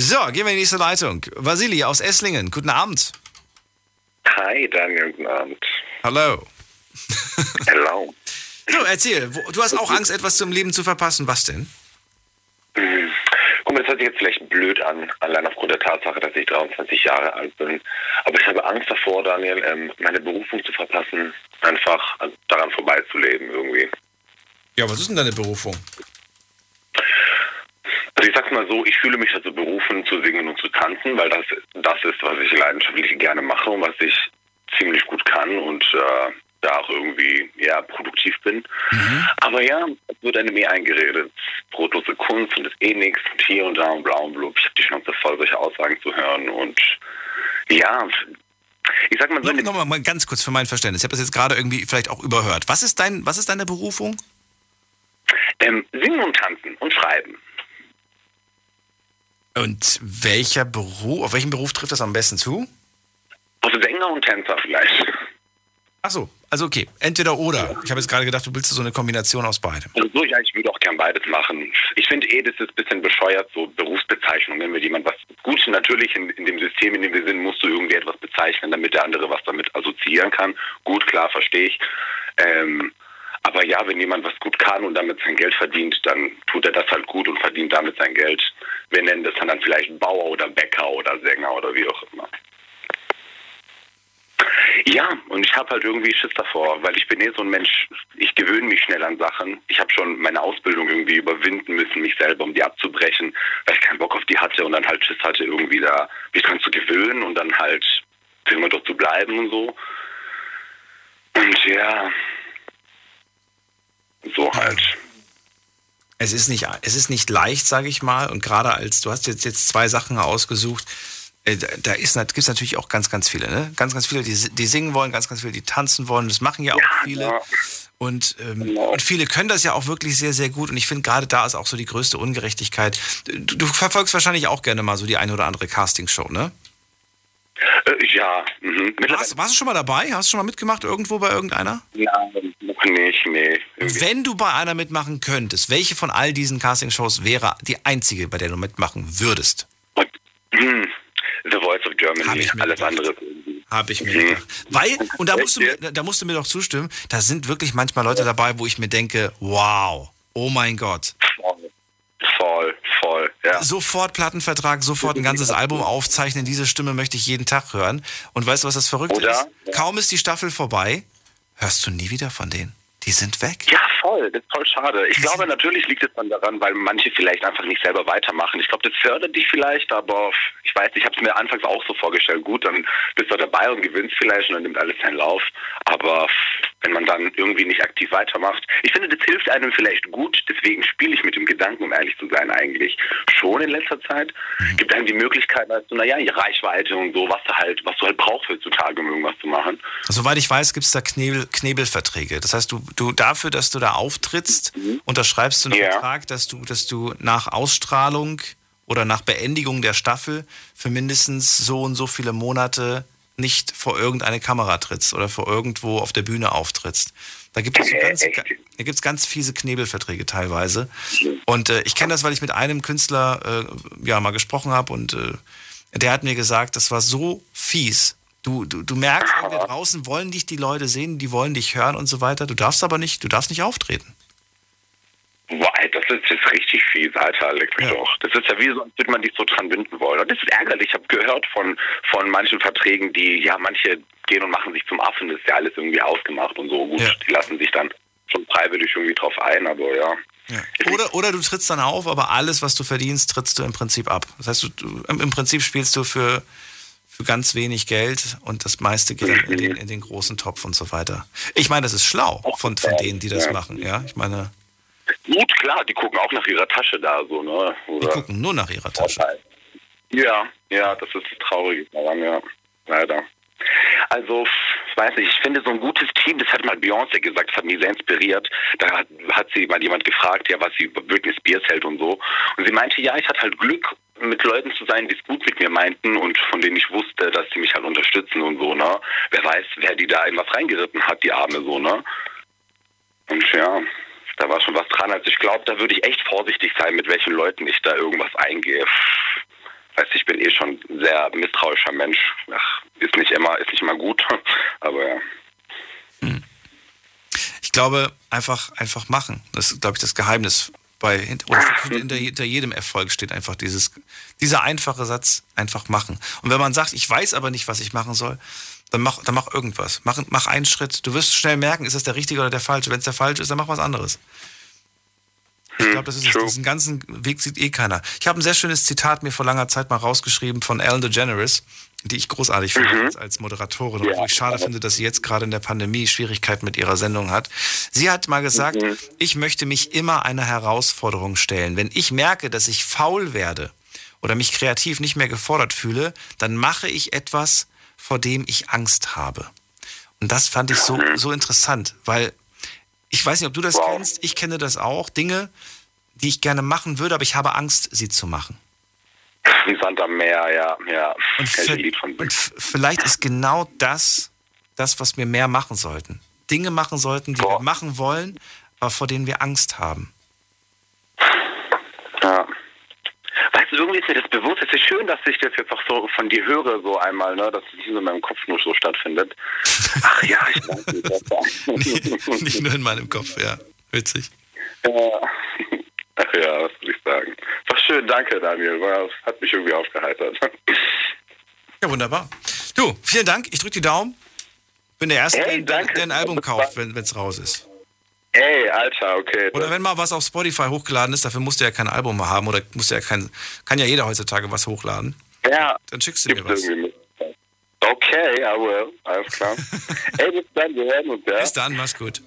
So, gehen wir in die nächste Leitung. Vasili aus Esslingen, guten Abend. Hi, Daniel, guten Abend. Hallo. Hello. *laughs* So, erzähl, du hast auch Angst, etwas zum Leben zu verpassen. Was denn? Hm. Guck mal, das hört sich jetzt vielleicht blöd an, allein aufgrund der Tatsache, dass ich 23 Jahre alt bin. Aber ich habe Angst davor, Daniel, ähm, meine Berufung zu verpassen, einfach daran vorbeizuleben irgendwie. Ja, was ist denn deine Berufung? Also ich sag's mal so, ich fühle mich dazu berufen, zu singen und zu tanzen, weil das das ist, was ich leidenschaftlich gerne mache und was ich ziemlich gut kann und äh, da auch irgendwie ja produktiv bin. Aber ja, es wird einem eh eingeredet. Brotlose Kunst und ist eh nichts und hier und da und blau und blub. Ich habe die Chance voll, solche Aussagen zu hören und ja, ich sag mal so. Nochmal mal ganz kurz für mein Verständnis. Ich habe das jetzt gerade irgendwie vielleicht auch überhört. Was ist, dein, was ist deine Berufung? Ähm, singen und tanzen und schreiben. Und welcher Beruf, auf welchen Beruf trifft das am besten zu? Also Sänger und Tänzer vielleicht. Ach so, also okay, entweder oder. Ich habe jetzt gerade gedacht, du willst so eine Kombination aus beidem. Also so, ja, ich würde auch gern beides machen. Ich finde eh, das ist ein bisschen bescheuert, so Berufsbezeichnungen. Wenn jemand was gut, natürlich in, in dem System, in dem wir sind, musst du irgendwie etwas bezeichnen, damit der andere was damit assoziieren kann. Gut, klar, verstehe ich. Ähm, aber ja, wenn jemand was gut kann und damit sein Geld verdient, dann tut er das halt gut und verdient damit sein Geld. Wir nennen das dann, dann vielleicht Bauer oder Bäcker oder Sänger oder wie auch immer. Ja, und ich habe halt irgendwie Schiss davor, weil ich bin eh so ein Mensch, ich gewöhne mich schnell an Sachen. Ich habe schon meine Ausbildung irgendwie überwinden müssen, mich selber, um die abzubrechen, weil ich keinen Bock auf die hatte und dann halt Schiss hatte, irgendwie da mich dran zu gewöhnen und dann halt für immer dort zu bleiben und so. Und ja, so halt. Es ist nicht, es ist nicht leicht, sage ich mal. Und gerade als du hast jetzt, jetzt zwei Sachen ausgesucht, äh, da- da gibt es natürlich auch ganz, ganz viele. Ne? Ganz, ganz viele, die, die singen wollen, ganz, ganz viele, die tanzen wollen. Das machen ja auch viele. Und, ähm, und viele können das ja auch wirklich sehr, sehr gut. Und ich finde, gerade da ist auch so die größte Ungerechtigkeit. Du, du verfolgst wahrscheinlich auch gerne mal so die eine oder andere Castingshow, ne? Äh, ja, mhm. Warst, warst du schon mal dabei? Hast du schon mal mitgemacht irgendwo bei irgendeiner? Nein, nicht, nee. Wenn du bei einer mitmachen könntest, welche von all diesen Castingshows wäre die einzige, bei der du mitmachen würdest? Hm. The Voice of Germany, alles andere. Habe ich mir gedacht. Weil, und da musst, du mir, da musst du mir doch zustimmen, da sind wirklich manchmal Leute dabei, wo ich mir denke, wow, oh mein Gott. Voll, voll, ja. Sofort Plattenvertrag, sofort ein ganzes Album aufzeichnen, diese Stimme möchte ich jeden Tag hören. Und weißt du, was das Verrückte Oder? ist? Kaum ist die Staffel vorbei, hörst du nie wieder von denen. Die sind weg. Ja, voll. Das ist voll schade. Ich glaube, natürlich liegt es dann daran, weil manche vielleicht einfach nicht selber weitermachen. Ich glaube, das fördert dich vielleicht, aber ich weiß, ich habe es mir anfangs auch so vorgestellt. Gut, dann bist du dabei und gewinnst vielleicht und dann nimmt alles seinen Lauf. Aber wenn man dann irgendwie nicht aktiv weitermacht, ich finde, das hilft einem vielleicht gut. Deswegen spiele ich mit dem Gedanken, um ehrlich zu sein, eigentlich schon in letzter Zeit. Gibt einem die Möglichkeit, halt so, naja, die Reichweite und so, was du halt, was du halt brauchst heutzutage, um irgendwas zu machen. Soweit ich weiß, gibt es da Knebel, Knebelverträge. Das heißt, du, du dafür, dass du da auftrittst, unterschreibst du einen Ja. Vertrag, dass du, dass du nach Ausstrahlung oder nach Beendigung der Staffel für mindestens so und so viele Monate nicht vor irgendeine Kamera trittst oder vor irgendwo auf der Bühne auftrittst. Da gibt es so ganz, da gibt's ganz fiese Knebelverträge teilweise. Und äh, ich kenne das, weil ich mit einem Künstler äh, ja mal gesprochen habe und äh, der hat mir gesagt, das war so fies. Du, du, du merkst, da draußen wollen dich die Leute sehen, die wollen dich hören und so weiter. Du darfst aber nicht, du darfst nicht auftreten. Boah, das ist jetzt richtig fies, Alter, leck mich doch. Das ist ja wie so, als würde man dich so dran binden wollen. Und das ist ärgerlich. Ich habe gehört von, von manchen Verträgen, die, ja, manche gehen und machen sich zum Affen. Das ist ja alles irgendwie ausgemacht und so. Gut, die lassen sich dann schon freiwillig irgendwie drauf ein, aber ja. Oder, oder du trittst dann auf, aber alles, was du verdienst, trittst du im Prinzip ab. Das heißt, du, im Prinzip spielst du für, für ganz wenig Geld und das meiste geht dann in den, in den großen Topf und so weiter. Ich meine, das ist schlau von, von denen, die das Ja. machen. Ja, ich meine, Gut, klar, die gucken auch nach ihrer Tasche da, so, ne? Oder? die gucken nur nach ihrer Tasche. Ja, ja, das ist das Traurige daran, ja. Leider. Also, ich weiß nicht, ich finde so ein gutes Team, das hat mal Beyoncé gesagt, das hat mich sehr inspiriert. Da hat, hat sie mal jemand gefragt, ja, was sie über Britney Spears hält und so. Und sie meinte, ja, ich hatte halt Glück, mit Leuten zu sein, die es gut mit mir meinten und von denen ich wusste, dass sie mich halt unterstützen und so, ne? Wer weiß, wer die da in was reingeritten hat, die Arme so, ne? Und ja, da war schon was dran. Also ich glaube, da würde ich echt vorsichtig sein, mit welchen Leuten ich da irgendwas eingehe. Weißt, ich bin eh schon ein sehr misstrauischer Mensch. Ach, ist nicht immer, ist nicht immer gut, *laughs* aber ja. Ich glaube, einfach, einfach machen. Das ist, glaube ich, das Geheimnis bei hinter, hinter jedem Erfolg steht einfach dieses, dieser einfache Satz, einfach machen. Und wenn man sagt, ich weiß aber nicht, was ich machen soll, dann mach, dann mach irgendwas. Mach, mach einen Schritt. Du wirst schnell merken, ist das der richtige oder der falsche. Wenn es der falsche ist, dann mach was anderes. Ich glaube, das ist es. Diesen ganzen Weg sieht eh keiner. Ich habe ein sehr schönes Zitat mir vor langer Zeit mal rausgeschrieben von Ellen DeGeneres, die ich großartig finde als, als Moderatorin und wo ich schade finde, dass sie jetzt gerade in der Pandemie Schwierigkeiten mit ihrer Sendung hat. Sie hat mal gesagt, ich möchte mich immer einer Herausforderung stellen. Wenn ich merke, dass ich faul werde oder mich kreativ nicht mehr gefordert fühle, dann mache ich etwas, vor dem ich Angst habe. Und das fand ich so, so interessant, weil ich weiß nicht, ob du das kennst, ich kenne das auch, Dinge, die ich gerne machen würde, aber ich habe Angst, sie zu machen. Wie Sand am Meer, ja, ja. Und, und vielleicht ist genau das, das, was wir mehr machen sollten. Dinge machen sollten, die wir machen wollen, aber vor denen wir Angst haben. Ja. Weißt du, irgendwie ist mir das bewusst. Es ist schön, dass ich das jetzt auch so von dir höre, so einmal, ne, dass es nicht nur in meinem Kopf nur so stattfindet. Ach ja, ich danke *laughs* dir. Nicht nur in meinem Kopf, ja. Witzig. Ja. Ach ja, was soll ich sagen. War schön, danke Daniel. War, hat mich irgendwie aufgeheitert. Ja, wunderbar. Du, vielen Dank. Ich drücke die Daumen. Bin der Erste, Hey, der ein Album kauft, wenn es raus ist. Ey, Alter, okay. Oder wenn mal was auf Spotify hochgeladen ist, dafür musst du ja kein Album mehr haben oder musst du ja kein, kann ja jeder heutzutage was hochladen. Ja. Dann schickst du mir was. Okay, I will. Alles klar. *laughs* Ey, bis dann, wir hören uns, ja? Bis dann, mach's gut.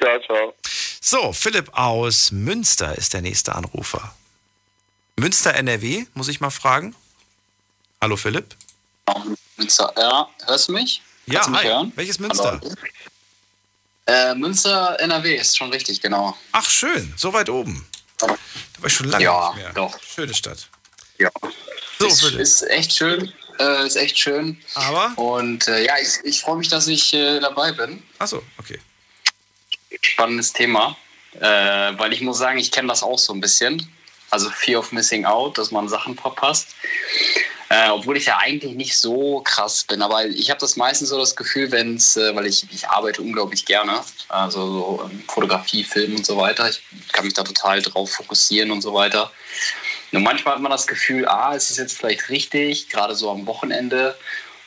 Ciao, ciao. So, Philipp aus Münster ist der nächste Anrufer. Münster NRW, muss ich mal fragen. Hallo Philipp. Münster, ja, hörst du mich? Ja, du mich hi. hören? Welches Münster? Hallo. Äh, Münster, NRW, ist schon richtig, genau. Ach schön, so weit oben. Da war ich schon lange Ja, nicht mehr. doch. Schöne Stadt. Ja. So, ist, ist echt schön. Äh, ist echt schön. Aber? Und äh, ja, ich, ich freue mich, dass ich äh, dabei bin. Achso, okay. Spannendes Thema. Äh, weil ich muss sagen, ich kenne das auch so ein bisschen. Also Fear of Missing Out, dass man Sachen verpasst. Äh, obwohl ich ja eigentlich nicht so krass bin. Aber ich habe das meistens so das Gefühl, wenn es, äh, weil ich, ich arbeite unglaublich gerne, also so ähm, Fotografie, Film und so weiter. Ich kann mich da total drauf fokussieren und so weiter. Nur manchmal hat man das Gefühl, ah, ist es jetzt vielleicht richtig, gerade so am Wochenende,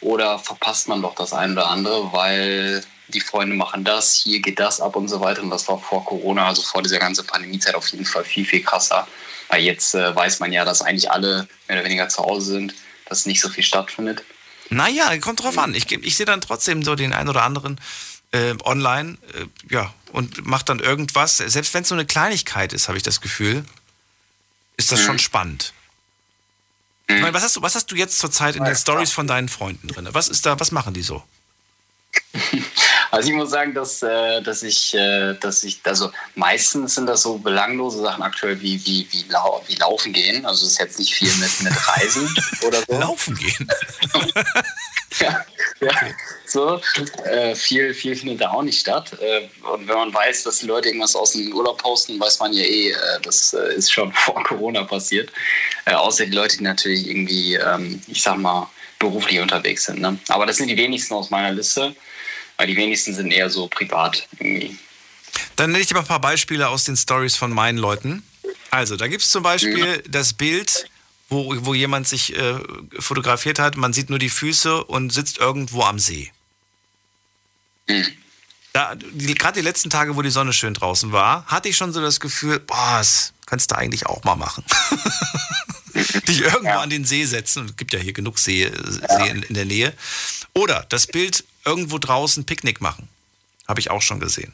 oder verpasst man doch das eine oder andere, weil die Freunde machen das, hier geht das ab und so weiter. Und das war vor Corona, also vor dieser ganzen Pandemiezeit auf jeden Fall viel, viel krasser. Weil jetzt äh, weiß man ja, dass eigentlich alle mehr oder weniger zu Hause sind, dass nicht so viel stattfindet. Naja, kommt drauf an. Ich, ich sehe dann trotzdem so den einen oder anderen äh, online, äh, ja, und macht dann irgendwas. Selbst wenn es so eine Kleinigkeit ist, habe ich das Gefühl, ist das schon spannend. Ich meine, was hast du, was hast du jetzt zurzeit in den Stories von deinen Freunden drin? Was ist da, was machen die so? *laughs* Also ich muss sagen, dass, äh, dass ich, äh, dass ich, also meistens sind das so belanglose Sachen aktuell wie, wie, wie, lau wie Laufen gehen. Also es ist jetzt nicht viel mit, mit Reisen *laughs* oder so. Laufen gehen? *laughs* ja. So, äh, viel, viel findet da auch nicht statt. Äh, und wenn man weiß, dass die Leute irgendwas aus dem Urlaub posten, weiß man ja eh, das ist schon *laughs* vor Corona passiert. Außer die Leute, die natürlich irgendwie, ähm, ich sag mal, beruflich unterwegs sind. Ne? Aber das sind die wenigsten aus meiner Liste, weil die wenigsten sind eher so privat irgendwie. Dann nenne ich dir mal ein paar Beispiele aus den Stories von meinen Leuten. Also, da gibt es zum Beispiel das Bild, wo, wo jemand sich äh, fotografiert hat, man sieht nur die Füße und sitzt irgendwo am See. Die, Gerade die letzten Tage, wo die Sonne schön draußen war, hatte ich schon so das Gefühl, boah, das kannst du eigentlich auch mal machen. *laughs* Dich irgendwo an den See setzen. Es gibt ja hier genug See, See in, in der Nähe. Oder das Bild irgendwo draußen Picknick machen. Habe ich auch schon gesehen.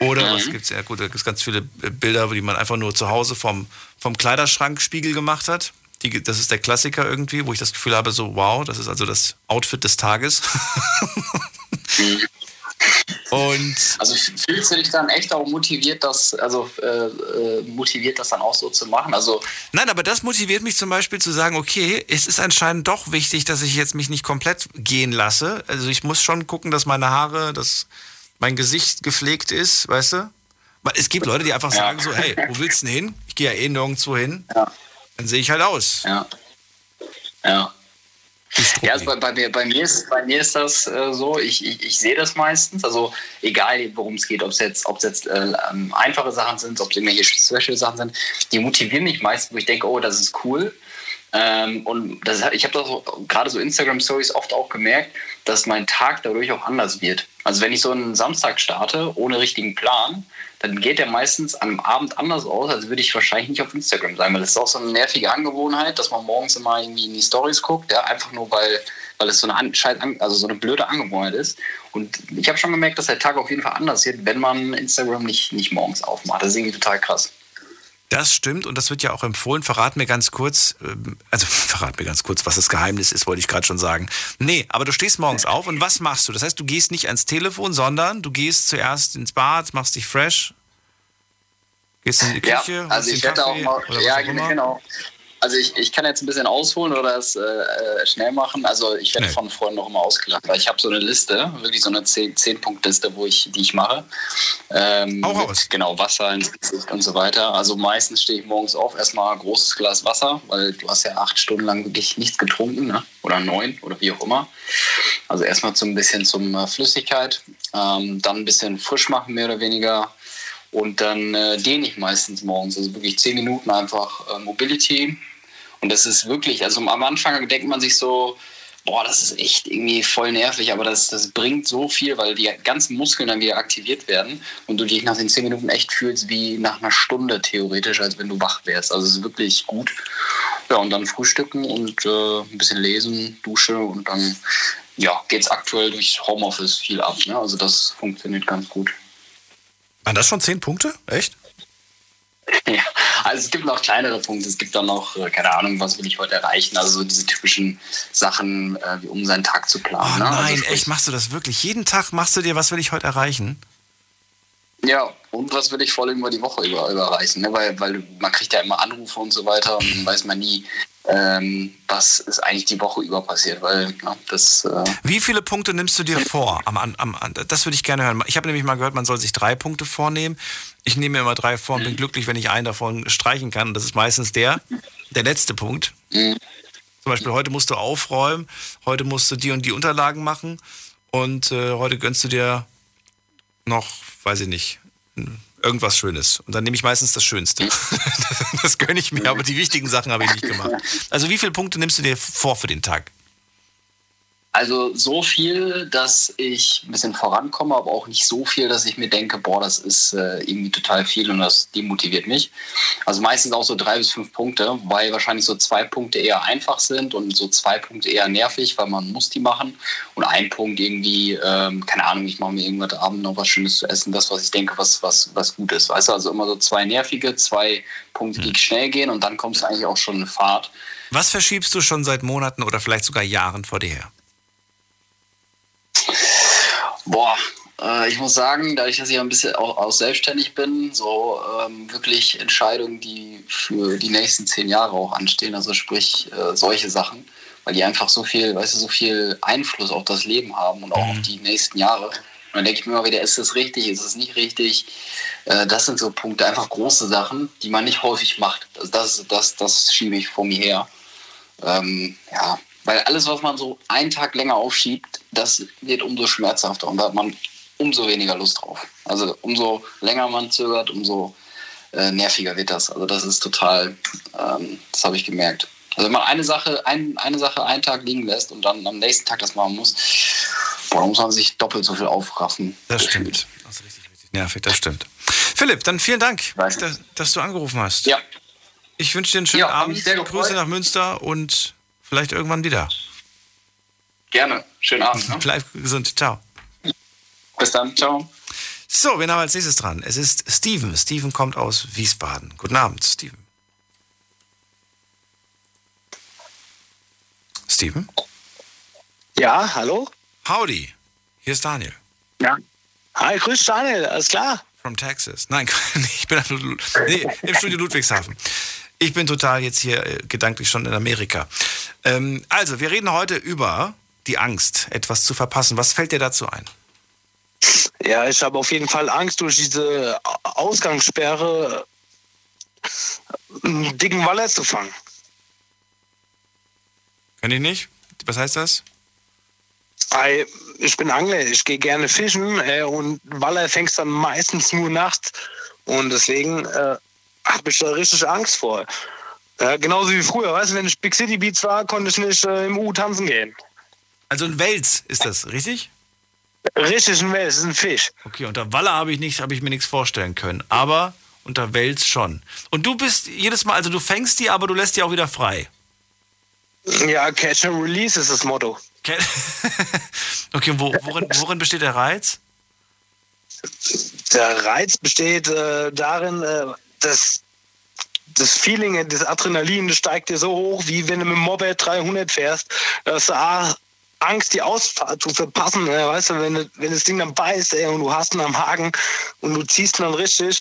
Oder was gibt's? Ja, gut, da gibt es ganz viele Bilder, die man einfach nur zu Hause vom, vom Kleiderschrankspiegel gemacht hat. Die, das ist der Klassiker irgendwie, wo ich das Gefühl habe, so wow, das ist also das Outfit des Tages. *laughs* Und also fühlst du dich dann echt auch motiviert, das also äh, äh, motiviert das dann auch so zu machen? Also Nein, aber das motiviert mich zum Beispiel zu sagen, okay, es ist anscheinend doch wichtig, dass ich jetzt mich nicht komplett gehen lasse. Also ich muss schon gucken, dass meine Haare, dass mein Gesicht gepflegt ist, weißt du? Weil es gibt Leute, die einfach Ja. sagen so, hey, wo willst du denn hin? Ich gehe ja eh nirgendwo hin. Dann sehe ich halt aus. Ja. Ja. Ja, also bei, bei, mir, bei, mir ist, bei mir ist das äh, so, ich, ich, ich sehe das meistens, also egal worum es geht, ob es jetzt, ob's jetzt äh, ähm, einfache Sachen sind, ob es irgendwelche Special-Sachen sind, die motivieren mich meistens, wo ich denke, oh, das ist cool. Ähm, und das, ich habe das so, gerade so Instagram-Stories oft auch gemerkt, dass mein Tag dadurch auch anders wird. Also wenn ich so einen Samstag starte, ohne richtigen Plan, dann geht der meistens am Abend anders aus, als würde ich wahrscheinlich nicht auf Instagram sein, weil das ist auch so eine nervige Angewohnheit, dass man morgens immer irgendwie in die Stories guckt, ja, einfach nur weil, weil es so eine, also so eine blöde Angewohnheit ist. Und ich habe schon gemerkt, dass der Tag auf jeden Fall anders wird, wenn man Instagram nicht, nicht morgens aufmacht. Das ist irgendwie total krass. Das stimmt und das wird ja auch empfohlen. Verrat mir ganz kurz, ähm, also *laughs* verrat mir ganz kurz, was das Geheimnis ist, wollte ich gerade schon sagen. Nee, aber du stehst morgens auf und was machst du? Das heißt, du gehst nicht ans Telefon, sondern du gehst zuerst ins Bad, machst dich fresh, gehst in die Küche, ja, also den ich werde auch mal, ja, genau. Also ich, ich kann jetzt ein bisschen ausholen oder es äh, äh, schnell machen. Also ich werde von Freunden noch immer ausgelacht, weil ich habe so eine Liste, wirklich so eine 10-Punkt-Liste, wo ich, die ich mache. Ähm, Hau mit, raus. Genau, Wasser ins Gesicht und so weiter. Also meistens stehe ich morgens auf, erstmal ein großes Glas Wasser, weil du hast ja acht Stunden lang wirklich nichts getrunken, ne? oder neun oder wie auch immer. Also erstmal so ein bisschen zum äh, Flüssigkeit, ähm, dann ein bisschen frisch machen, mehr oder weniger. Und dann äh, dehne ich meistens morgens, also wirklich zehn Minuten einfach äh, Mobility. Und das ist wirklich, also am Anfang denkt man sich so, boah, das ist echt irgendwie voll nervig, aber das, das bringt so viel, weil die ganzen Muskeln dann wieder aktiviert werden und du dich nach den zehn Minuten echt fühlst wie nach einer Stunde theoretisch, als wenn du wach wärst. Also es ist wirklich gut. Ja, und dann frühstücken und äh, ein bisschen lesen, Dusche und dann ja, geht es aktuell durch Homeoffice viel ab. Ne? Also das funktioniert ganz gut. Waren das schon zehn Punkte? Echt? *laughs* Ja, also es gibt noch kleinere Punkte. Es gibt dann noch, äh, keine Ahnung, was will ich heute erreichen. Also so diese typischen Sachen, äh, wie um seinen Tag zu planen. Oh ne? Also nein, sprich- echt, machst du das wirklich? Jeden Tag machst du dir, was will ich heute erreichen? Ja, und was will ich voll über die Woche über, überreichen? Ne? Weil, weil man kriegt ja immer Anrufe und so weiter und dann weiß man nie, ähm, was ist eigentlich die Woche über passiert. Weil ja, das... Äh, Wie viele Punkte nimmst du dir vor? Am, am, am, das würde ich gerne hören. Ich habe nämlich mal gehört, man soll sich drei Punkte vornehmen. Ich nehme mir immer drei vor und bin glücklich, wenn ich einen davon streichen kann. Und das ist meistens der, der letzte Punkt. Zum Beispiel, heute musst du aufräumen, heute musst du die und die Unterlagen machen und äh, heute gönnst du dir noch, weiß ich nicht, irgendwas Schönes. Und dann nehme ich meistens das Schönste. *laughs* das gönne ich mir, aber die wichtigen Sachen habe ich nicht gemacht. Also wie viele Punkte nimmst du dir vor für den Tag? Also so viel, dass ich ein bisschen vorankomme, aber auch nicht so viel, dass ich mir denke, boah, das ist äh, irgendwie total viel und das demotiviert mich. Also meistens auch so drei bis fünf Punkte, weil wahrscheinlich so zwei Punkte eher einfach sind und so zwei Punkte eher nervig, weil man muss die machen. Und ein Punkt irgendwie, ähm, keine Ahnung, ich mache mir irgendwann Abend noch was Schönes zu essen, das, was ich denke, was, was, was gut ist. Weißt du, also immer so zwei nervige, zwei Punkte, die schnell gehen und dann kommst du eigentlich auch schon in Fahrt. Was verschiebst du schon seit Monaten oder vielleicht sogar Jahren vor dir her? Boah, äh, ich muss sagen, dadurch, dass ich ein bisschen auch, auch selbstständig bin, so ähm, wirklich Entscheidungen, die für die nächsten zehn Jahre auch anstehen, also sprich äh, solche Sachen. Weil die einfach so viel, weißt du, so viel Einfluss auf das Leben haben und auch auf die nächsten Jahre. Und dann denke ich mir immer wieder, ist das richtig, ist es nicht richtig? Äh, das sind so Punkte, einfach große Sachen, die man nicht häufig macht. Also das, das, das schiebe ich vor mir her. Ähm, ja, weil alles, was man so einen Tag länger aufschiebt, das wird umso schmerzhafter und da hat man umso weniger Lust drauf. Also umso länger man zögert, umso äh, nerviger wird das. Also das ist total, ähm, das habe ich gemerkt. Also wenn man eine Sache, ein, eine Sache einen Tag liegen lässt und dann am nächsten Tag das machen muss, boah, dann muss man sich doppelt so viel aufraffen. Das stimmt. Das ist richtig, richtig nervig, das stimmt. Philipp, dann vielen Dank, dass, dass du angerufen hast. Ja. Ich wünsche dir einen schönen Ja, Abend. Grüße nach Münster und vielleicht irgendwann wieder. Gerne. Schönen Abend. Ne? Bleib gesund. Ciao. Bis dann. Ciao. So, wen haben wir als nächstes dran? Es ist Steven. Steven kommt aus Wiesbaden. Guten Abend, Steven. Steven? Ja, hallo? Howdy. Hier ist Daniel. Ja. Hi, grüß Daniel, alles klar? From Texas. Nein, *laughs* ich bin nee, im Studio Ludwigshafen. Ich bin total jetzt hier äh, gedanklich schon in Amerika. Ähm, also, wir reden heute über die Angst, etwas zu verpassen. Was fällt dir dazu ein? Ja, ich habe auf jeden Fall Angst durch diese Ausgangssperre einen dicken Waller zu fangen. Kenn ich nicht? Was heißt das? Ich bin Angler, ich gehe gerne fischen äh, und Waller fängst dann meistens nur nachts. Und deswegen äh, habe ich da richtig Angst vor. Ja, genauso wie früher, weißt du, wenn ich Big City Beats war, konnte ich nicht äh, im U tanzen gehen. Also ein Wels ist das, richtig? Richtig ein Wels, ist ein Fisch. Okay, unter Waller habe ich, nicht- habe ich mir nichts vorstellen können. Aber unter Wels schon. Und du bist jedes Mal, also du fängst die, aber du lässt die auch wieder frei. Ja, Catch and Release ist das Motto. *laughs* Okay, wo, worin, worin besteht der Reiz? Der Reiz besteht äh, darin, äh, dass das Feeling, das Adrenalin, das steigt dir so hoch, wie wenn du mit dem Moped 300 fährst, dass du ah, Angst, die Ausfahrt zu verpassen, äh, weißt du, wenn, du- wenn das Ding dann beißt ey, und du hast ihn am Haken und du ziehst ihn dann richtig,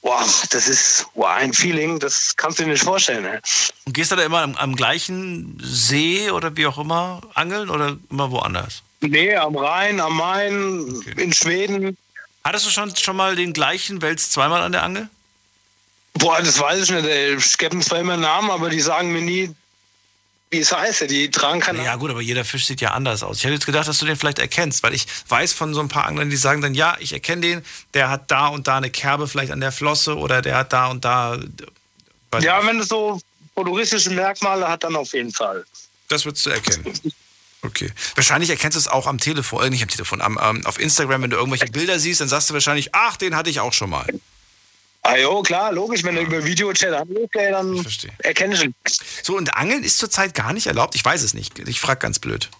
boah, das ist boah, ein Feeling, das kannst du dir nicht vorstellen. Ey. Und gehst du da immer am, am gleichen See oder wie auch immer angeln oder immer woanders? Nee, am Rhein, am Main, in Schweden. Hattest du schon, schon mal den gleichen Wels zweimal an der Angel? Boah, das weiß ich nicht. Ey. Ich gebe zwar immer Namen, aber die sagen mir nie, wie es heißt. Die tragen keine Ja gut, aber jeder Fisch sieht ja anders aus. Ich hätte jetzt gedacht, dass du den vielleicht erkennst, weil ich weiß von so ein paar Anglern, die sagen dann, ja, ich erkenne den, der hat da und da eine Kerbe vielleicht an der Flosse oder der hat da und da... Ja, wenn es so fotouristische Merkmale hat, dann auf jeden Fall. Das würdest du erkennen. Okay. Wahrscheinlich erkennst du es auch am Telefon, äh, nicht am Telefon, am, ähm, auf Instagram, wenn du irgendwelche *laughs* Bilder siehst, dann sagst du wahrscheinlich, ach, den hatte ich auch schon mal. Ah jo, klar, logisch, wenn du über Videochat anrufst, dann erkenne ich ihn. So, und Angeln ist zurzeit gar nicht erlaubt? Ich weiß es nicht. Ich frage ganz blöd.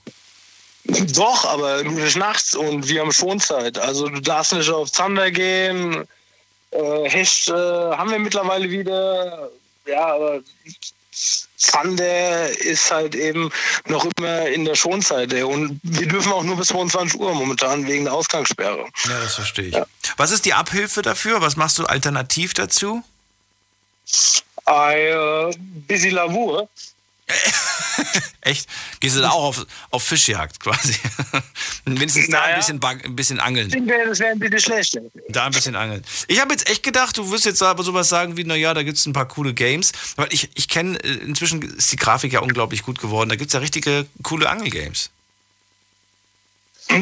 Doch, aber nachts und wir haben Schonzeit. Also du darfst nicht auf Zander gehen. Äh, Hecht äh, haben wir mittlerweile wieder. Ja, aber Zander ist halt eben noch immer in der Schonzeit. Und wir dürfen auch nur bis 22 Uhr momentan wegen der Ausgangssperre. Ja, das verstehe ich. Was ist die Abhilfe dafür? Was machst du alternativ dazu? Ein äh, busy Lavour. *laughs* Echt? Gehst du da auch auf, auf Fischjagd quasi? *laughs* Wenigstens da ein bisschen, bag- ein bisschen Ich angeln. denke, das wäre ein bisschen schlecht. Da ein bisschen angeln. Ich habe jetzt echt gedacht, du wirst jetzt aber sowas sagen wie, naja, da gibt es ein paar coole Games. Weil ich, ich kenne, äh, inzwischen ist die Grafik ja unglaublich gut geworden. Da gibt es ja richtige coole Angelgames.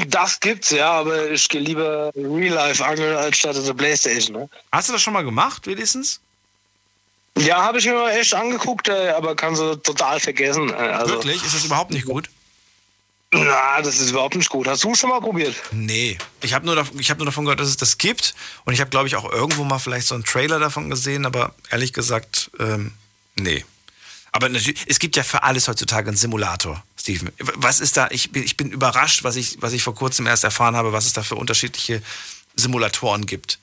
Das gibt's, ja, aber ich gehe lieber Real-Life-Angeln als statt der Playstation. Ne? Hast du das schon mal gemacht, wenigstens? Ja, habe ich mir mal echt angeguckt, äh, aber kann so total vergessen. äh, Also, Wirklich? Ist das überhaupt nicht gut? Na, das ist überhaupt nicht gut. Hast du schon mal probiert? Nee. Ich habe nur, ich hab nur davon gehört, dass es das gibt. Und ich habe, glaube ich, auch irgendwo mal vielleicht so einen Trailer davon gesehen. Aber ehrlich gesagt, ähm, nee. Aber natürlich, es gibt ja für alles heutzutage einen Simulator, Steven. Was ist da? Ich bin, ich bin überrascht, was ich, was ich vor kurzem erst erfahren habe, was es da für unterschiedliche Simulatoren gibt.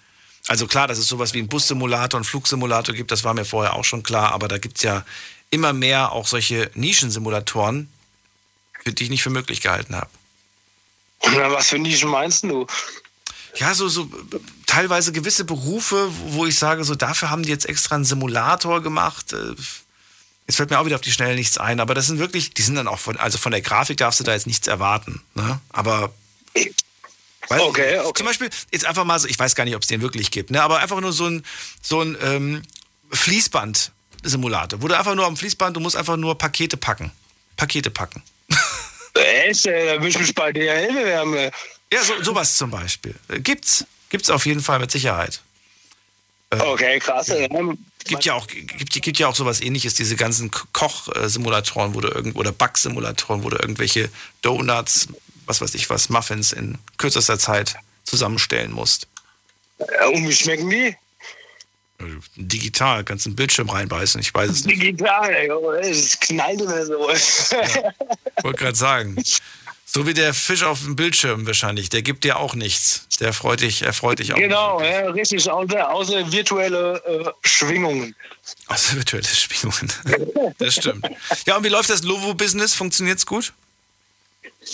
Also klar, dass es sowas wie einen Bussimulator, einen Flugsimulator gibt, das war mir vorher auch schon klar. Aber da gibt es ja immer mehr auch solche Nischensimulatoren, für die ich nicht für möglich gehalten habe. Na, was für Nischen meinst du? Ja, so, so teilweise gewisse Berufe, wo ich sage, so dafür haben die jetzt extra einen Simulator gemacht. Äh, Jetzt fällt mir auch wieder auf die Schnelle nichts ein, aber das sind wirklich, die sind dann auch von, also von der Grafik darfst du da jetzt nichts erwarten. Ne? Aber. Weil, okay, okay. Zum Beispiel, jetzt einfach mal so, ich weiß gar nicht, ob es den wirklich gibt, ne? aber einfach nur so ein, so ein ähm, Fließband-Simulator, wo du einfach nur am Fließband, du musst einfach nur Pakete packen. Pakete packen. Echt? Da ich mich bei DHL bewerben. Ja, so, sowas zum Beispiel. Äh, Gibt's. Gibt's auf jeden Fall mit Sicherheit. Äh, Okay, krass. Ja. Gibt ja auch, gibt, gibt ja auch sowas ähnliches, diese ganzen Koch-Simulatoren, wo du irgend, oder Back-Simulatoren, wo du irgendwelche Donuts, was weiß ich was, Muffins in kürzester Zeit zusammenstellen musst. Ja, und wie schmecken die? Digital, kannst einen Bildschirm reinbeißen, ich weiß es nicht. Digital, oh, es knallt immer so. Wollte gerade sagen. So wie der Fisch auf dem Bildschirm wahrscheinlich, der gibt dir auch nichts. Der freut dich, er freut dich auch. Genau, ja, richtig, außer, außer virtuelle äh, Schwingungen. Außer virtuelle Schwingungen. *laughs* das stimmt. Ja, und wie läuft das Lovo-Business? Funktioniert's gut?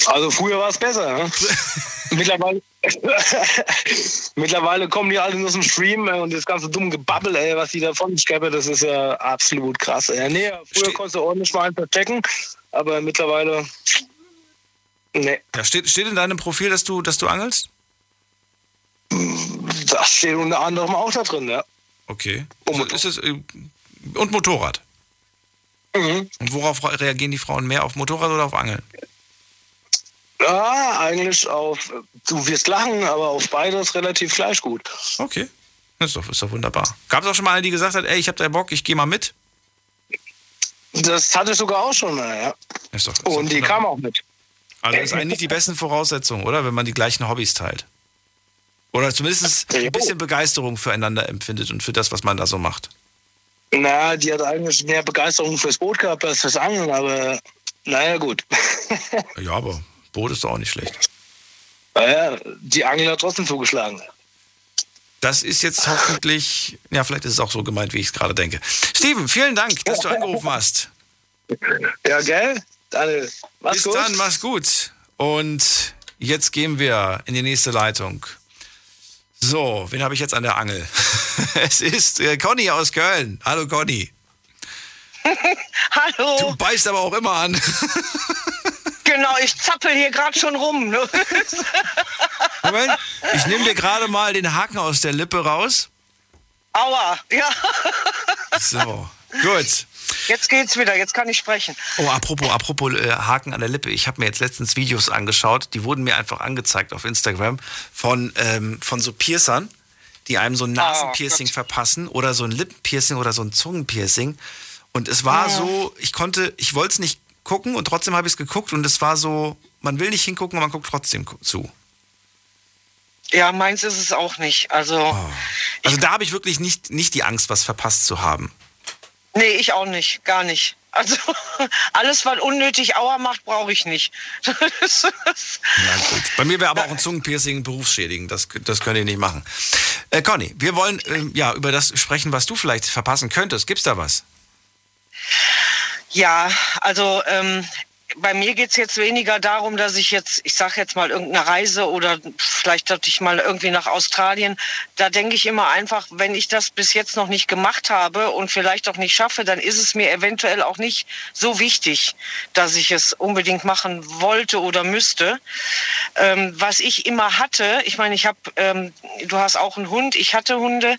Also früher war es besser. Ne? *laughs* Mittlerweile, *laughs* Mittlerweile kommen die alle nur aus dem Stream äh, und das ganze dumme Gebabbel, ey, was die da von sich gäbe, das ist ja absolut krass. Ey. Nee, früher konntest du ordentlich mal einen verchecken, aber mittlerweile. Nee. Ja, steht, steht in deinem Profil, dass du, dass du angelst? Das steht unter anderem auch da drin, ja. Okay. Also ist es, äh, und Motorrad. Mhm. Und worauf reagieren die Frauen mehr? Auf Motorrad oder auf Angeln? Ja, eigentlich auf, du wirst lachen, aber auf beides relativ gleich gut. Okay. Ist doch, ist doch wunderbar. Gab es auch schon mal eine, die gesagt hat, ey, ich hab da Bock, ich gehe mal mit? Das hatte ich sogar auch schon mal, ja. Ist doch, ist Und die wunderbar. kam auch mit. Also das ist eigentlich die besten Voraussetzungen, oder? Wenn man die gleichen Hobbys teilt. Oder zumindest ein bisschen Begeisterung füreinander empfindet und für das, was man da so macht. Na, die hat eigentlich mehr Begeisterung fürs Boot gehabt als fürs Angeln, aber naja, gut. Ja, aber Boot ist doch auch nicht schlecht. Naja, die Angel hat trotzdem zugeschlagen. Das ist jetzt hoffentlich, ja, vielleicht ist es auch so gemeint, wie ich es gerade denke. Steven, vielen Dank, dass du angerufen hast. Ja, gell? Daniel, mach's Bis gut. dann, mach's gut. Und jetzt gehen wir in die nächste Leitung. So, wen habe ich jetzt an der Angel? *laughs* es ist äh, Conny aus Köln. Hallo Conny. *laughs* Hallo. Du beißt aber auch immer an. *laughs* Genau, ich zappel hier gerade schon rum. Ne? *laughs* Moment, ich nehme dir gerade mal den Haken aus der Lippe raus. Aua, ja. So, gut. Jetzt geht's wieder, jetzt kann ich sprechen. Oh, apropos, apropos äh, Haken an der Lippe. Ich habe mir jetzt letztens Videos angeschaut, die wurden mir einfach angezeigt auf Instagram von, ähm, von so Piercern, die einem so ein Nasenpiercing verpassen oder so ein Lippenpiercing oder so ein Zungenpiercing. Und es war Ja. so, ich konnte, ich wollte es nicht gucken und trotzdem habe ich es geguckt und es war so, man will nicht hingucken, aber man guckt trotzdem zu. Ja, meins ist es auch nicht. Also, Also da habe ich wirklich nicht, nicht die Angst, was verpasst zu haben. nee, ich auch nicht, gar nicht. Also, *laughs* alles, was unnötig Aua macht, brauche ich nicht. *laughs* Ja, gut. Bei mir wäre aber auch ein Zungenpiercing berufsschädigend. Das, das könnt ihr nicht machen. Äh, Conny, wir wollen ähm, ja über das sprechen, was du vielleicht verpassen könntest. Gibt's da was? Ja, also ähm, bei mir geht's jetzt weniger darum, dass ich jetzt, ich sage jetzt mal irgendeine Reise oder vielleicht hatte ich mal irgendwie nach Australien. Da denke ich immer einfach, wenn ich das bis jetzt noch nicht gemacht habe und vielleicht auch nicht schaffe, dann ist es mir eventuell auch nicht so wichtig, dass ich es unbedingt machen wollte oder müsste. Ähm, was ich immer hatte, ich meine, ich habe, ähm, du hast auch einen Hund, ich hatte Hunde.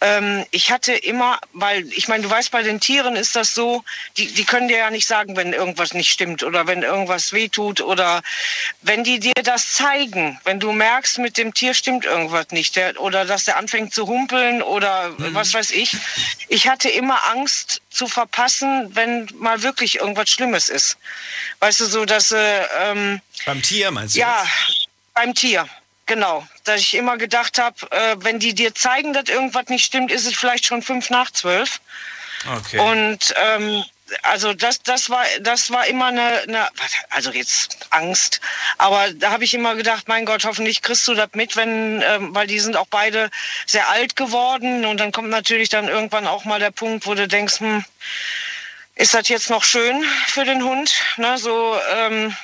Ähm, ich hatte immer, weil ich meine, du weißt, bei den Tieren ist das so, die, die können dir ja nicht sagen, wenn irgendwas nicht stimmt oder wenn irgendwas wehtut oder wenn die dir das zeigen, wenn du merkst, mit dem Tier stimmt irgendwas nicht der, oder dass der anfängt zu humpeln oder was weiß ich. Ich hatte immer Angst zu verpassen, wenn mal wirklich irgendwas Schlimmes ist. Weißt du, so dass äh, ähm, Beim Tier meinst du? ja, jetzt? beim Tier. Genau. Dass ich immer gedacht habe, äh, wenn die dir zeigen, dass irgendwas nicht stimmt, ist es vielleicht schon fünf nach zwölf. Okay. Und ähm, also das, das war, das war immer eine, eine, also jetzt Angst. Aber da habe ich immer gedacht, mein Gott, hoffentlich kriegst du das mit, wenn, ähm, weil die sind auch beide sehr alt geworden und dann kommt natürlich dann irgendwann auch mal der Punkt, wo du denkst, hm, ist das jetzt noch schön für den Hund? Ne, so, ähm,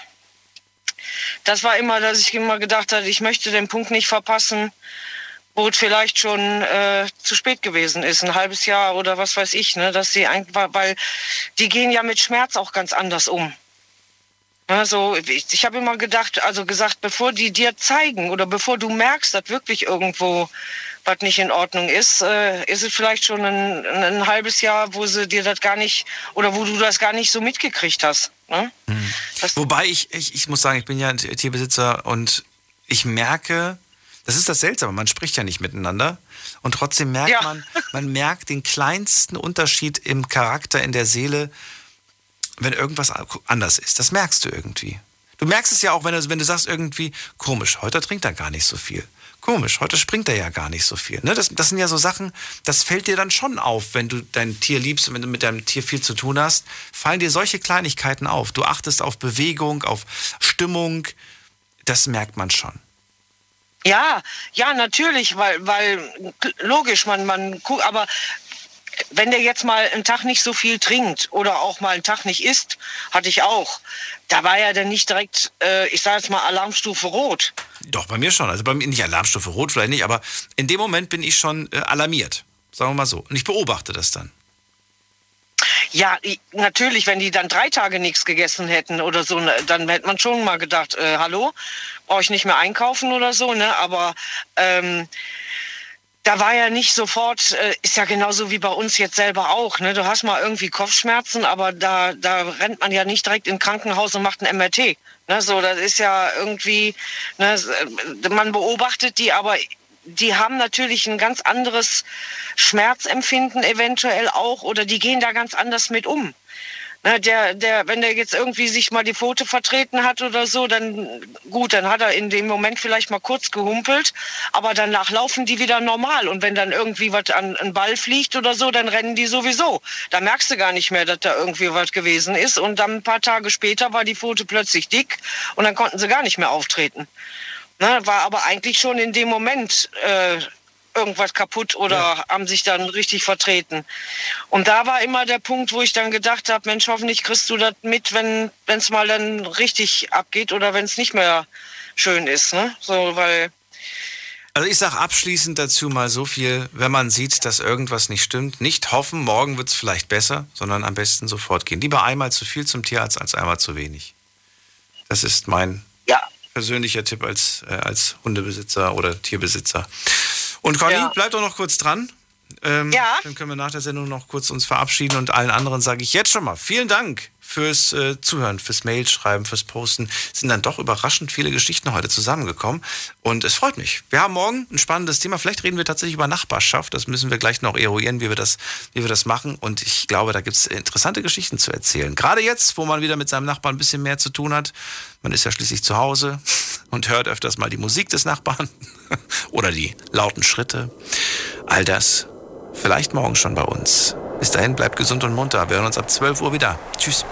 das war immer, dass ich immer gedacht habe, ich möchte den Punkt nicht verpassen. Wo es vielleicht schon äh, zu spät gewesen ist, ein halbes Jahr oder was weiß ich, ne, dass sie einfach, weil die gehen ja mit Schmerz auch ganz anders um. Also ich, ich habe immer gedacht, also gesagt, bevor die dir zeigen oder bevor du merkst, dass wirklich irgendwo was nicht in Ordnung ist, äh, ist es vielleicht schon ein, ein, halbes Jahr, wo sie dir das gar nicht oder wo du das gar nicht so mitgekriegt hast. Ne? Mhm. Wobei ich, ich, ich muss sagen, ich bin ja ein Tierbesitzer und ich merke, das ist das Seltsame, man spricht ja nicht miteinander und trotzdem merkt ja. man, man merkt den kleinsten Unterschied im Charakter, in der Seele, wenn irgendwas anders ist. Das merkst du irgendwie. Du merkst es ja auch, wenn du, wenn du sagst irgendwie, komisch, heute trinkt er gar nicht so viel. Komisch, heute springt er ja gar nicht so viel. Ne? Das, das sind ja so Sachen, das fällt dir dann schon auf, wenn du dein Tier liebst und wenn du mit deinem Tier viel zu tun hast, fallen dir solche Kleinigkeiten auf. Du achtest auf Bewegung, auf Stimmung, das merkt man schon. Ja, ja, natürlich, weil, weil logisch, man, man, aber wenn der jetzt mal einen Tag nicht so viel trinkt oder auch mal einen Tag nicht isst, hatte ich auch. Da war ja dann nicht direkt, äh, ich sage jetzt mal Alarmstufe Rot. Doch, bei mir schon. Also bei mir nicht Alarmstufe Rot vielleicht nicht, aber in dem Moment bin ich schon äh, alarmiert. Sagen wir mal so. Und ich beobachte das dann. Ja, natürlich, wenn die dann drei Tage nichts gegessen hätten oder so, ne, dann hätte man schon mal gedacht, äh, hallo, brauche ich nicht mehr einkaufen oder so, ne? Aber ähm, da war ja nicht sofort, äh, ist ja genauso wie bei uns jetzt selber auch. Ne? Du hast mal irgendwie Kopfschmerzen, aber da, da rennt man ja nicht direkt in Krankenhaus und macht ein MRT. Ne? So, das ist ja irgendwie, ne, man beobachtet die, aber die haben natürlich ein ganz anderes Schmerzempfinden eventuell auch oder die gehen da ganz anders mit um. Na, der, der, wenn der jetzt irgendwie sich mal die Pfote vertreten hat oder so, dann gut, dann hat er in dem Moment vielleicht mal kurz gehumpelt, aber danach laufen die wieder normal. Und wenn dann irgendwie was an einen Ball fliegt oder so, dann rennen die sowieso. Da merkst du gar nicht mehr, dass da irgendwie was gewesen ist. Und dann ein paar Tage später war die Pfote plötzlich dick und dann konnten sie gar nicht mehr auftreten. Na, war aber eigentlich schon in dem Moment äh, irgendwas kaputt oder ja. haben sich dann richtig vertreten. Und da war immer der Punkt, wo ich dann gedacht habe, Mensch, hoffentlich kriegst du das mit, wenn es mal dann richtig abgeht oder wenn es nicht mehr schön ist. Ne? So, weil also ich sage abschließend dazu mal so viel, wenn man sieht, dass irgendwas nicht stimmt, nicht hoffen, morgen wird es vielleicht besser, sondern am besten sofort gehen. Lieber einmal zu viel zum Tierarzt als einmal zu wenig. Das ist mein. Persönlicher Tipp als, äh, als Hundebesitzer oder Tierbesitzer. Und Conny, ja. bleib doch noch kurz dran. Ähm, ja. Dann können wir nach der Sendung noch kurz uns verabschieden und allen anderen sage ich jetzt schon mal vielen Dank fürs äh, Zuhören, fürs Mailschreiben, fürs Posten. Es sind dann doch überraschend viele Geschichten heute zusammengekommen und es freut mich. Wir haben morgen ein spannendes Thema. Vielleicht reden wir tatsächlich über Nachbarschaft. Das müssen wir gleich noch eruieren, wie wir das, wie wir das machen. Und ich glaube, da gibt es interessante Geschichten zu erzählen. Gerade jetzt, wo man wieder mit seinem Nachbarn ein bisschen mehr zu tun hat. Man ist ja schließlich zu Hause *laughs* und hört öfters mal die Musik des Nachbarn *laughs* oder die lauten Schritte. All das vielleicht morgen schon bei uns. Bis dahin, bleibt gesund und munter. Wir hören uns ab 12 Uhr wieder. Tschüss.